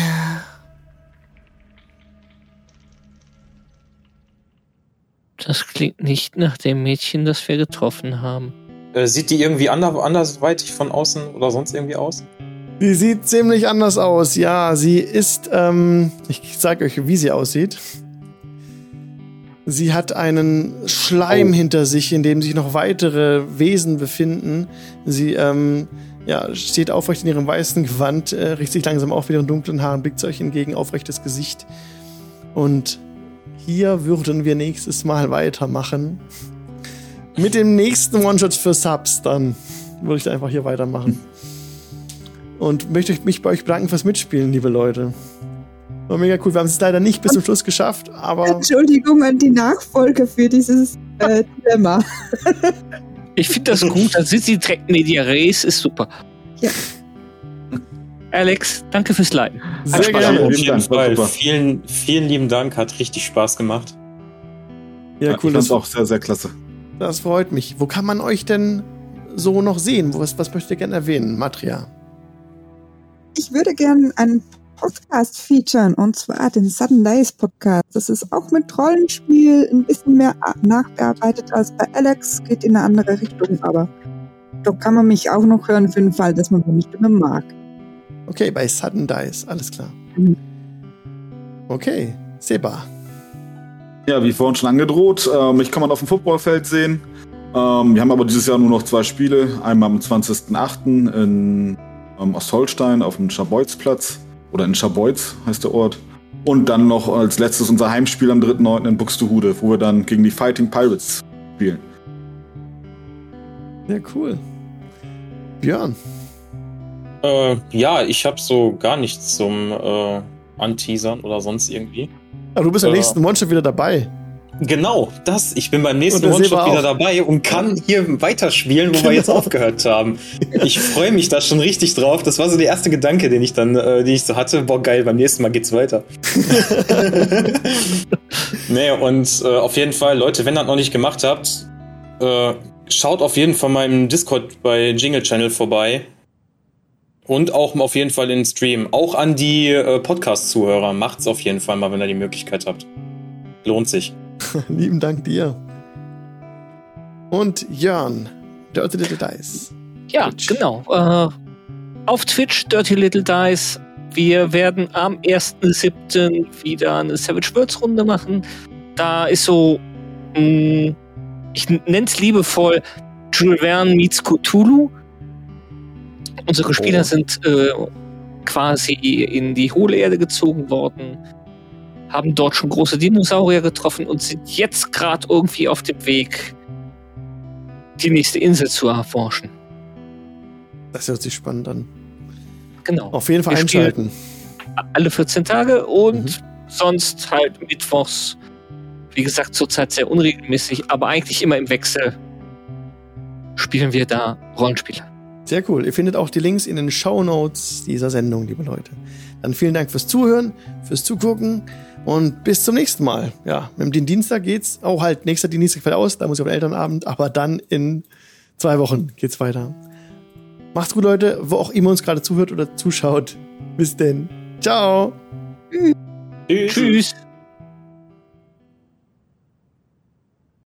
Das klingt nicht nach dem Mädchen, das wir getroffen haben. Äh, sieht die irgendwie ander andersweitig von außen oder sonst irgendwie aus? Sie sieht ziemlich anders aus. Ja, sie ist, ähm, ich sag euch, wie sie aussieht. Sie hat einen Schleim Oh. hinter sich, in dem sich noch weitere Wesen befinden. Sie, ähm, ja, steht aufrecht in ihrem weißen Gewand, äh, richtet sich langsam auf mit ihren dunklen Haaren, blickt euch entgegen, aufrechtes Gesicht. Und hier würden wir nächstes Mal weitermachen. Mit dem nächsten One-Shot für Subs dann. Würde ich einfach hier weitermachen. Und möchte mich bei euch bedanken fürs Mitspielen, liebe Leute. War mega cool. Wir haben es leider nicht bis zum Schluss geschafft, aber Entschuldigung an die Nachfolge für dieses äh, (laughs) Dilemma. Ich finde das gut, dann sind sie direkt Media Res, ist super. Ja. Alex, danke fürs Leiten. sehr gerne. Auf Vielen jeden Fall. Vielen, vielen lieben Dank, hat richtig Spaß gemacht. Ja, cool. Das, auch sehr, sehr klasse. das freut mich. Wo kann man euch denn so noch sehen? Was, was möchtet ihr gerne erwähnen? Matria. Ich würde gerne einen Podcast featuren, und zwar den Sudden Days Podcast. Das ist auch mit Rollenspiel ein bisschen mehr nachbearbeitet als bei Alex, geht in eine andere Richtung, aber da kann man mich auch noch hören für den Fall, dass man meine Stimme mag. Okay, bei Sudden Dice. Alles klar. Mhm. Okay, Seba. Ja, wie vorhin schon angedroht, ähm, mich kann man auf dem Footballfeld sehen. Ähm, wir haben aber dieses Jahr nur noch zwei Spiele. Einmal am 20.08. in ähm, Ostholstein auf dem Schabolzplatz. Oder in Schabolz heißt der Ort. Und dann noch als letztes unser Heimspiel am 3.9. in Buxtehude, wo wir dann gegen die Fighting Pirates spielen. Ja, cool. Björn. Äh, ja, ich habe so gar nichts zum äh, Anteasern oder sonst irgendwie. Ah, du bist beim Ja. nächsten One-Shot wieder dabei. Genau, das. Ich bin beim nächsten One-Shot wieder dabei und kann hier weiterspielen, wo Genau. wir jetzt aufgehört haben. Ich freue mich da schon richtig drauf. Das war so der erste Gedanke, den ich dann, äh, den ich so hatte. Boah, geil, beim nächsten Mal geht's weiter. (laughs) nee, und äh, auf jeden Fall, Leute, wenn ihr das noch nicht gemacht habt, äh, schaut auf jeden Fall im Discord bei Jingle Channel vorbei. Und auch auf jeden Fall in den Stream. Auch an die äh, Podcast-Zuhörer. Macht's auf jeden Fall mal, wenn ihr die Möglichkeit habt. Lohnt sich. (laughs) Lieben Dank dir. Und Jörn. Dirty Little Dice. Ja, Twitch. genau. Äh, auf Twitch, Dirty Little Dice. Wir werden am 1.7. wieder eine Savage Worlds Runde machen. Da ist so, mh, ich nenne es liebevoll, Jules Verne meets Cthulhu. Unsere Spieler Oh. sind äh, quasi in die hohle Erde gezogen worden, haben dort schon große Dinosaurier getroffen und sind jetzt gerade irgendwie auf dem Weg, die nächste Insel zu erforschen. Das hört sich spannend an. Genau. Auf jeden Fall Wir einschalten. Alle 14 Tage und Mhm. sonst halt mittwochs. Wie gesagt, zurzeit sehr unregelmäßig, aber eigentlich immer im Wechsel spielen wir da Rollenspiele. Sehr cool. Ihr findet auch die Links in den Show Notes dieser Sendung, liebe Leute. Dann vielen Dank fürs Zuhören, fürs Zugucken und bis zum nächsten Mal. Ja, mit dem Dienstag geht's. Oh, halt, nächster Dienstag fällt aus, da muss ich auf den Elternabend, aber dann in zwei Wochen geht's weiter. Macht's gut, Leute, wo auch immer uns gerade zuhört oder zuschaut. Bis denn. Ciao. Tschüss. Tschüss.